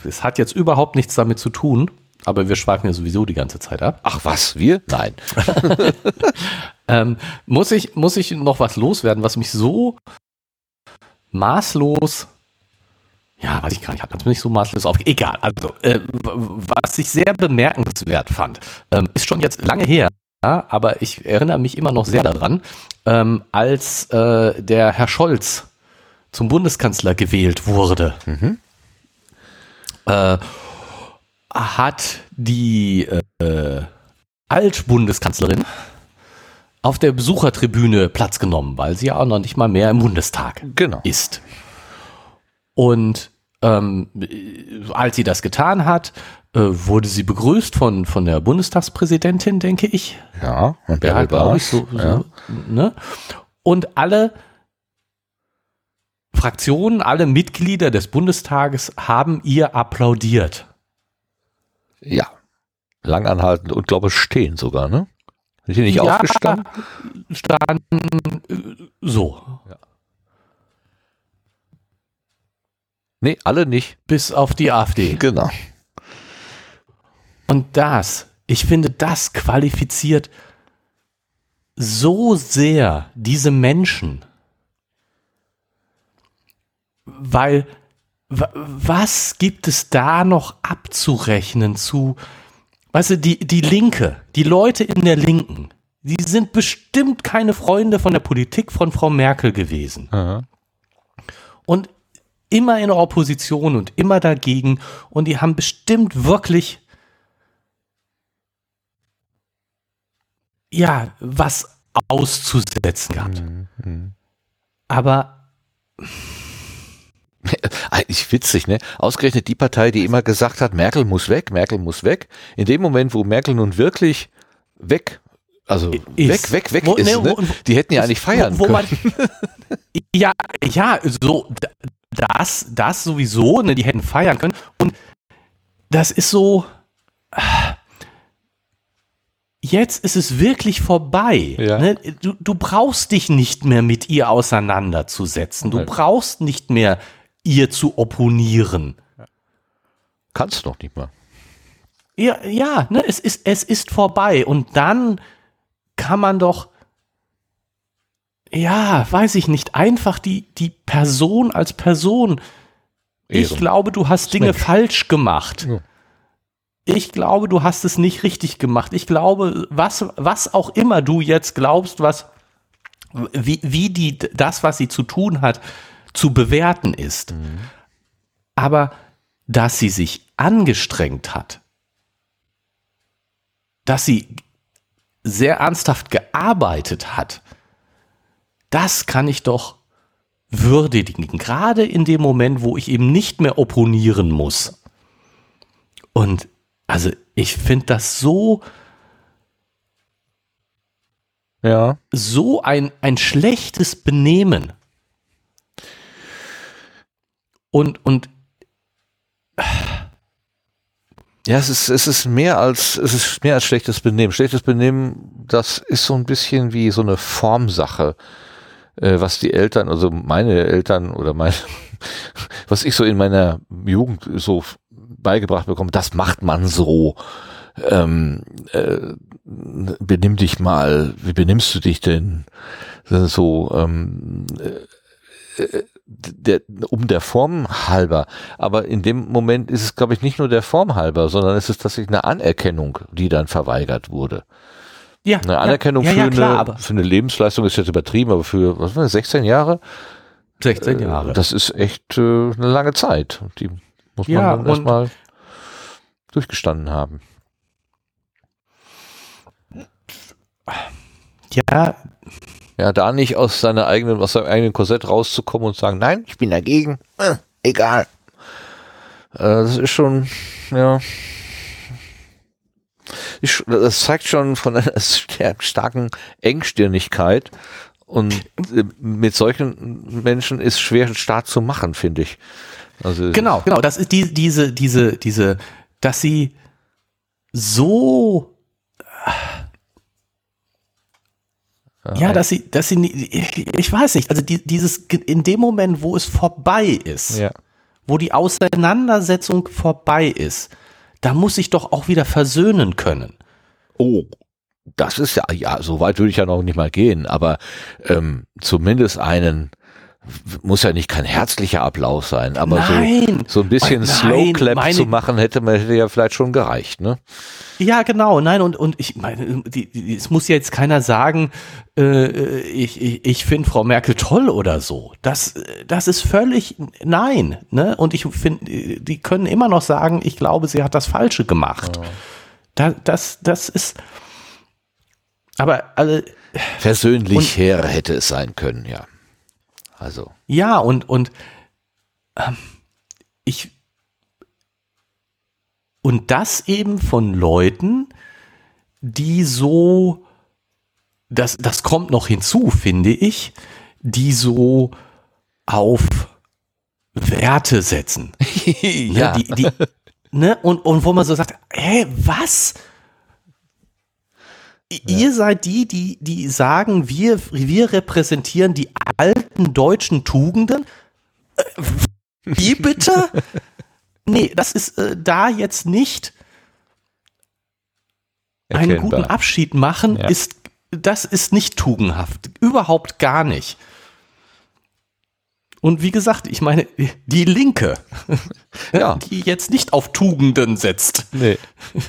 es hat jetzt überhaupt nichts damit zu tun, aber wir schweifen ja sowieso die ganze Zeit ab. Ach was, wir? Nein. Ähm, muss, ich, muss ich noch was loswerden, was mich so maßlos, ja, weiß ich gar nicht, hat mich so maßlos auf. Egal, also, äh, was ich sehr bemerkenswert fand, ähm, ist schon jetzt lange her, ja, aber ich erinnere mich immer noch sehr daran, ähm, als äh, der Herr Scholz zum Bundeskanzler gewählt wurde. Äh, hat die äh, Altbundeskanzlerin auf der Besuchertribüne Platz genommen, weil sie ja auch noch nicht mal mehr im Bundestag Genau. ist. Und ähm, äh, als sie das getan hat, äh, wurde sie begrüßt von, von der Bundestagspräsidentin, denke ich. Ja, und Der hat, glaube ich, so, ja. so ne? Und alle Fraktionen, alle Mitglieder des Bundestages haben ihr applaudiert. Ja. Langanhaltend und glaube stehen sogar, ne? Sind die nicht Ja. aufgestanden? Standen äh, so. Nee, alle nicht. Bis auf die AfD. Genau. Und das, ich finde, das qualifiziert so sehr diese Menschen. Weil, was gibt es da noch abzurechnen zu, weißt du, die, die Linke, die Leute in der Linken, die sind bestimmt keine Freunde von der Politik von Frau Merkel gewesen. Und immer in der Opposition und immer dagegen. Und die haben bestimmt wirklich, ja, was auszusetzen gehabt. Aber Eigentlich witzig, ne? Ausgerechnet die Partei, die immer gesagt hat, Merkel muss weg, Merkel muss weg. In dem Moment, wo Merkel nun wirklich weg, also Ist. weg, weg, weg Wo- ist, ne, ne? wo- die hätten ja eigentlich feiern wo, können. man, ja, ja, so das, das sowieso, ne, die hätten feiern können. Und das ist so. ah, Jetzt ist es wirklich vorbei. Ja. Ne? Du, du brauchst dich nicht mehr mit ihr auseinanderzusetzen. Du brauchst nicht mehr ihr zu opponieren. Kannst noch nicht mal. Ja, ja, ne, es ist, es ist vorbei. Und dann kann man doch, ja, weiß ich nicht, einfach die, die Person als Person. Ich Ehren. glaube, du hast Dinge Mensch. falsch gemacht. Ja. Ich glaube, du hast es nicht richtig gemacht. Ich glaube, was, was auch immer du jetzt glaubst, was, wie, wie die, das, was sie zu tun hat, zu bewerten ist. Aber dass sie sich angestrengt hat, dass sie sehr ernsthaft gearbeitet hat, das kann ich doch würdigen. Gerade in dem Moment, wo ich eben nicht mehr opponieren muss. Und also ich finde das so, Ja. so ein, ein schlechtes Benehmen. Und, und Ja, es ist, es ist mehr als, es ist mehr als schlechtes Benehmen. Schlechtes Benehmen, das ist so ein bisschen wie so eine Formsache, äh, was die Eltern, also meine Eltern oder mein, was ich so in meiner Jugend so beigebracht bekomme, das macht man so. Ähm, äh, benimm dich mal, wie benimmst du dich denn? So, ähm, der, um der Form halber. Aber in dem Moment ist es, glaube ich, nicht nur der Form halber, sondern es ist tatsächlich eine Anerkennung, die dann verweigert wurde. ja, Eine Anerkennung ja, ja, für, klar, eine, für eine Lebensleistung ist jetzt übertrieben, aber für, was war das, 16 Jahre? 16 Jahre. Das ist echt äh, eine lange Zeit. Die muss man Ja, dann erstmal durchgestanden haben. ja, Ja, da nicht aus seiner eigenen, aus seinem eigenen Korsett rauszukommen und sagen, nein, ich bin dagegen, äh, egal. Äh, das ist schon, ja. Ich, das zeigt schon von einer starken Engstirnigkeit. Und äh, mit solchen Menschen ist schwer stark zu machen, finde ich. Also, Genau, genau. Das ist die, diese, diese, diese, dass sie so, ja, dass sie, dass sie, nie- ich, ich weiß nicht, also die, dieses, in dem Moment, wo es vorbei ist, Ja. wo die Auseinandersetzung vorbei ist, da muss ich doch auch wieder versöhnen können. Oh, das ist ja, ja, so weit würde ich ja noch nicht mal gehen, aber ähm, zumindest einen, muss ja nicht kein herzlicher Applaus sein, aber Nein. so, so ein bisschen Nein, Slow Clap meine- zu machen, hätte man hätte ja vielleicht schon gereicht, ne? Ja, genau, nein, und, und ich meine, die, die, es muss ja jetzt keiner sagen, äh, ich, ich, ich finde Frau Merkel toll oder so. Das, das ist völlig nein. Ne? Und ich finde, die können immer noch sagen, ich glaube, sie hat das Falsche gemacht. Da, das, das ist. Aber also, Versöhnlich her hätte es sein können, ja. Also, ja, und, und ähm, ich und das eben von Leuten, die so, das, das kommt noch hinzu, finde ich, die so auf Werte setzen. ja, Ne, die, die, ne? und, und wo man so sagt, hä, was? I- Ihr seid die, die, die sagen, wir, wir repräsentieren die alten deutschen Tugenden. Äh, Wie bitte? nee, das ist äh, da jetzt nicht einen guten erkennbar. Abschied machen, Ja. ist, das ist nicht tugendhaft. Überhaupt gar nicht. Und wie gesagt, ich meine, die Linke, Ja. die jetzt nicht auf Tugenden setzt. Nee.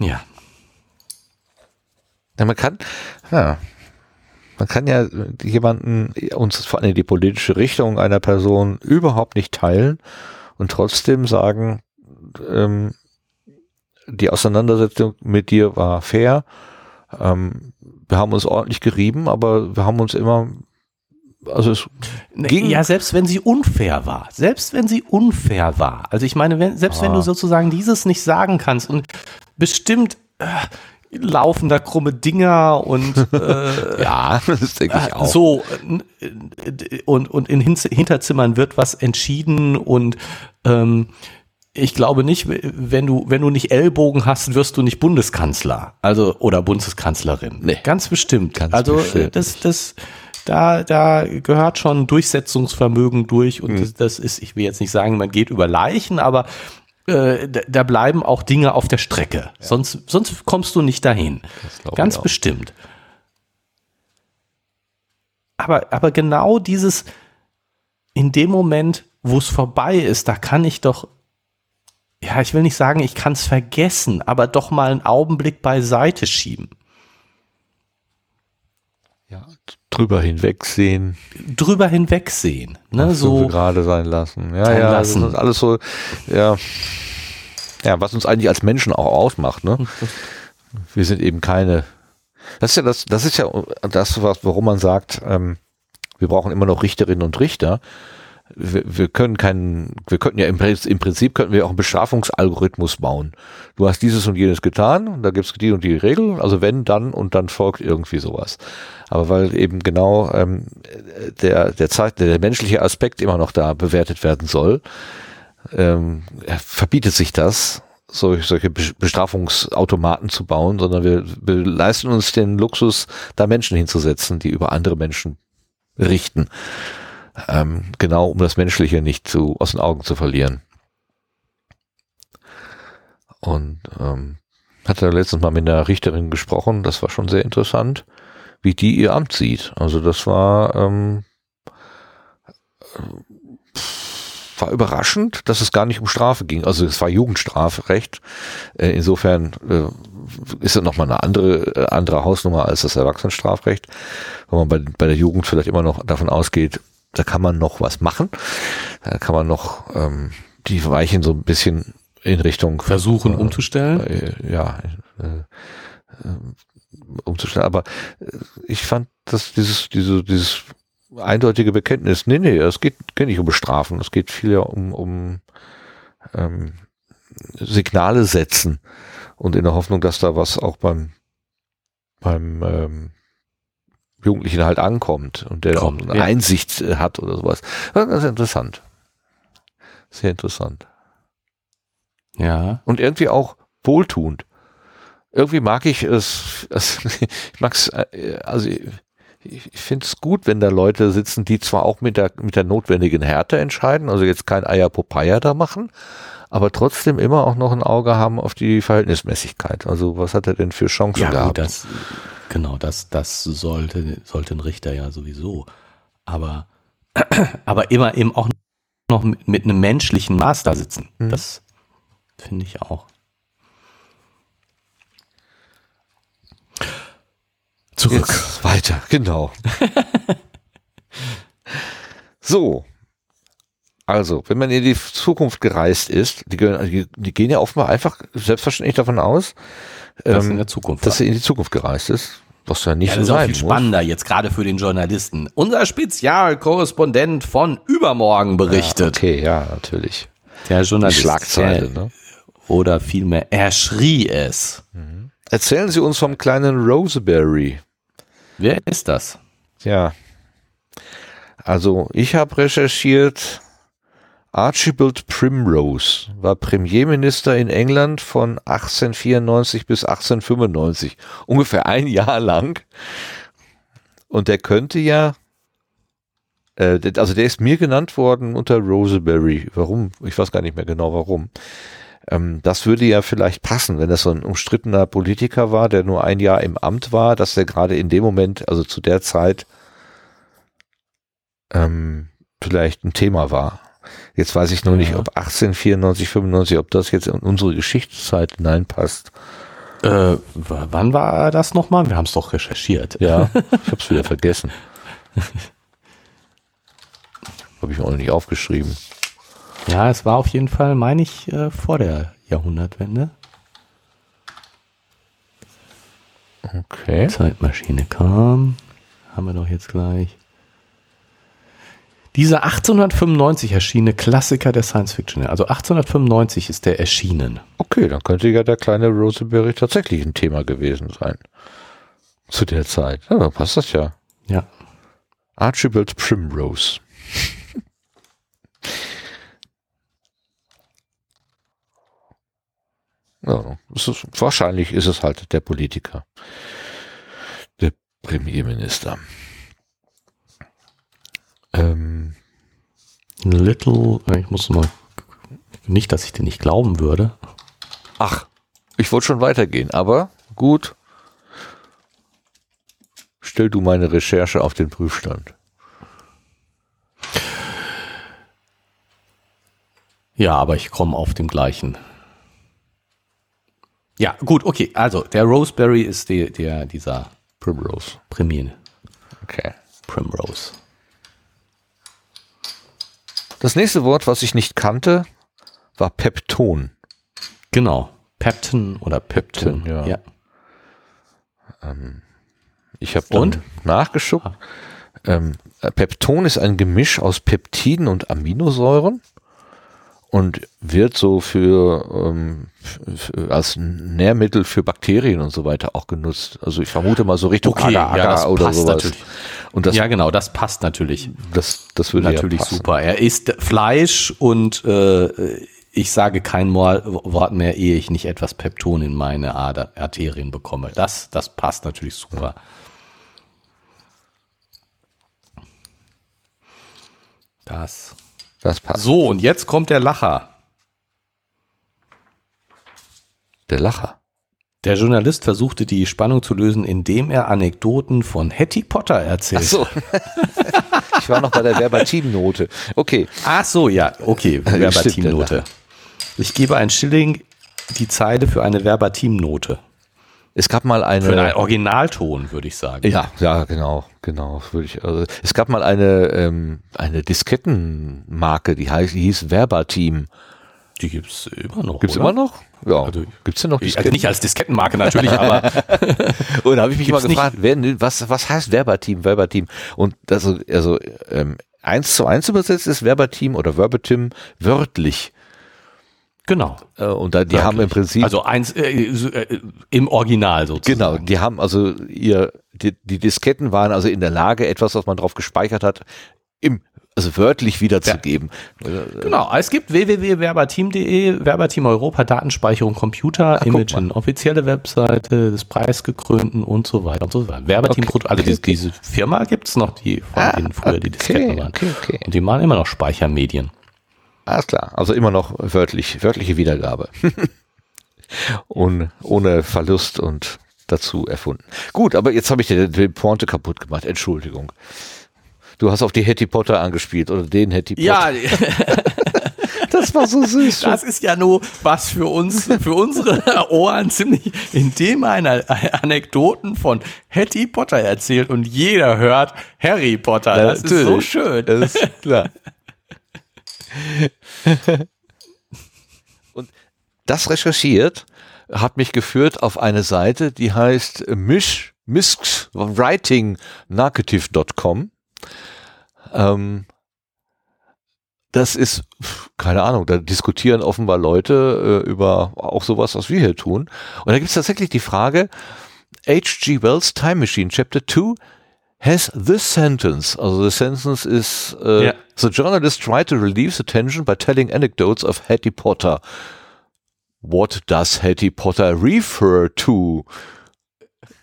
Ja. Ja, man kann, ja, man kann ja jemanden, uns vor allem die politische Richtung einer Person überhaupt nicht teilen und trotzdem sagen, ähm, die Auseinandersetzung mit dir war fair. Ähm, wir haben uns ordentlich gerieben, aber wir haben uns immer also es ging ja, selbst wenn sie unfair war, selbst wenn sie unfair war. Also ich meine, wenn, selbst ah. wenn du sozusagen dieses nicht sagen kannst und bestimmt äh, laufen da krumme Dinger und äh, ja, das denke ich auch. So und und in Hinterzimmern wird was entschieden und ähm, ich glaube nicht, wenn du, wenn du nicht Ellbogen hast, wirst du nicht Bundeskanzler. Also, oder Bundeskanzlerin. Nee. Ganz bestimmt. Ganz also, bestimmt. das, das, da, da gehört schon Durchsetzungsvermögen durch und mhm. das, das, ist, ich will jetzt nicht sagen, man geht über Leichen, aber äh, da, bleiben auch Dinge auf der Strecke. Ja. Sonst, sonst kommst du nicht dahin. Ganz bestimmt. Aber, aber genau dieses, in dem Moment, wo es vorbei ist, da kann ich doch ja, ich will nicht sagen, ich kann es vergessen, aber doch mal einen Augenblick beiseite schieben. Ja, drüber hinwegsehen. Drüber hinwegsehen, ne, so, gerade sein lassen. Ja, ja, lassen. das ist alles so, ja, ja, was uns eigentlich als Menschen auch ausmacht, ne? Wir sind eben keine. Das ist ja das, das ist ja das, was, warum man sagt, ähm, wir brauchen immer noch Richterinnen und Richter wir, wir können keinen, wir könnten ja im, im, Prinzip könnten wir auch einen Bestrafungsalgorithmus bauen. Du hast dieses und jenes getan, und da gibt's die und die Regeln, also wenn, dann und dann folgt irgendwie sowas. Aber weil eben genau ähm, der, der, Zeit, der menschliche Aspekt immer noch da bewertet werden soll, ähm, verbietet sich das, solche, solche Bestrafungsautomaten zu bauen, sondern wir, wir leisten uns den Luxus, da Menschen hinzusetzen, die über andere Menschen richten ähm, genau um das Menschliche nicht zu, aus den Augen zu verlieren. Und ähm, hatte letztens mal mit einer Richterin gesprochen, das war schon sehr interessant, wie die ihr Amt sieht. Also das war, ähm, war überraschend, dass es gar nicht um Strafe ging. Also es war Jugendstrafrecht. Äh, insofern äh, ist es nochmal eine andere, äh, andere Hausnummer als das Erwachsenenstrafrecht, wo man bei, bei der Jugend vielleicht immer noch davon ausgeht, da kann man noch was machen. Da kann man noch ähm, die Weichen so ein bisschen in Richtung versuchen äh, umzustellen. Äh, ja, äh, äh, umzustellen. Aber äh, ich fand, dass dieses, diese, dieses eindeutige Bekenntnis, nee, nee, es geht, geht nicht um Bestrafen, es geht viel um, um ähm, Signale setzen und in der Hoffnung, dass da was auch beim beim ähm, Jugendlichen halt ankommt und der Kommt, auch eine ja. Einsicht äh, hat oder sowas. Das ist interessant. Sehr interessant. Ja. Und irgendwie auch wohltuend. Irgendwie mag ich es, es ich mag es, äh, also ich, ich finde es gut, wenn da Leute sitzen, die zwar auch mit der, mit der notwendigen Härte entscheiden, also jetzt kein Eier Popeye da machen, aber trotzdem immer auch noch ein Auge haben auf die Verhältnismäßigkeit. Also was hat er denn für Chancen ja, gehabt? Gut, das, Genau, das, das sollte, sollte ein Richter ja sowieso. Aber, aber immer eben auch noch mit, mit einem menschlichen Maß da sitzen. Mhm. Das finde ich auch. Zurück. Jetzt weiter, genau. so. Also, wenn man in die Zukunft gereist ist, die, die gehen ja offenbar einfach selbstverständlich davon aus, dass ähm, in der Zukunft dass er in die Zukunft gereist ist. Was ja nicht ja, so das ist auch viel spannender jetzt gerade für den Journalisten. Unser Spezialkorrespondent von übermorgen berichtet. Ja, okay, ja, natürlich. Der Journalist. Schlagzeile, ne? Oder vielmehr, er schrie es. Mhm. Erzählen Sie uns vom kleinen Roseberry. Wer ist das? Ja. Also, ich habe recherchiert, Archibald Primrose war Premierminister in England von 1894 bis 1895, ungefähr ein Jahr lang. Und der könnte ja, äh, also der ist mir genannt worden unter Roseberry. Warum? Ich weiß gar nicht mehr genau warum. Ähm, das würde ja vielleicht passen, wenn das so ein umstrittener Politiker war, der nur ein Jahr im Amt war, dass der gerade in dem Moment, also zu der Zeit, ähm, vielleicht ein Thema war. Jetzt weiß ich nur ja. nicht, ob 1894, 95, ob das jetzt in unsere Geschichtszeit hineinpasst. Äh, wann war das nochmal? Wir haben es doch recherchiert. Ja, ich habe es wieder vergessen. habe ich mir auch nicht aufgeschrieben. Ja, es war auf jeden Fall, meine ich, äh, vor der Jahrhundertwende. Okay. Zeitmaschine kam. Haben wir doch jetzt gleich. Dieser 1895 erschienene Klassiker der Science Fiction. Also 1895 ist der erschienen. Okay, dann könnte ja der kleine Roseberry tatsächlich ein Thema gewesen sein. Zu der Zeit. Ja, dann passt das ja. Ja. Archibald Primrose. ja, ist, wahrscheinlich ist es halt der Politiker. Der Premierminister. Ähm, Little, ich muss mal, nicht, dass ich dir nicht glauben würde. Ach, ich wollte schon weitergehen, aber gut. Stell du meine Recherche auf den Prüfstand. Ja, aber ich komme auf dem gleichen. Ja, gut, okay. Also, der Roseberry ist die, der, dieser Primrose. Primine. Okay. Primrose. Das nächste Wort, was ich nicht kannte, war Pepton. Genau. Pepton oder Pepton, ja. ja. Ähm, ich habe nachgeschaut. Ah. Ähm, Pepton ist ein Gemisch aus Peptiden und Aminosäuren und wird so für, ähm, für, als Nährmittel für Bakterien und so weiter auch genutzt. Also ich vermute mal so Richtung Okay, Agar, ja, Agar das oder sowas. natürlich. Und das, ja, genau, das passt natürlich. das, das würde natürlich ja super. Er isst Fleisch und äh, ich sage kein Wort mehr, ehe ich nicht etwas Pepton in meine Ader Arterien bekomme. Das, das passt natürlich super. Das. Das passt. So, und jetzt kommt der Lacher. Der Lacher. Der Journalist versuchte die Spannung zu lösen, indem er Anekdoten von Hattie Potter erzählt. Ach so. ich war noch bei der Verbatimnote. Okay. Ach so, ja, okay, Verbatimnote. Ich gebe ein Schilling die Zeile für eine Verbatimnote. Es gab mal Für einen eine. Originalton, würde ich sagen. Ja, ja, genau, genau. Würde ich, also, es gab mal eine, ähm, eine Diskettenmarke, die heißt, die hieß Verbatim. Die gibt's immer noch. Gibt's oder? immer noch? Ja. Also, Gibt's denn noch Ich, also nicht als Diskettenmarke natürlich, aber Und da habe ich mich Gibt's mal gefragt, wer, was, was heißt Verbatim, Verbatim? Und das, also ähm, eins zu eins übersetzt ist Verbatim oder Verbatim wörtlich. genau. Äh, und da, die haben im Prinzip, Also eins äh, so, äh, im Original sozusagen. genau, die haben also ihr, die, die Disketten waren also in der Lage, etwas, was man drauf gespeichert hat, im, also wörtlich wiederzugeben. Genau, es gibt www.verbatim.de, Verbatim Europa, Datenspeicherung, Computer, guck Imagen, offizielle Webseite des Preisgekrönten und so weiter und so weiter. Verbatim, Okay, also okay, diese, diese Firma gibt's noch, die von Ah, denen früher die Disketten waren. okay, okay. Und die machen immer noch Speichermedien. Alles klar, also immer noch wörtlich, wörtliche Wiedergabe. ohne, ohne Verlust und dazu erfunden. Gut, aber jetzt habe ich dir die Pointe kaputt gemacht. Entschuldigung. Du hast auf die Hattie Potter angespielt oder den Hattie Potter. Ja, das war so süß. das ist ja nur was für uns, für unsere Ohren ziemlich, indem einer Anekdoten von Hattie Potter erzählt und jeder hört Harry Potter. Das ist so Natürlich. schön. Das ist klar. Und das recherchiert hat mich geführt auf eine Seite, die heißt misch, misks, writingnarrative.com. Ähm, das ist, keine Ahnung, da diskutieren offenbar Leute äh, über auch sowas, was wir hier tun. Und da gibt es tatsächlich die Frage, H.G. Wells Time Machine Chapter 2 has this sentence. Also the sentence is, äh, Ja. the journalist tried to relieve the tension by telling anecdotes of Hattie Potter. What does Hattie Potter refer to?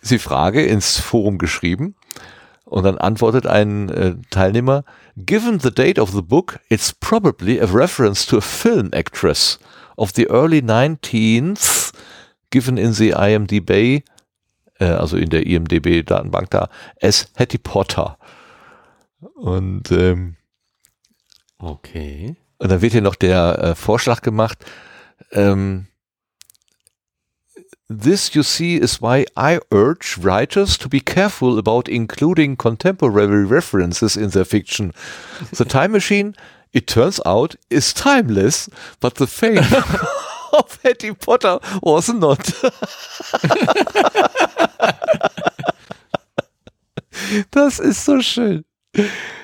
Ist die Frage ins Forum geschrieben. Und dann antwortet ein äh, Teilnehmer, given the date of the book, it's probably a reference to a film actress of the early 19th, given in the IMDb, äh, also in der IMDb-Datenbank da, as Hattie Potter. Und, ähm, Okay. und dann wird hier noch der äh, Vorschlag gemacht, ähm, This, you see, is why I urge writers to be careful about including contemporary references in their fiction. The Time Machine, it turns out, is timeless, but the fame of Hattie Potter was not. das ist so schön.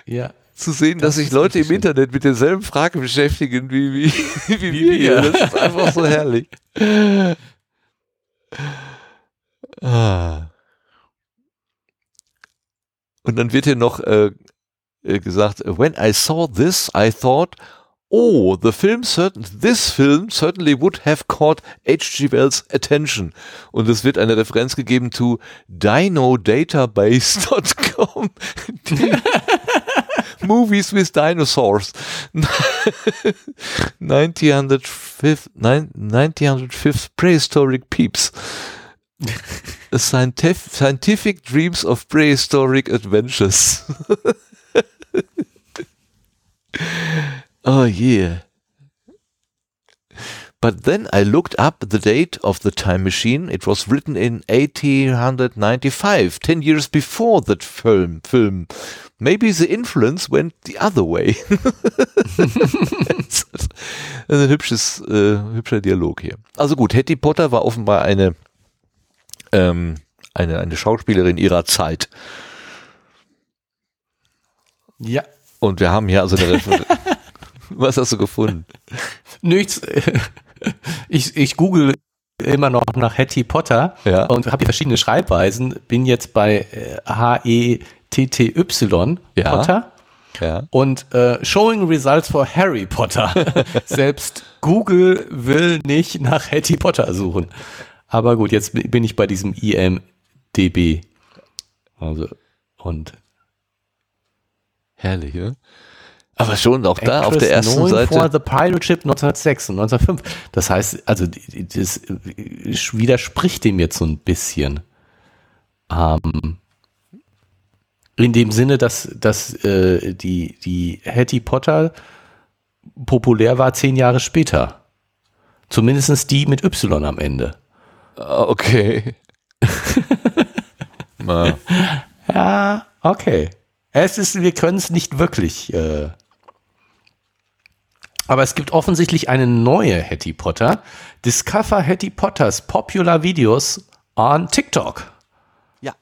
Ja. zu sehen, dass sich Leute im Internet mit derselben Frage beschäftigen wie, wie, wie, wie wir hier. Das ist einfach so herrlich. Ah. Und dann wird hier noch äh, äh, gesagt, when I saw this, I thought, oh, the film certain, this film certainly would have caught H.G. Wells attention. Und es wird eine Referenz gegeben zu dinodatabase.com. Movies with Dinosaurs. 1905, 1905 Prehistoric Peeps. Scientific Dreams of Prehistoric Adventures. oh yeah. But then I looked up the date of the time machine. It was written in 1895, 10 years before that film. film. Maybe the influence went the other way. ein hübsches, äh, hübscher Dialog hier. Also gut, Hetty Potter war offenbar eine, ähm, eine, eine Schauspielerin ihrer Zeit. Ja. Und wir haben hier also eine Referenz. Was hast du gefunden? Nichts. Ich, ich google immer noch nach Hattie Potter Ja. und habe verschiedene Schreibweisen. Bin jetzt bei äh, H-E-T-T-Y Ja. Potter Ja. und äh, Showing Results for Harry Potter. Selbst Google will nicht nach Hattie Potter suchen. Aber gut, jetzt bin ich bei diesem IMDB. Also, und Herrlich, ja? Aber schon auch da auf der ersten Seite. For the Pirate Ship 1906 und 1905. Das heißt, also das widerspricht dem jetzt so ein bisschen. Ähm, in dem Sinne, dass, dass äh, die, die Hattie Potter populär war zehn Jahre später. Zumindest die mit Y am Ende. Ah, Okay. Ja, okay. Es ist, wir können es nicht wirklich. Äh, aber es gibt offensichtlich eine neue Hattie Potter. Discover Hattie Potters Popular Videos on TikTok. ja.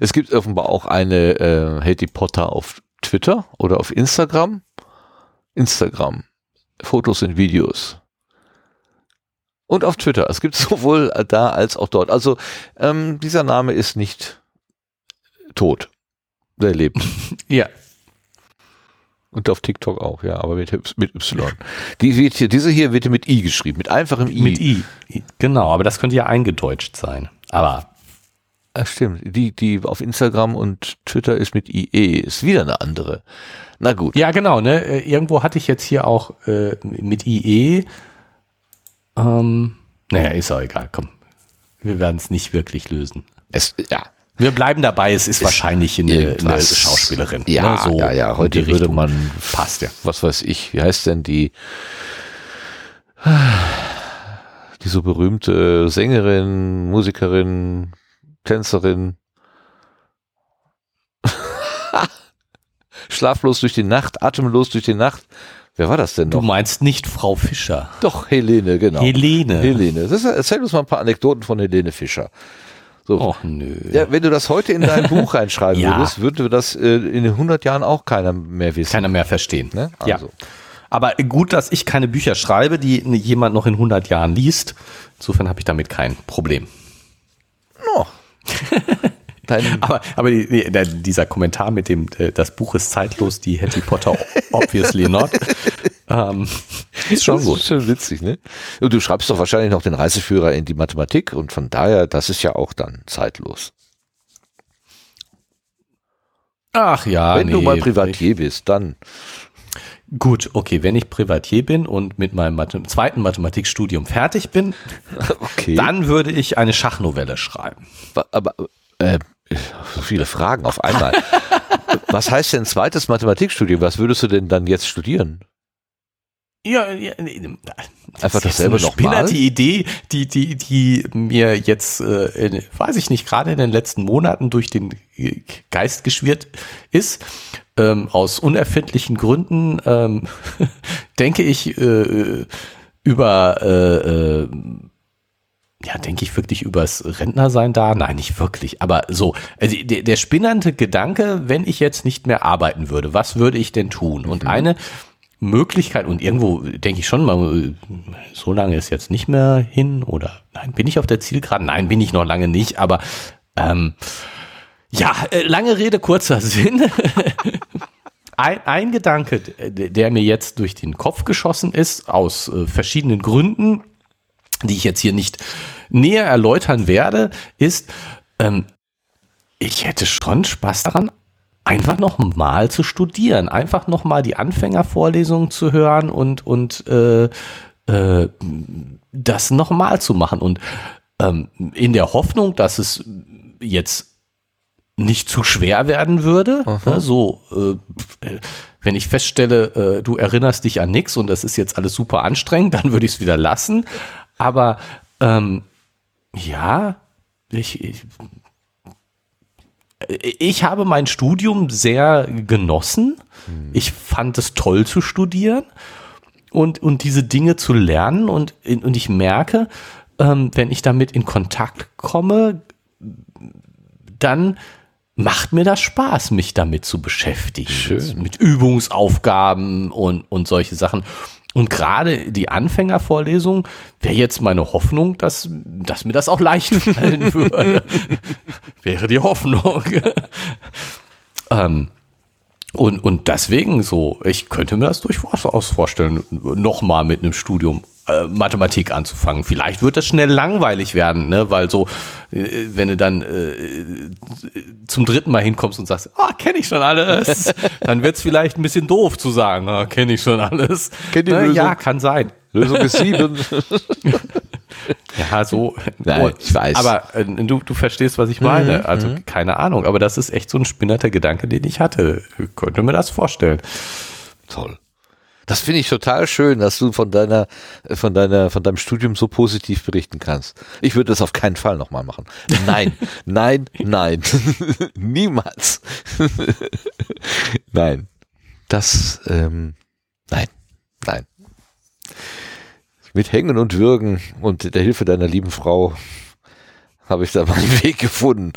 Es gibt offenbar auch eine äh, Hattie Potter auf Twitter oder auf Instagram. Instagram. Fotos und Videos. Und auf Twitter. Es gibt sowohl da als auch dort. Also ähm, dieser Name ist nicht tot. Der lebt. Ja. Und auf TikTok auch, ja, aber mit, Y- mit Y. Die wird hier, diese hier wird mit I geschrieben, mit einfachem I. Mit I. Genau, aber das könnte ja eingedeutscht sein. Aber Ah, stimmt. Die, die auf Instagram und Twitter ist mit IE, ist wieder eine andere. Na gut. ja, genau, ne? Äh, Irgendwo hatte ich jetzt hier auch äh, mit IE. Ähm, naja, ist auch egal, komm. Wir werden es nicht wirklich lösen. Es, ja. Wir bleiben dabei, es ist wahrscheinlich eine, eine. Schauspielerin. Ja, ne, so ja, ja. Heute würde Richtung. man, Passt ja. was weiß ich, wie heißt denn die, die so berühmte Sängerin, Musikerin, Tänzerin, schlaflos durch die Nacht, atemlos durch die Nacht. Wer war das denn Du noch? meinst nicht Frau Fischer. Doch, Helene, genau. Helene. Helene. Das ist, erzähl uns mal ein paar Anekdoten von Helene Fischer. So. Och nö. Ja, wenn du das heute in dein Buch reinschreiben Ja. würdest, würde das äh, in 100 Jahren auch keiner mehr wissen. Keiner mehr verstehen. Ne? Ja. Also. Aber gut, dass ich keine Bücher schreibe, die jemand noch in 100 Jahren liest. Insofern habe ich damit kein Problem. Oh. Aber, aber die, die, dieser Kommentar mit dem, äh, das Buch ist zeitlos, die Harry Potter obviously not, ähm, ist schon das gut. ist schon witzig, ne? Und du schreibst doch wahrscheinlich noch den Reiseführer in die Mathematik und von daher, das ist ja auch dann zeitlos. Ach ja, wenn du nee, mal Privatier bist, dann. Gut, okay, wenn ich Privatier bin und mit meinem Mathe zweiten Mathematikstudium fertig bin, Okay. dann würde ich eine Schachnovelle schreiben. Wa- aber äh, so viele Fragen auf einmal. Was heißt denn zweites Mathematikstudium? Was würdest du denn dann jetzt studieren? Ja, ja nee, das Einfach dasselbe nochmal? spinnerte Idee, die, die, die mir jetzt, äh, weiß ich nicht, gerade in den letzten Monaten durch den Geist geschwirrt ist. Ähm, aus unerfindlichen Gründen ähm, denke ich äh, über äh, äh, ja, denke ich wirklich übers Rentnersein da? Nein, nicht wirklich. Aber so, also der, der spinnernde Gedanke, wenn ich jetzt nicht mehr arbeiten würde, was würde ich denn tun? Und mhm. eine Möglichkeit, und irgendwo denke ich schon mal, so lange ist jetzt nicht mehr hin, oder nein, bin ich auf der Zielgeraden? Nein, bin ich noch lange nicht, aber ähm, ja, äh, lange Rede, kurzer Sinn. ein, ein Gedanke, der mir jetzt durch den Kopf geschossen ist, aus äh, verschiedenen Gründen, die ich jetzt hier nicht näher erläutern werde, ist, ähm, ich hätte schon Spaß daran, einfach noch mal zu studieren, einfach noch mal die Anfängervorlesungen zu hören und und äh, äh, das noch mal zu machen und ähm, in der Hoffnung, dass es jetzt nicht zu schwer werden würde. Ne, so, äh, wenn ich feststelle, äh, du erinnerst dich an nichts und das ist jetzt alles super anstrengend, dann würde ich es wieder lassen. Aber ähm, ja, ich, ich, ich habe mein Studium sehr genossen. Mhm. Ich fand es toll zu studieren und, und diese Dinge zu lernen. Und, und ich merke, ähm, wenn ich damit in Kontakt komme, dann macht mir das Spaß, mich damit zu beschäftigen. Schön. Mit Übungsaufgaben und, und solche Sachen. Und gerade die Anfängervorlesung wäre jetzt meine Hoffnung, dass, dass mir das auch leicht fallen würde. wäre die Hoffnung. ähm, und, und deswegen so, ich könnte mir das durchaus vorstellen, nochmal mit einem Studium äh, Mathematik anzufangen. Vielleicht wird das schnell langweilig werden, ne? weil so, äh, wenn du dann äh, zum dritten Mal hinkommst und sagst, ah, oh, kenne ich schon alles, dann wird es vielleicht ein bisschen doof zu sagen, ah, kenne ich schon alles. Kennt die Lösung? Ja, kann sein. Lösung ist sieben. ja, so. Nein, ich weiß. Aber äh, du, du verstehst, was ich meine. Mhm, also mhm. keine Ahnung. Aber das ist echt so ein spinnerter Gedanke, den ich hatte. Ich könnte mir das vorstellen. Toll. Das finde ich total schön, dass du von deiner, von deiner, von deinem Studium so positiv berichten kannst. Ich würde das auf keinen Fall nochmal machen. Nein, nein, nein. Niemals. nein. Das, ähm, nein, nein. Mit Hängen und Würgen und der Hilfe deiner lieben Frau habe ich da meinen Weg gefunden,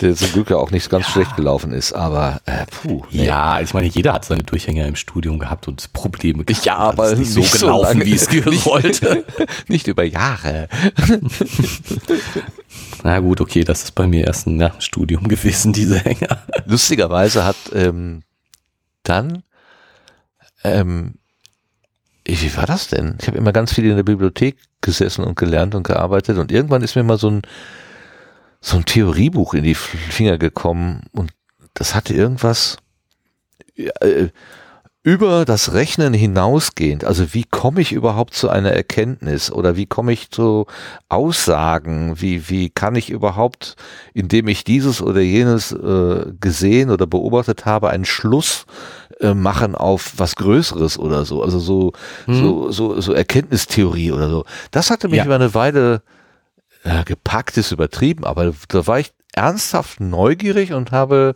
der zum Glück ja auch nicht ganz ja. schlecht gelaufen ist. Aber äh, puh. Nee. Ja, ich meine, jeder hat seine Durchhänger im Studium gehabt und Probleme. Gehabt. Ja, aber nicht so nicht gelaufen, so wie es wollte. nicht über Jahre. Na gut, okay, das ist bei mir erst ein ja, Studium gewesen, diese Hänger. Lustigerweise hat ähm, dann ähm, wie war das denn? Ich habe immer ganz viel in der Bibliothek gesessen und gelernt und gearbeitet und irgendwann ist mir mal so ein so ein Theoriebuch in die Finger gekommen und das hatte irgendwas äh, über das Rechnen hinausgehend. Also wie komme ich überhaupt zu einer Erkenntnis oder wie komme ich zu Aussagen? Wie, wie kann ich überhaupt, indem ich dieses oder jenes äh, gesehen oder beobachtet habe, einen Schluss äh, machen auf was Größeres oder so? Also so, hm. so, so, so Erkenntnistheorie oder so. Das hatte mich ja. über eine Weile ja, gepackt ist übertrieben, aber da war ich ernsthaft neugierig und habe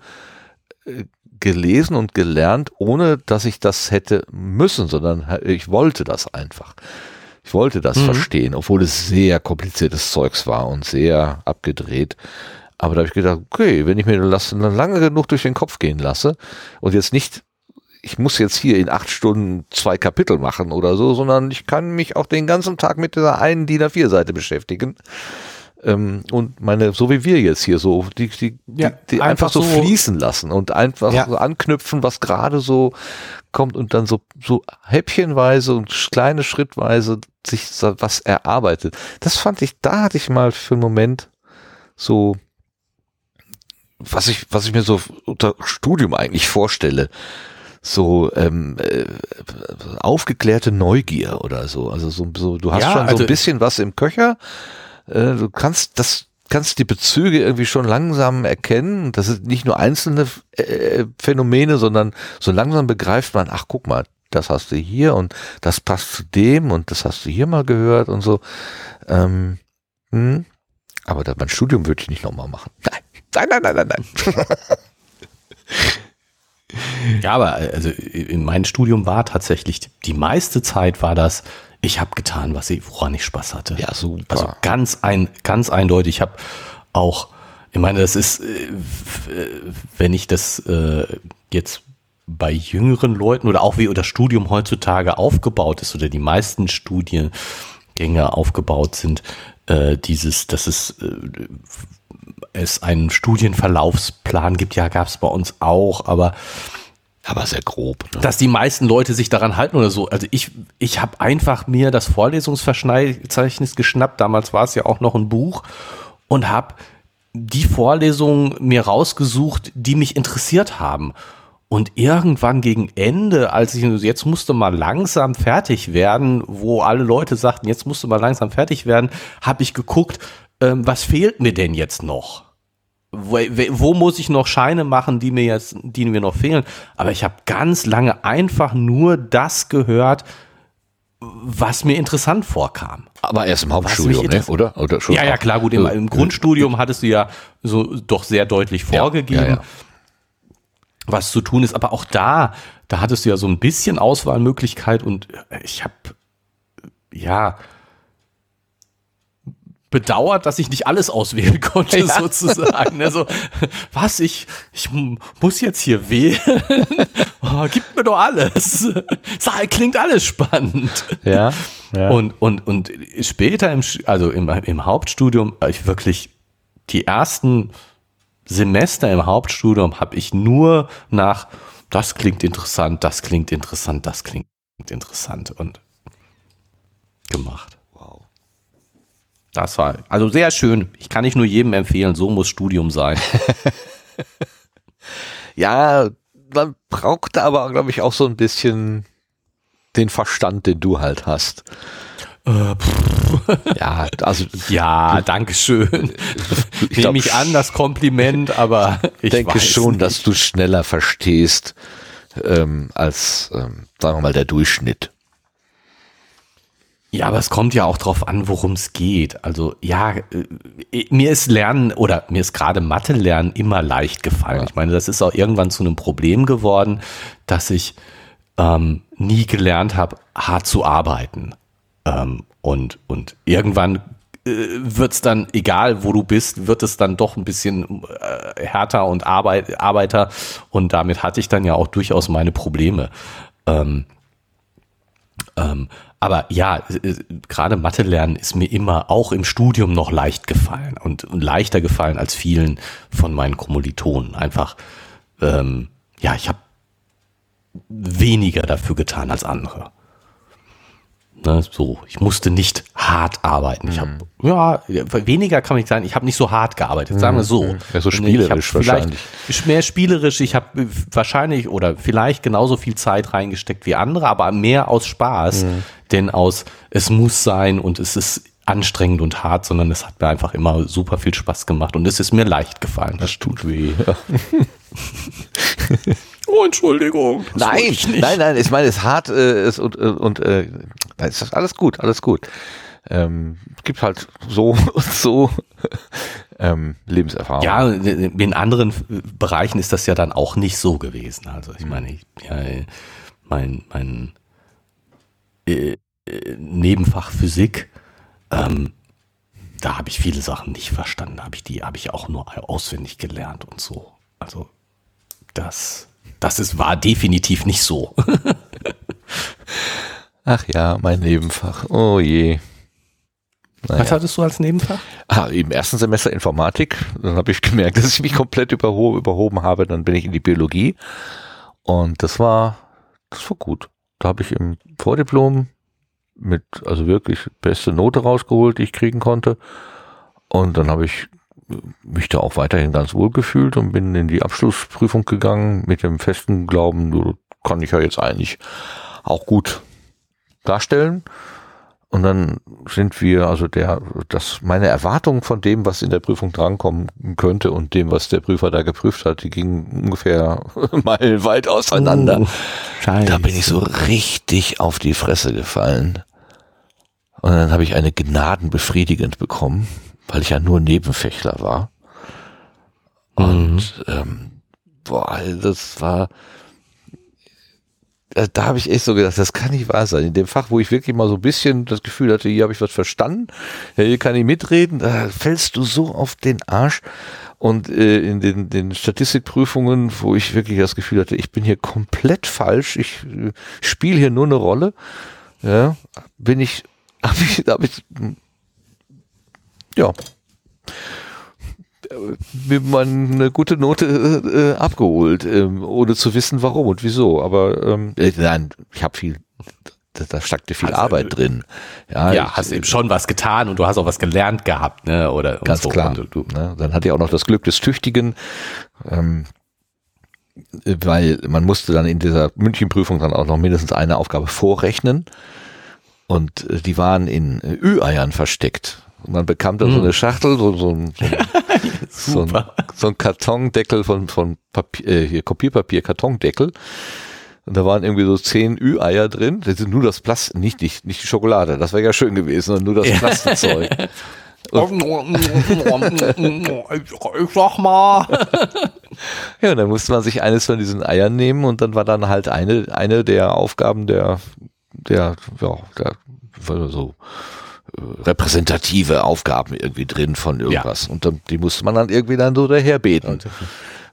äh, gelesen und gelernt, ohne dass ich das hätte müssen, sondern ich wollte das einfach. Ich wollte das mhm. verstehen, obwohl es sehr kompliziertes Zeugs war und sehr abgedreht. Aber da habe ich gedacht, okay, wenn ich mir das lange genug durch den Kopf gehen lasse und jetzt nicht, ich muss jetzt hier in acht Stunden zwei Kapitel machen oder so, sondern ich kann mich auch den ganzen Tag mit dieser einen DIN A4-Seite beschäftigen ähm, und meine, so wie wir jetzt hier so, die, die, ja, die, die einfach, einfach, so fließen lassen und einfach ja. so anknüpfen, was gerade so kommt und dann so, so häppchenweise und kleine Schrittweise sich was erarbeitet. Das fand ich, da hatte ich mal für einen Moment so, was ich, was ich mir so unter Studium eigentlich vorstelle so ähm, äh, aufgeklärte Neugier oder so. Also so, so du hast ja, schon so also ein bisschen was im Köcher, äh, du kannst das kannst die Bezüge irgendwie schon langsam erkennen. Das sind nicht nur einzelne äh, Phänomene, sondern so langsam begreift man, ach guck mal, das hast du hier und das passt zu dem und das hast du hier mal gehört und so. Ähm, hm. Aber mein Studium würde ich nicht nochmal machen. Nein, nein, nein, nein, nein, nein. ja, aber also in meinem Studium war tatsächlich, die meiste Zeit war das ich habe getan, was ich, woran ich Spaß hatte. Ja, super. Also ganz ein, ganz eindeutig. Ich habe auch, ich meine, das ist, äh, wenn ich das äh, jetzt bei jüngeren Leuten oder auch wie das Studium heutzutage aufgebaut ist oder die meisten Studiengänge aufgebaut sind, äh, dieses, dass es äh, es einen Studienverlaufsplan gibt, ja, gab es bei uns auch, aber aber sehr grob. Ne? Dass die meisten Leute sich daran halten oder so. Also ich, ich habe einfach mir das Vorlesungsverzeichnis geschnappt. Damals war es ja auch noch ein Buch und habe die Vorlesungen mir rausgesucht, die mich interessiert haben. Und irgendwann gegen Ende, als ich jetzt musste mal langsam fertig werden, wo alle Leute sagten, jetzt musste mal langsam fertig werden, habe ich geguckt, ähm, was fehlt mir denn jetzt noch? Wo, wo, muss ich noch Scheine machen, die mir jetzt, die mir noch fehlen? Aber ich habe ganz lange einfach nur das gehört, was mir interessant vorkam. Aber erst im Hauptstudium, ne? oder? oder ja, ja, klar, gut. Im, im, Grundstudium hattest du ja so doch sehr deutlich vorgegeben, ja, ja, ja. was zu tun ist. Aber auch da, da hattest du ja so ein bisschen Auswahlmöglichkeit und ich habe, ja, bedauert, dass ich nicht alles auswählen konnte, ja. sozusagen. Also, was, ich, ich muss jetzt hier wählen? Oh, gib mir doch alles. Klingt alles spannend. Ja. ja. Und, und, und später im, also im, im Hauptstudium, ich wirklich die ersten Semester im Hauptstudium habe ich nur nach, das klingt interessant, das klingt interessant, das klingt interessant und gemacht. Das war also sehr schön. Ich kann nicht nur jedem empfehlen, so muss Studium sein. ja, man braucht aber, glaube ich, auch so ein bisschen den Verstand, den du halt hast. Äh, ja, also ja, danke schön. Ich nehme mich an das Kompliment, aber ich denke schon, nicht. dass du schneller verstehst ähm, als ähm, sagen wir mal der Durchschnitt. Ja, aber es kommt ja auch drauf an, worum es geht. Also ja, äh, mir ist Lernen oder mir ist gerade Mathe lernen immer leicht gefallen. Ja. Ich meine, das ist auch irgendwann zu einem Problem geworden, dass ich ähm, nie gelernt habe, hart zu arbeiten. Ähm, und, und irgendwann äh, wird es dann, egal wo du bist, wird es dann doch ein bisschen äh, härter und Arbeit, Arbeiter. Und damit hatte ich dann ja auch durchaus meine Probleme. Ähm, ähm, aber ja, gerade Mathe lernen ist mir immer auch im Studium noch leicht gefallen und, und leichter gefallen als vielen von meinen Kommilitonen. Einfach, ähm, ja, ich habe weniger dafür getan als andere. Ne, so, ich musste nicht hart arbeiten. Ich habe mhm. ja weniger kann nicht sagen. Ich habe nicht so hart gearbeitet. Sagen wir so. Mhm. Ja, so spielerisch wahrscheinlich. Mehr spielerisch. Ich habe wahrscheinlich oder vielleicht genauso viel Zeit reingesteckt wie andere, aber mehr aus Spaß, mhm. Denn aus es muss sein und es ist anstrengend und hart, sondern es hat mir einfach immer super viel Spaß gemacht und es ist mir leicht gefallen. Das tut weh. Oh, Entschuldigung. Nein, nein, nein, ich meine, es ist hart äh, ist und, äh, und äh, ist alles gut, alles gut. Ähm, gibt halt so und so ähm, Lebenserfahrung. Ja, in anderen Bereichen ist das ja dann auch nicht so gewesen. Also ich meine, ich, ja, mein, mein äh, Nebenfach Physik, ähm, da habe ich viele Sachen nicht verstanden. Habe ich die, habe ich auch nur auswendig gelernt und so. Also das das ist, war definitiv nicht so. Ach ja, mein Nebenfach. Oh je. Naja. Was hattest du als Nebenfach? Ah, Im ersten Semester Informatik. Dann habe ich gemerkt, dass ich mich komplett überho überhoben habe. Dann bin ich in die Biologie. Und das war, das war gut. Da habe ich im Vordiplom mit, also wirklich beste Note rausgeholt, die ich kriegen konnte. Und dann habe ich mich da auch weiterhin ganz wohl gefühlt und bin in die Abschlussprüfung gegangen mit dem festen Glauben, kann ich ja jetzt eigentlich auch gut darstellen. Und dann sind wir, also der, das, meine Erwartungen von dem, was in der Prüfung drankommen könnte und dem, was der Prüfer da geprüft hat, die gingen ungefähr meilenweit auseinander. Oh, da bin ich so richtig auf die Fresse gefallen. Und dann habe ich eine gnadenbefriedigend bekommen weil ich ja nur Nebenfächler war. Und mhm. ähm, boah, das war da habe ich echt so gedacht, das kann nicht wahr sein. In dem Fach, wo ich wirklich mal so ein bisschen das Gefühl hatte, hier habe ich was verstanden, hier kann ich mitreden, da fällst du so auf den Arsch. Und äh, in den, den Statistikprüfungen, wo ich wirklich das Gefühl hatte, ich bin hier komplett falsch, ich äh, spiele hier nur eine Rolle, ja, bin ich, habe ich, hab ich, ja, mir mal eine gute Note äh, abgeholt, ähm, ohne zu wissen, warum und wieso. Aber ähm, äh, nein, ich habe viel, da, da steckte viel Also, Arbeit drin. Ja, Ja, ich, hast eben schon was getan und du hast auch was gelernt gehabt, ne? Oder und Ganz so. klar. Und du, du, Ne? Dann hatte ich auch noch das Glück des Tüchtigen, ähm, weil man musste dann in dieser Münchenprüfung dann auch noch mindestens eine Aufgabe vorrechnen und äh, die waren in äh, Ü-Eiern versteckt. Und man bekam dann so eine Schachtel, so, so, so, so, ein, so ein Kartondeckel von, von Papier, äh, hier Kopierpapier, Kartondeckel. Und da waren irgendwie so zehn Ü-Eier drin. Das ist nur das Plastik, nicht, nicht, nicht die Schokolade, das wäre ja schön gewesen, sondern nur das Plastikzeug. ich sag mal. Ja, und dann musste man sich eines von diesen Eiern nehmen und dann war dann halt eine, eine der Aufgaben der, der, ja, der, so repräsentative Aufgaben irgendwie drin von irgendwas. Und dann, die musste man dann irgendwie dann so daherbeten.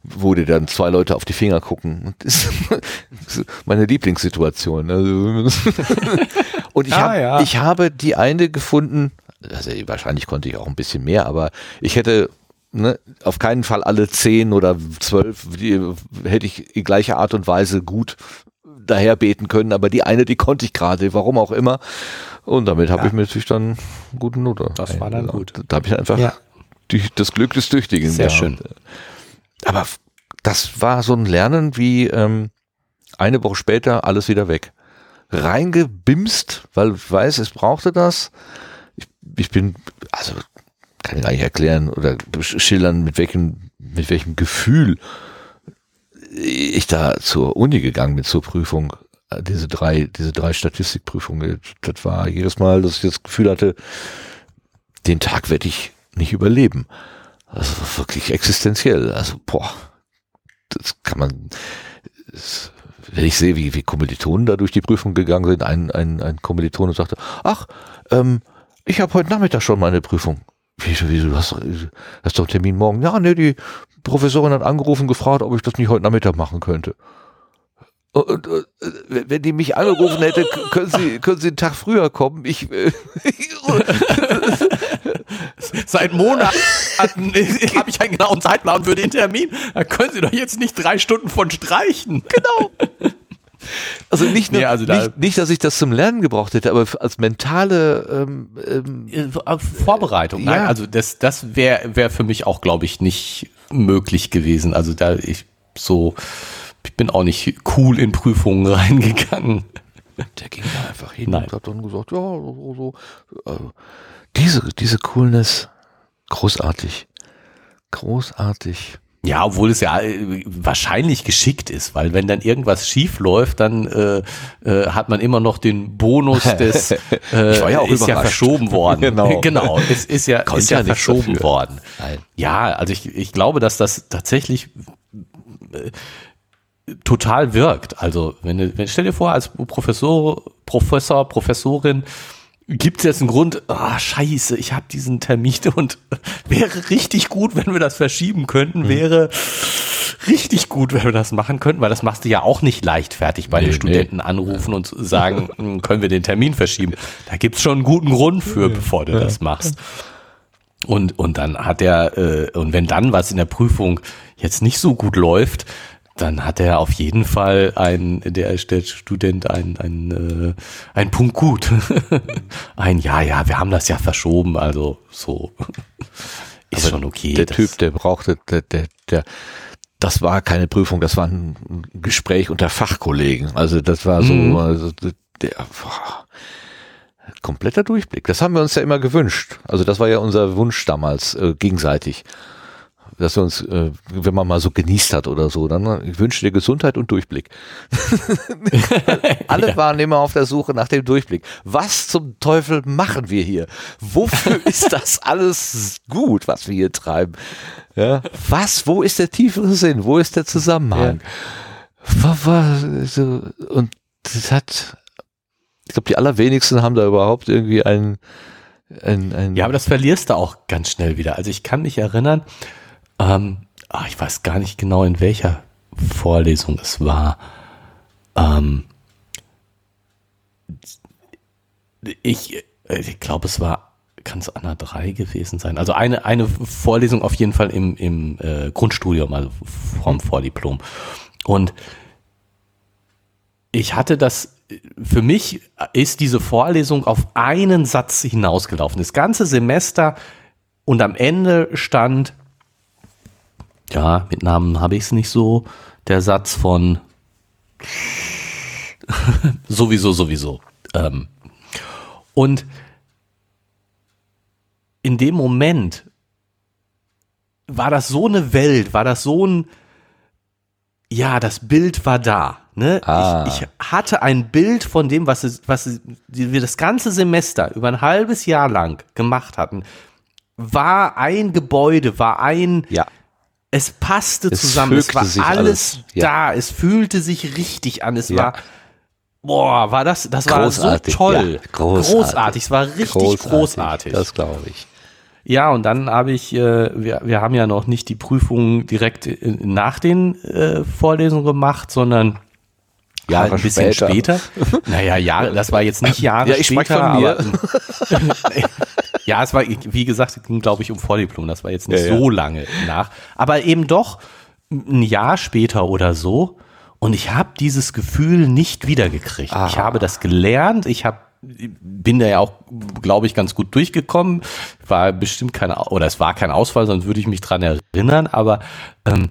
Wo dir dann zwei Leute auf die Finger gucken. Das ist meine Lieblingssituation. Also, und ich, Ah, hab, ja. ich habe die eine gefunden, also wahrscheinlich konnte ich auch ein bisschen mehr, aber ich hätte ne, auf keinen Fall alle zehn oder zwölf, die hätte ich in gleicher Art und Weise gut daherbeten können, aber die eine, die konnte ich gerade, warum auch immer. Und damit habe Ja. ich mir natürlich dann eine gute Note. Das war dann gut. Da habe ich einfach Ja. die, das Glück des Tüchtigen. Sehr gehabt. schön. Aber das war so ein Lernen wie ähm, eine Woche später alles wieder weg. Reingebimst, weil ich weiß, es brauchte das. Ich, ich bin, also kann ich gar nicht erklären oder schildern, mit welchem, mit welchem Gefühl ich da zur Uni gegangen bin, zur Prüfung. Äh, Diese drei, diese drei Statistikprüfungen. Das war jedes Mal, dass ich das Gefühl hatte, den Tag werde ich nicht überleben. Also wirklich existenziell. Also, boah, das kann man, das, wenn ich sehe, wie, wie Kommilitonen da durch die Prüfung gegangen sind, ein, ein, ein Kommilitone sagte, ach, ähm, ich habe heute Nachmittag schon meine Prüfung. Wieso, wieso, du hast, doch- hast doch einen Termin morgen. Ja, nee, die Professorin hat angerufen, gefragt, ob ich das nicht heute Nachmittag machen könnte. Und, und, äh, wenn die mich angerufen hätte, können Sie, können Sie einen Tag früher kommen? Ich, äh, Seit Monaten habe ich einen genauen Zeitplan für den Termin. Da können Sie doch jetzt nicht drei Stunden von streichen. Genau. Also nicht, nur, Nee, also da- nicht, nicht, dass ich das zum Lernen gebraucht hätte, aber als mentale ähm, ähm, Vorbereitung. Nein, Ja. also das, das wäre wär für mich auch, glaube ich, nicht möglich gewesen. Also da ich so, ich bin auch nicht cool in Prüfungen reingegangen. der ging da einfach hin Nein. und hat dann gesagt, ja, so, so. Äh, diese, diese Coolness, großartig. Großartig. Ja, obwohl es ja äh, wahrscheinlich geschickt ist, weil wenn dann irgendwas schief läuft, dann äh, äh, hat man immer noch den Bonus des äh, Ich war ja auch ist ja überrascht. verschoben worden. Genau. genau, es ist ja, ist ja, ja verschoben dafür. worden. Nein. Ja, also ich, ich glaube, dass das tatsächlich äh, total wirkt. Also wenn, wenn stell dir vor, als Professor, Professor, Professorin gibt es jetzt einen Grund, ah scheiße, ich habe diesen Termin und wäre richtig gut, wenn wir das verschieben könnten, wäre richtig gut, wenn wir das machen könnten, weil das machst du ja auch nicht leichtfertig bei Nee, den nee. Studenten anrufen und sagen, hm, können wir den Termin verschieben. Da gibt's schon einen guten Grund für, bevor du das machst. Und, und dann hat er, äh, und wenn dann was in der Prüfung jetzt nicht so gut läuft, dann hat er auf jeden Fall ein, der, der Student ein, ein, äh, ein Punkt gut. ein, ja, ja, wir haben das ja verschoben, also so. Ist schon okay. Der Typ, der brauchte, der, der, der, das war keine Prüfung, das war ein Gespräch unter Fachkollegen. Also das war so, Mhm. also der, boah, kompletter Durchblick. Das haben wir uns ja immer gewünscht. Also das war ja unser Wunsch damals äh, gegenseitig. Dass wir uns, äh, wenn man mal so genießt hat oder so, dann äh, ich wünsche dir Gesundheit und Durchblick. Alle waren immer auf der Suche nach dem Durchblick. Was zum Teufel machen wir hier? Wofür ist das alles gut, was wir hier treiben? Ja? Was? Wo ist der tiefere Sinn? Wo ist der Zusammenhang? So- Und das hat, ich glaube, die allerwenigsten haben da überhaupt irgendwie ein, ein, ein Ja, aber das verlierst du auch ganz schnell wieder. Also ich kann mich erinnern, ähm, ach, ich weiß gar nicht genau, in welcher Vorlesung es war. Ähm, ich ich glaube, es war, kann es Anna 3 gewesen sein. Also eine, eine Vorlesung auf jeden Fall im, im äh, Grundstudium, also vom Vordiplom. Und ich hatte das, für mich ist diese Vorlesung auf einen Satz hinausgelaufen. Das ganze Semester und am Ende stand, ja, mit Namen habe ich es nicht so, der Satz von sowieso, sowieso. Ähm, und in dem Moment war das so eine Welt, war das so ein, ja, das Bild war da. Ne? Ah. Ich, ich hatte ein Bild von dem, was, es, was wir das ganze Semester über ein halbes Jahr lang gemacht hatten. War ein Gebäude, war ein, ja. Es passte Es zusammen, es war alles, alles, ja. da, es fühlte sich richtig an, es Ja. war, boah, war das, das war so Großartig, toll, ja, großartig. es war richtig großartig. Das glaube ich. Ja, und dann habe ich, äh, wir, wir haben ja noch nicht die Prüfung direkt nach den äh, Vorlesungen gemacht, sondern Jahre halt ein bisschen später. später. naja, Jahre, das war jetzt nicht Jahre Ja, ich später. von mir. Aber, ja, es war, wie gesagt, es ging, glaube ich, um Vordiplom. Das war jetzt nicht Ja, ja. so lange nach. Aber eben doch ein Jahr später oder so. Und ich habe dieses Gefühl nicht wiedergekriegt. Ich Ah. habe das gelernt. Ich habe bin da ja auch, glaube ich, ganz gut durchgekommen. War bestimmt kein, oder es war kein Ausfall, sonst würde ich mich dran erinnern. Aber ähm,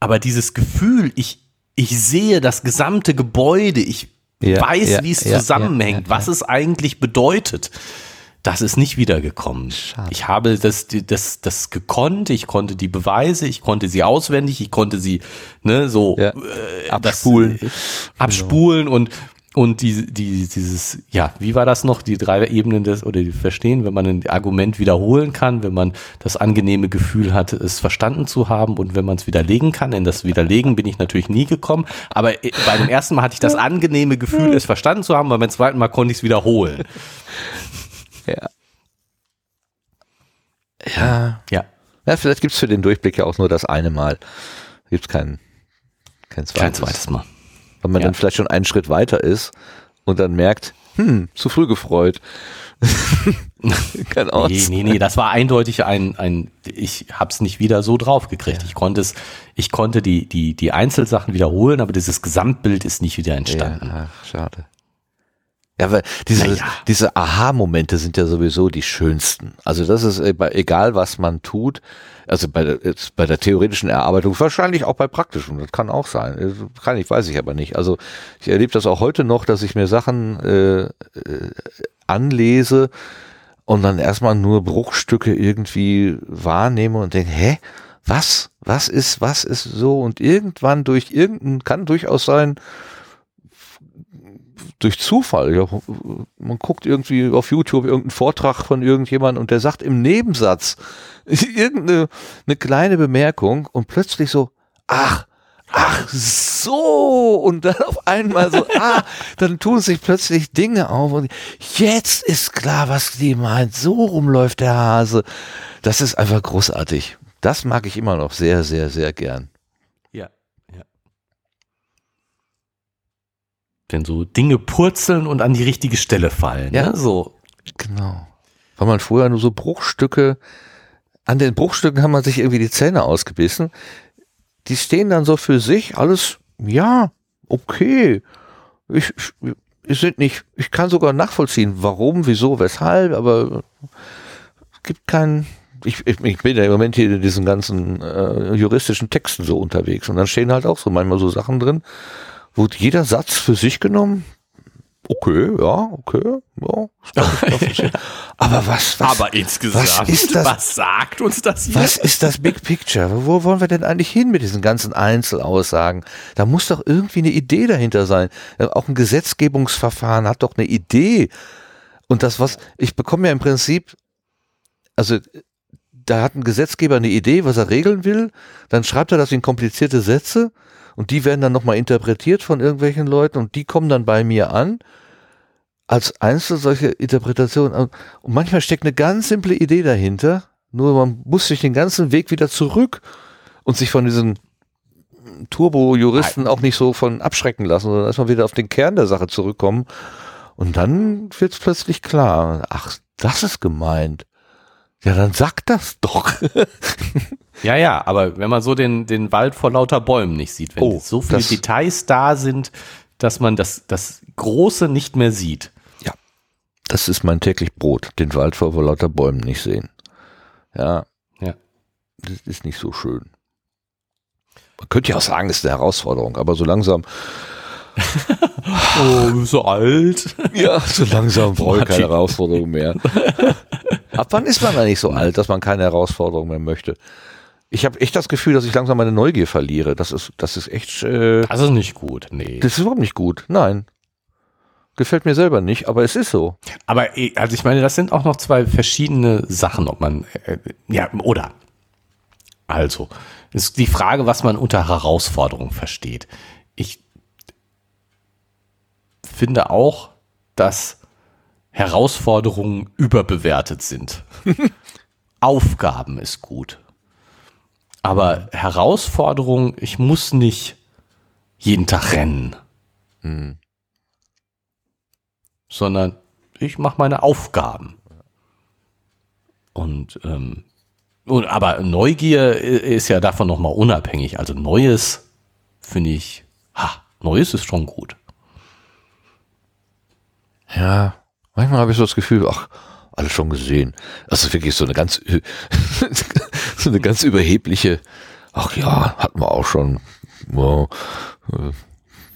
aber dieses Gefühl, ich, ich sehe das gesamte Gebäude, ich Ja, weiß, ja, wie es ja, zusammenhängt, was es eigentlich bedeutet. Das ist nicht wiedergekommen. Schade. Ich habe das, das, das gekonnt, ich konnte die Beweise, ich konnte sie auswendig, ich konnte sie ne, so äh, Abspulen. Das, äh, abspulen und und die, die, dieses, ja, wie war das noch? Die drei Ebenen des, oder die Verstehen, wenn man ein Argument wiederholen kann, wenn man das angenehme Gefühl hat, es verstanden zu haben und wenn man es widerlegen kann. In das Widerlegen bin ich natürlich nie gekommen. Aber äh, bei dem ersten Mal hatte ich das angenehme Gefühl, es verstanden zu haben, aber beim zweiten Mal konnte ich es wiederholen. Ja. Ja. Ja. Ja, vielleicht gibt's für den Durchblick ja auch nur das eine Mal. Gibt's kein, kein zweites. Kein zweites Mal. Weil man Ja. dann vielleicht schon einen Schritt weiter ist und dann merkt, hm, zu früh gefreut. Kann auch Nee, nee, nee, das war eindeutig ein, ein ich hab's nicht wieder so drauf gekriegt. Ich konnte es, ich konnte die, die, die Einzelsachen wiederholen, aber dieses Gesamtbild ist nicht wieder entstanden. Ja, ach, schade. Ja, weil diese, Naja. diese Aha-Momente sind ja sowieso die schönsten. Also das ist äh, egal, was man tut. Also bei der, jetzt bei der theoretischen Erarbeitung, wahrscheinlich auch bei praktischen, das kann auch sein. Äh, Kann ich, weiß ich aber nicht. Also ich erlebe das auch heute noch, dass ich mir Sachen äh, äh, anlese und dann erstmal nur Bruchstücke irgendwie wahrnehme und denke, hä? Was? Was ist, was ist so? Und irgendwann durch irgendein, kann durchaus sein, durch Zufall. Ja, man guckt irgendwie auf YouTube irgendeinen Vortrag von irgendjemandem und der sagt im Nebensatz irgendeine eine kleine Bemerkung und plötzlich so, ach, ach so und dann auf einmal so, ah, dann tun sich plötzlich Dinge auf und jetzt ist klar, was die meint. So rumläuft der Hase. Das ist einfach großartig. Das mag ich immer noch sehr, sehr, sehr gern. Ja, ja. Wenn so Dinge purzeln und an die richtige Stelle fallen. Ja. Ne? So. Genau. Weil man früher nur so Bruchstücke, an den Bruchstücken haben man sich irgendwie die Zähne ausgebissen. Die stehen dann so für sich, alles, ja, okay. Ich, ich, ich sind nicht, ich kann sogar nachvollziehen, warum, wieso, weshalb, aber es gibt keinen, ich, ich, ich bin ja im Moment hier in diesen ganzen äh, juristischen Texten so unterwegs und dann stehen halt auch so manchmal so Sachen drin, wo jeder Satz für sich genommen, okay, ja, okay, ja. Aber was, was, Aber insgesamt, was ist das- was sagt uns das hier? was ist das Big Picture? Wo wollen wir denn eigentlich hin mit diesen ganzen Einzelaussagen? Da muss doch irgendwie eine Idee dahinter sein. Äh, Auch ein Gesetzgebungsverfahren hat doch eine Idee. Und das, was, ich bekomme ja im Prinzip, also da hat ein Gesetzgeber eine Idee, was er regeln will, dann schreibt er das in komplizierte Sätze und die werden dann nochmal interpretiert von irgendwelchen Leuten und die kommen dann bei mir an als einzelne solche Interpretationen. Und manchmal steckt eine ganz simple Idee dahinter, nur man muss sich den ganzen Weg wieder zurück und sich von diesen Turbo-Juristen auch nicht so von abschrecken lassen, sondern erstmal wieder auf den Kern der Sache zurückkommen. Und dann wird es plötzlich klar, ach, das ist gemeint. Ja, dann sag das doch. ja, ja, aber wenn man so den, den Wald vor lauter Bäumen nicht sieht, wenn Oh, so viele Details da sind, dass man das, das Große nicht mehr sieht. Das ist mein täglich Brot, den Wald vor lauter Bäumen nicht sehen. Ja. Ja. Das ist nicht so schön. Man könnte ja auch sagen, es ist eine Herausforderung, aber so langsam, Oh, so alt. ja, so langsam brauche ich keine. Herausforderung mehr. Ab wann ist man eigentlich so alt, dass man keine Herausforderung mehr möchte? Ich habe echt das Gefühl, dass ich langsam meine Neugier verliere. Das ist, das ist echt, äh, Das ist nicht gut, nee. das ist überhaupt nicht gut. Nein. Gefällt mir selber nicht, aber es ist so. Aber eh, also ich meine, das sind auch noch zwei verschiedene Sachen, ob man äh, ja oder also ist die Frage, was man unter Herausforderung versteht. Ich finde auch, dass Herausforderungen überbewertet sind. Aufgaben ist gut. Aber Herausforderung, ich muss nicht jeden Tag rennen sondern ich mache meine Aufgaben. Und, ähm, und aber Neugier ist ja davon nochmal unabhängig. Also Neues finde ich, ha, Neues ist schon gut. Ja, manchmal habe ich so das Gefühl, ach, alles schon gesehen. Das ist wirklich so eine ganz, so eine ganz überhebliche, ach ja, hatten wir auch schon. Ja,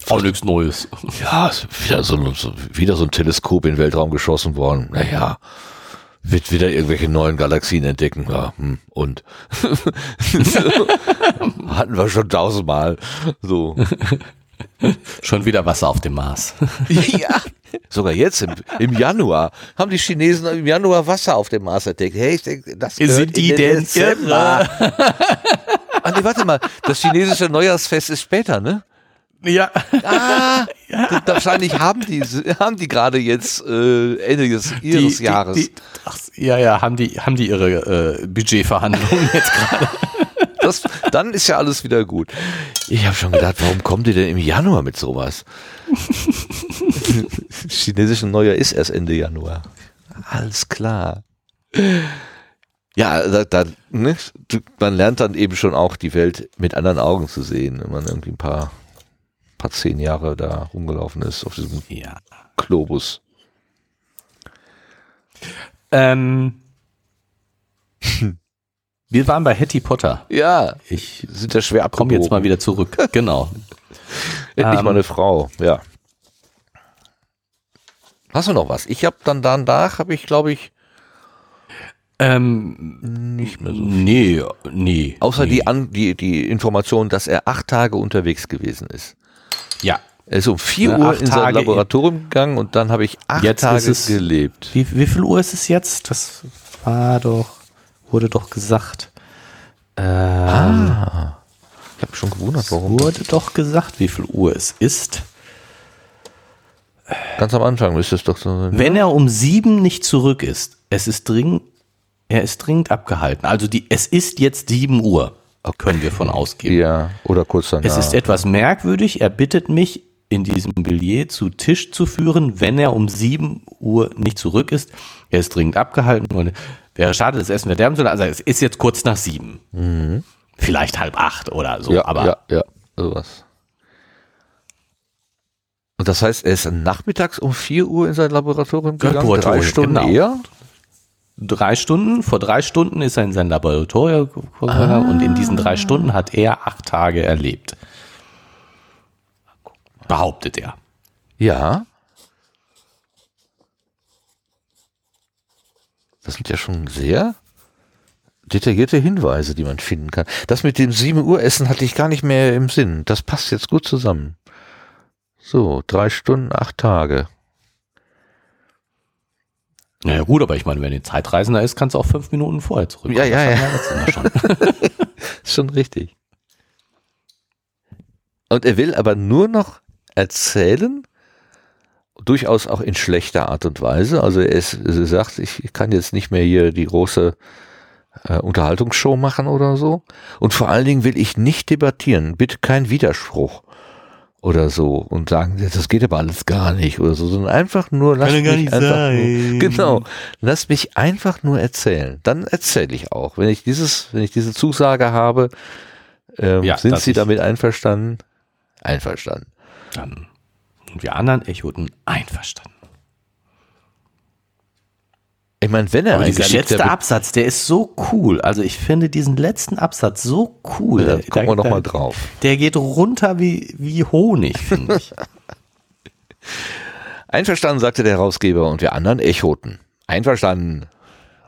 Auch nichts Neues. ja wieder so, so, wieder so ein Teleskop in den Weltraum geschossen worden. Naja, wird wieder irgendwelche neuen Galaxien entdecken. Ja, hm, und hatten wir schon tausendmal. So. Schon wieder Wasser auf dem Mars. ja. Sogar jetzt im, im Januar haben die Chinesen im Januar Wasser auf dem Mars entdeckt. Hey, ich denke, das gehört Sind die in den denn Dezember. Ah, nee, warte mal. Das chinesische Neujahrsfest ist später, ne? Ja. Ah, d- wahrscheinlich haben die, haben die gerade jetzt äh, Ende des, ihres Die- Jahres. Die, die, ach, ja, ja, haben die, haben die ihre äh, Budgetverhandlungen jetzt gerade. Das, dann ist ja alles wieder gut. Ich habe schon gedacht, warum kommen die denn im Januar mit sowas? Chinesische Neujahr ist erst Ende Januar. Alles klar. Ja, da, da, ne, man lernt dann eben schon auch die Welt mit anderen Augen zu sehen, wenn man irgendwie ein paar, paar zehn Jahre da rumgelaufen ist auf diesem Ja. Globus. Ähm, wir waren bei Hattie Potter. Ja, Ich sind ja schwer komme abgebogen. jetzt mal wieder zurück. Genau. Endlich Ähm, mal eine Frau, ja. Hast du noch was? Ich habe dann danach, habe ich glaube ich Ähm, nicht mehr so. nee, nee. Außer nee. die, An die, die Information, dass er acht Tage unterwegs gewesen ist. Ja. Er ist um vier Ja, Uhr in sein Laboratorium gegangen und dann habe ich acht Jetzt Tage es- gelebt. Wie, wie viel Uhr ist es jetzt? Das war doch, wurde doch gesagt. Ähm, Ah. Ich habe schon gewundert, warum. Wurde doch gesagt, wie viel Uhr es ist. Ganz am Anfang müsste es doch so sein. Wenn er um sieben nicht zurück ist, es ist dringend, er ist dringend abgehalten. Also die, es ist jetzt sieben Uhr, können wir von ausgehen. Ja, oder kurz danach. Es ist etwas merkwürdig. Er bittet mich, in diesem Billet zu Tisch zu führen, wenn er um 7 Uhr nicht zurück ist. Er ist dringend abgehalten und wäre schade, das Essen verderben zu lassen. Also es ist jetzt kurz nach sieben. Vielleicht halb acht oder so. Mhm. ja, aber ja, ja, sowas. Und das heißt, er ist nachmittags um 4 Uhr in sein Laboratorium gegangen, Laboratorium, drei Stunden genau. eher? drei Stunden, vor drei Stunden ist er in sein Laboratorium gegangen und in diesen drei Stunden hat er acht Tage erlebt. Behauptet er. Ja. Das sind ja schon sehr detaillierte Hinweise, die man finden kann. Das mit dem 7 Uhr Essen hatte ich gar nicht mehr im Sinn. Das passt jetzt gut zusammen. So, drei Stunden, acht Tage. Naja gut, aber ich meine, wenn du Zeitreisender ist, kannst du auch fünf Minuten vorher zurück. Ja, ja, ja. Schon. Ist schon richtig. Und er will aber nur noch erzählen, durchaus auch in schlechter Art und Weise. Also er, ist, er sagt, ich kann jetzt nicht mehr hier die große äh, Unterhaltungsshow machen oder so. Und vor allen Dingen will ich nicht debattieren, bitte kein Widerspruch oder so und sagen, das geht aber alles gar nicht oder so, sondern einfach nur lass mich einfach. Nur, genau, lass mich einfach nur erzählen. Dann erzähle ich auch. Wenn ich dieses, wenn ich diese Zusage habe, ähm, ja, sind Sie damit einverstanden? Einverstanden. Dann und wir anderen Echoten einverstanden. Ich meine, wenn er Aber dieser letzte Absatz, der ist so cool. Also ich finde diesen letzten Absatz so cool. Ja, gucken wir nochmal drauf. Der geht runter wie, wie Honig, finde ich. Einverstanden, sagte der Herausgeber und wir anderen echoten. Einverstanden.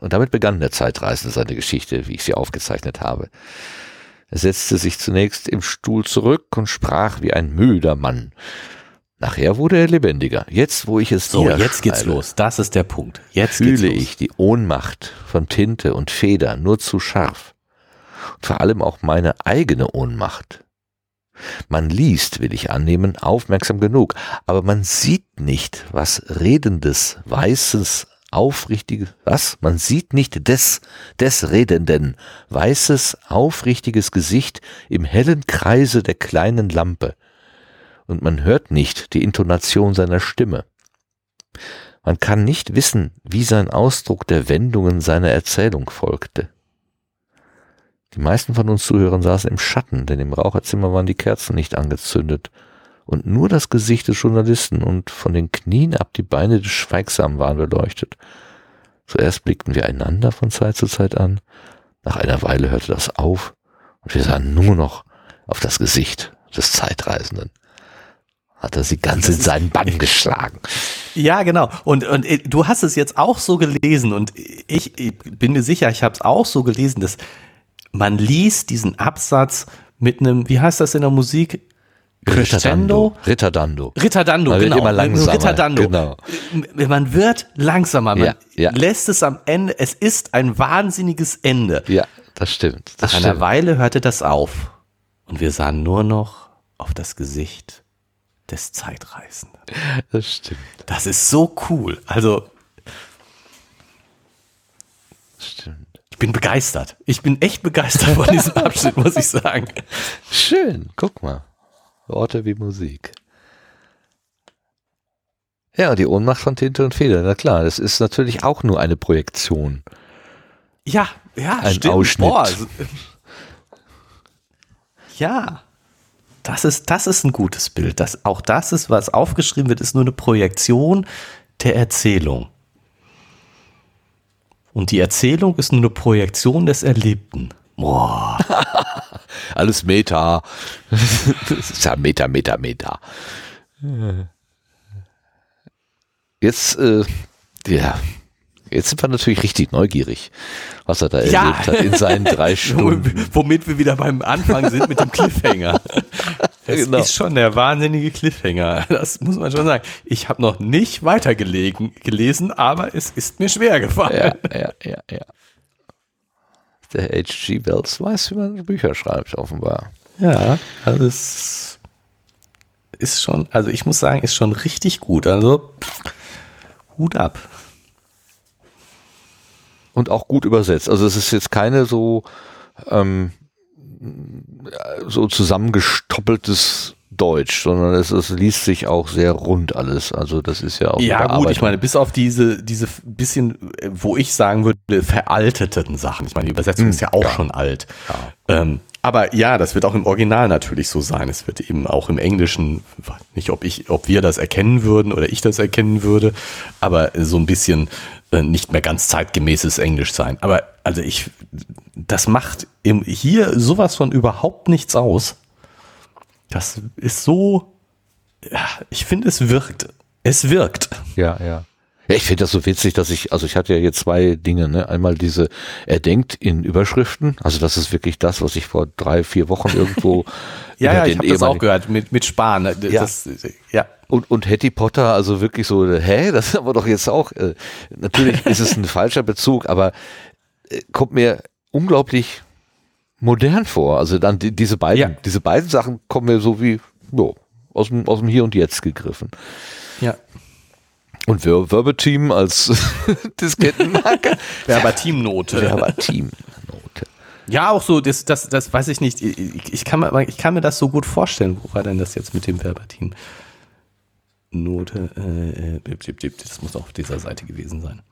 Und damit begann der Zeitreisende seine Geschichte, wie ich sie aufgezeichnet habe. Er setzte sich zunächst im Stuhl zurück und sprach wie ein müder Mann. Nachher wurde er lebendiger. Jetzt, wo ich es so, jetzt geht's los. Das ist der Punkt. Jetzt fühle ich die Ohnmacht von Tinte und Feder nur zu scharf. Und vor allem auch meine eigene Ohnmacht. Man liest, will ich annehmen, aufmerksam genug, aber man sieht nicht, was redendes, weißes, aufrichtiges, was? Man sieht nicht des, des Redenden, weißes, aufrichtiges Gesicht im hellen Kreise der kleinen Lampe und man hört nicht die Intonation seiner Stimme. Man kann nicht wissen, wie sein Ausdruck der Wendungen seiner Erzählung folgte. Die meisten von uns Zuhörern saßen im Schatten, denn im Raucherzimmer waren die Kerzen nicht angezündet, und nur das Gesicht des Journalisten und von den Knien ab die Beine des Schweigsamen waren beleuchtet. Zuerst blickten wir einander von Zeit zu Zeit an, nach einer Weile hörte das auf, und wir sahen nur noch auf das Gesicht des Zeitreisenden hat er sie ganz in seinen Bann geschlagen. Ja, genau. Und, und äh, du hast es jetzt auch so gelesen und ich, ich bin mir sicher, ich habe es auch so gelesen, dass man liest diesen Absatz mit einem, wie heißt das in der Musik? Crescendo? Ritterdando. Ritterdando, man genau. Immer langsamer. Ritterdando. Genau. Man wird langsamer. Man ja, ja. lässt es am Ende. Es ist ein wahnsinniges Ende. Ja, das stimmt. Das Nach stimmt. einer Weile hörte das auf. Und wir sahen nur noch auf das Gesicht des Zeitreisenden. Das stimmt. Das ist so cool. Also. Stimmt. Ich bin begeistert. Ich bin echt begeistert von diesem Abschnitt, muss ich sagen. Schön. Guck mal. Worte wie Musik. Ja, die Ohnmacht von Tinte und Feder, na klar, das ist natürlich auch nur eine Projektion. Ja, ja, Ein stimmt. Ausschnitt. Boah, also, ja. Das ist, das ist ein gutes Bild. Das, auch das ist, was aufgeschrieben wird, ist nur eine Projektion der Erzählung. Und die Erzählung ist nur eine Projektion des Erlebten. Boah. Alles Meta. das ist ja Meta, Meta, Meta. Jetzt, äh, ja, Jetzt sind wir natürlich richtig neugierig, was er da ja. erlebt hat in seinen drei Stunden. Womit wir wieder beim Anfang sind mit dem Cliffhanger. Das genau. ist schon der wahnsinnige Cliffhanger. Das muss man schon sagen. Ich habe noch nicht weiter gelesen, aber es ist mir schwer gefallen. Ja, ja, ja, ja. Der H.G. Wells weiß, wie man Bücher schreibt, offenbar. Ja, also es ist schon, also ich muss sagen, ist schon richtig gut. Also Hut ab und auch gut übersetzt. Also es ist jetzt keine so ähm, so zusammengestoppeltes Deutsch, sondern es, es liest sich auch sehr rund alles. Also das ist ja auch. Ja gut, ich meine, bis auf diese diese bisschen, wo ich sagen würde, veralteten Sachen. Ich meine, die Übersetzung hm, ist ja auch ja. schon alt. Ja. Ähm, aber ja, das wird auch im Original natürlich so sein. Es wird eben auch im Englischen, nicht ob ich, ob wir das erkennen würden oder ich das erkennen würde, aber so ein bisschen äh, nicht mehr ganz zeitgemäßes Englisch sein. Aber also ich, das macht im, hier sowas von überhaupt nichts aus. Das ist so, ja, ich finde, es wirkt. Es wirkt. Ja, ja. Ja, ich finde das so witzig, dass ich, also ich hatte ja jetzt zwei Dinge, ne? Einmal diese, er denkt in Überschriften, also das ist wirklich das, was ich vor drei, vier Wochen irgendwo. ja, ja, ich habe das auch gehört, mit, mit Spahn. Ne? Das, ja. ja. Und, und Hattie Potter, also wirklich so, hä, das ist aber doch jetzt auch, äh, natürlich ist es ein falscher Bezug, aber äh, kommt mir unglaublich modern vor. Also dann die, diese beiden, ja. diese beiden Sachen kommen mir so wie jo, aus dem, aus dem Hier und Jetzt gegriffen. Ja. Und Ver Verbatim als Diskettenmarke. Verbatimnote. Verbatimnote. Ja, auch so, das, das, das weiß ich nicht. Ich, ich, kann mir, ich kann mir das so gut vorstellen. Wo war denn das jetzt mit dem Verbatim? Note, äh, äh, das muss auch auf dieser Seite gewesen sein.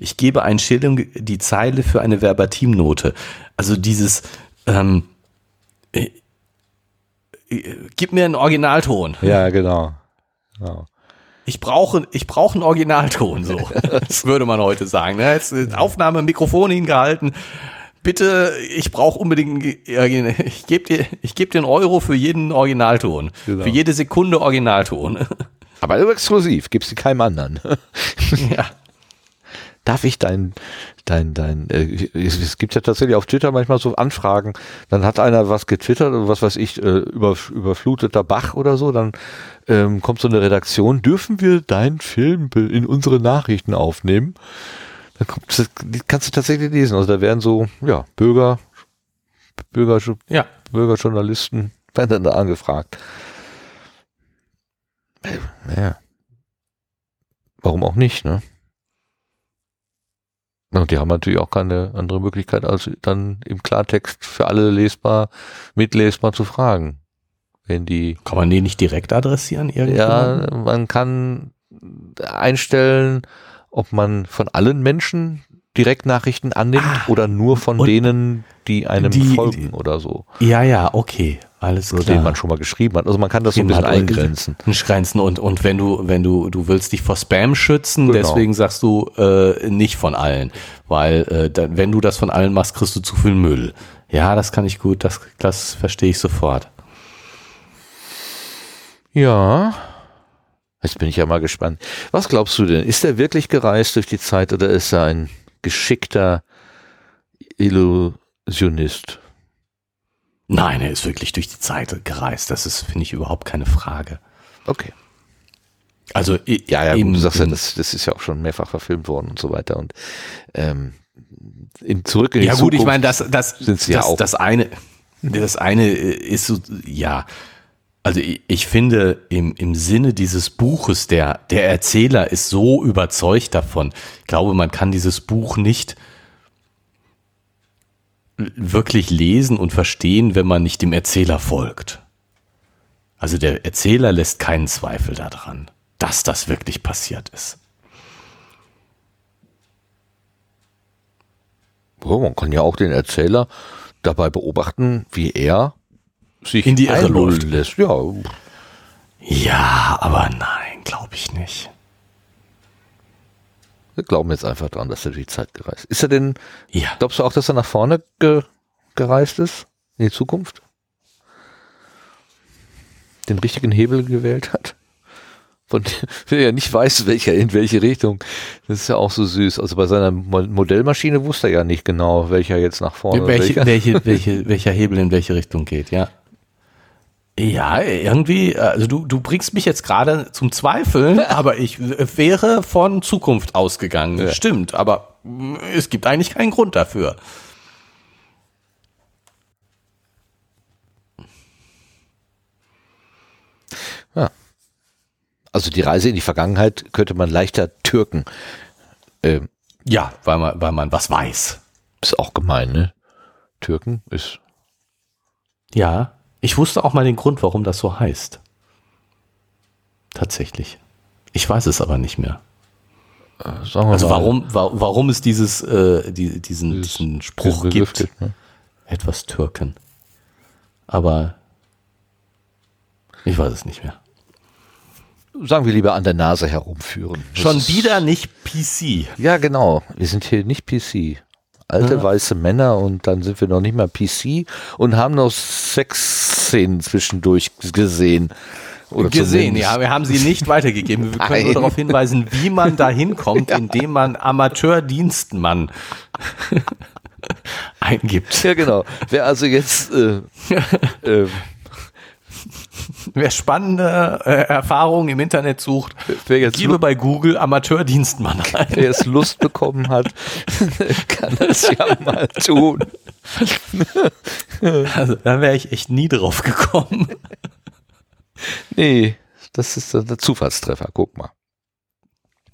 Ich gebe ein Schilling die Zeile für eine Verbatimnote. Also dieses, ähm, äh, äh, gib mir einen Originalton. Ja, genau. genau. Ich brauche, ich brauche einen Originalton, so. das würde man heute sagen. Ne? Jetzt Aufnahme, Mikrofon hingehalten. Bitte, ich brauche unbedingt, ich gebe dir, ich gebe dir einen Euro für jeden Originalton. Genau. Für jede Sekunde Originalton. Aber exklusiv, gibst du keinem anderen. ja darf ich dein, dein, dein, äh, es gibt ja tatsächlich auf Twitter manchmal so Anfragen, dann hat einer was getwittert oder was weiß ich, äh, über, überfluteter Bach oder so, dann ähm, kommt so eine Redaktion, dürfen wir deinen Film in unsere Nachrichten aufnehmen? Dann kommt, das kannst du tatsächlich lesen. Also da werden so, ja, Bürger, Bürger, ja. Bürgerjournalisten werden dann da angefragt. Ja. Warum auch nicht, ne? Und die haben natürlich auch keine andere Möglichkeit, als dann im Klartext für alle lesbar, mitlesbar zu fragen. Wenn die. Kann man die nicht direkt adressieren Ja, man kann einstellen, ob man von allen Menschen Direktnachrichten annimmt ah, oder nur von denen, die einem die, folgen oder so. Ja, ja, okay. Alles klar. Den man schon mal geschrieben hat. Also man kann das so ein bisschen eingrenzen. Grenzen und, und wenn du, wenn du, du willst dich vor Spam schützen, genau. deswegen sagst du äh, nicht von allen. Weil äh, da, wenn du das von allen machst, kriegst du zu viel Müll. Ja, das kann ich gut, das, das verstehe ich sofort. Ja. Jetzt bin ich ja mal gespannt. Was glaubst du denn? Ist er wirklich gereist durch die Zeit oder ist er ein geschickter Illusionist? Nein, er ist wirklich durch die Zeit gereist. Das ist, finde ich, überhaupt keine Frage. Okay. Also ja, ja, eben, du sagst ja, das, das ist ja auch schon mehrfach verfilmt worden und so weiter. Und ähm, in zurück in die Ja gut, Zukunft ich meine, das, das, das, ja das, das eine, das eine ist so, ja. Also ich, ich finde im, im Sinne dieses Buches, der, der Erzähler ist so überzeugt davon. Ich glaube, man kann dieses Buch nicht wirklich lesen und verstehen, wenn man nicht dem Erzähler folgt. Also der Erzähler lässt keinen Zweifel daran, dass das wirklich passiert ist. Oh, man kann ja auch den Erzähler dabei beobachten, wie er sich in die Irre lässt. Ja. ja, aber nein, glaube ich nicht. Wir glauben jetzt einfach dran, dass er durch die Zeit gereist ist. Ist er denn, ja. glaubst du auch, dass er nach vorne ge gereist ist? In die Zukunft? Den richtigen Hebel gewählt hat? Von dem er nicht weiß, welcher in welche Richtung. Das ist ja auch so süß. Also bei seiner Modellmaschine wusste er ja nicht genau, welcher jetzt nach vorne welche, welche, welche, welcher Hebel in welche Richtung geht, ja. Ja, irgendwie, also du, du bringst mich jetzt gerade zum Zweifeln, aber ich wäre von Zukunft ausgegangen. Ja. Stimmt, aber es gibt eigentlich keinen Grund dafür. Ja. Also die Reise in die Vergangenheit könnte man leichter türken. Ähm, ja, weil man, weil man was weiß. Ist auch gemein, ne? Türken ist. Ja, ich wusste auch mal den Grund, warum das so heißt. Tatsächlich. Ich weiß es aber nicht mehr. Äh, also warum, wa warum es dieses, äh, die, diesen, diesen Spruch gibt. Ne? Etwas Türken. Aber ich weiß es nicht mehr. Sagen wir lieber an der Nase herumführen. Das Schon wieder nicht PC. Ja, genau. Wir sind hier nicht PC alte ja. weiße Männer und dann sind wir noch nicht mal PC und haben noch Sexszenen zwischendurch gesehen. Oder gesehen, ja, wir haben sie nicht weitergegeben. Wir können Nein. nur darauf hinweisen, wie man da hinkommt, ja. indem man Amateurdienstmann eingibt. Ja, genau. Wer also jetzt äh, äh, Wer spannende äh, Erfahrungen im Internet sucht, wer jetzt gebe bei Google Amateurdienstmann ein. Wer jetzt Lust bekommen hat, kann das ja mal tun. Also, da wäre ich echt nie drauf gekommen. Nee, das ist der Zufallstreffer. Guck mal.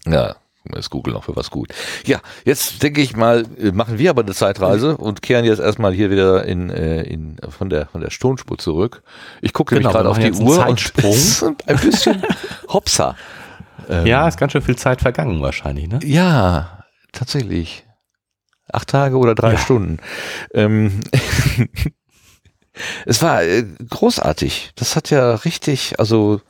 Ja, ist Google noch für was gut. Ja, jetzt denke ich mal, äh, machen wir aber eine Zeitreise und kehren jetzt erstmal hier wieder in, äh, in von der von der Tonspur zurück. Ich gucke Genau, nämlich gerade auf die Uhr und ein bisschen hopsa. Ähm, Ja, ist ganz schön viel Zeit vergangen wahrscheinlich, ne? Ja, tatsächlich. Acht Tage oder drei Ja. Stunden. Ähm, es war äh, großartig. Das hat ja richtig, also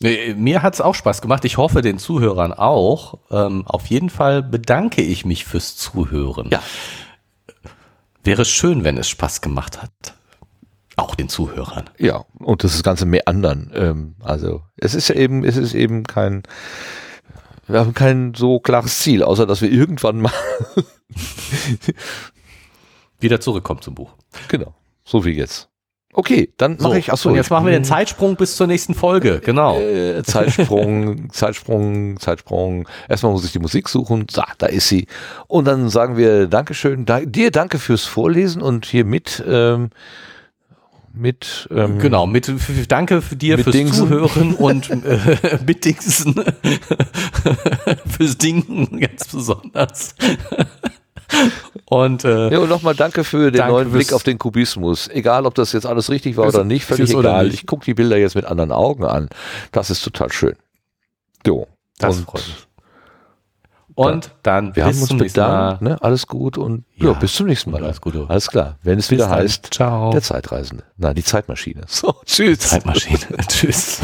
Nee, Mir hat's auch Spaß gemacht. Ich hoffe, den Zuhörern auch. Ähm, auf jeden Fall bedanke ich mich fürs Zuhören. Ja. Wäre schön, wenn es Spaß gemacht hat. Auch den Zuhörern. ja, und das Ganze mehr anderen. Ähm, also es ist ja eben, es ist eben kein, wir haben kein so klares Ziel, außer dass wir irgendwann mal, Wieder zurückkommen zum Buch. genau, so wie jetzt. Okay, dann mache ich, achso, und jetzt machen wir den Zeitsprung bis zur nächsten Folge. Genau. Äh, Zeitsprung, Zeitsprung, Zeitsprung. Erstmal muss ich die Musik suchen. So, da ist sie. Und dann sagen wir Dankeschön. Da, dir danke fürs Vorlesen und hier mit, ähm, mit, ähm, Genau, mit, danke für dir fürs Dingsen. Zuhören und äh, mit Dingsen fürs Dingen ganz besonders. Und äh, Ja, und nochmal danke für den Danke neuen Blick auf den Kubismus. Egal, ob das jetzt alles richtig war oder nicht, völlig egal. nicht. Ich gucke die Bilder jetzt mit anderen Augen an. Das ist total schön. So. das und freut mich. Und dann wir bis haben uns zum nächsten bedankt. Mal. Ne? Alles gut und ja. Ja. bis zum nächsten Mal. Alles Gute. Alles klar. Wenn es Bis wieder dann. heißt, Ciao. der Zeitreisende. Nein, die Zeitmaschine. So, tschüss. Zeitmaschine. Tschüss.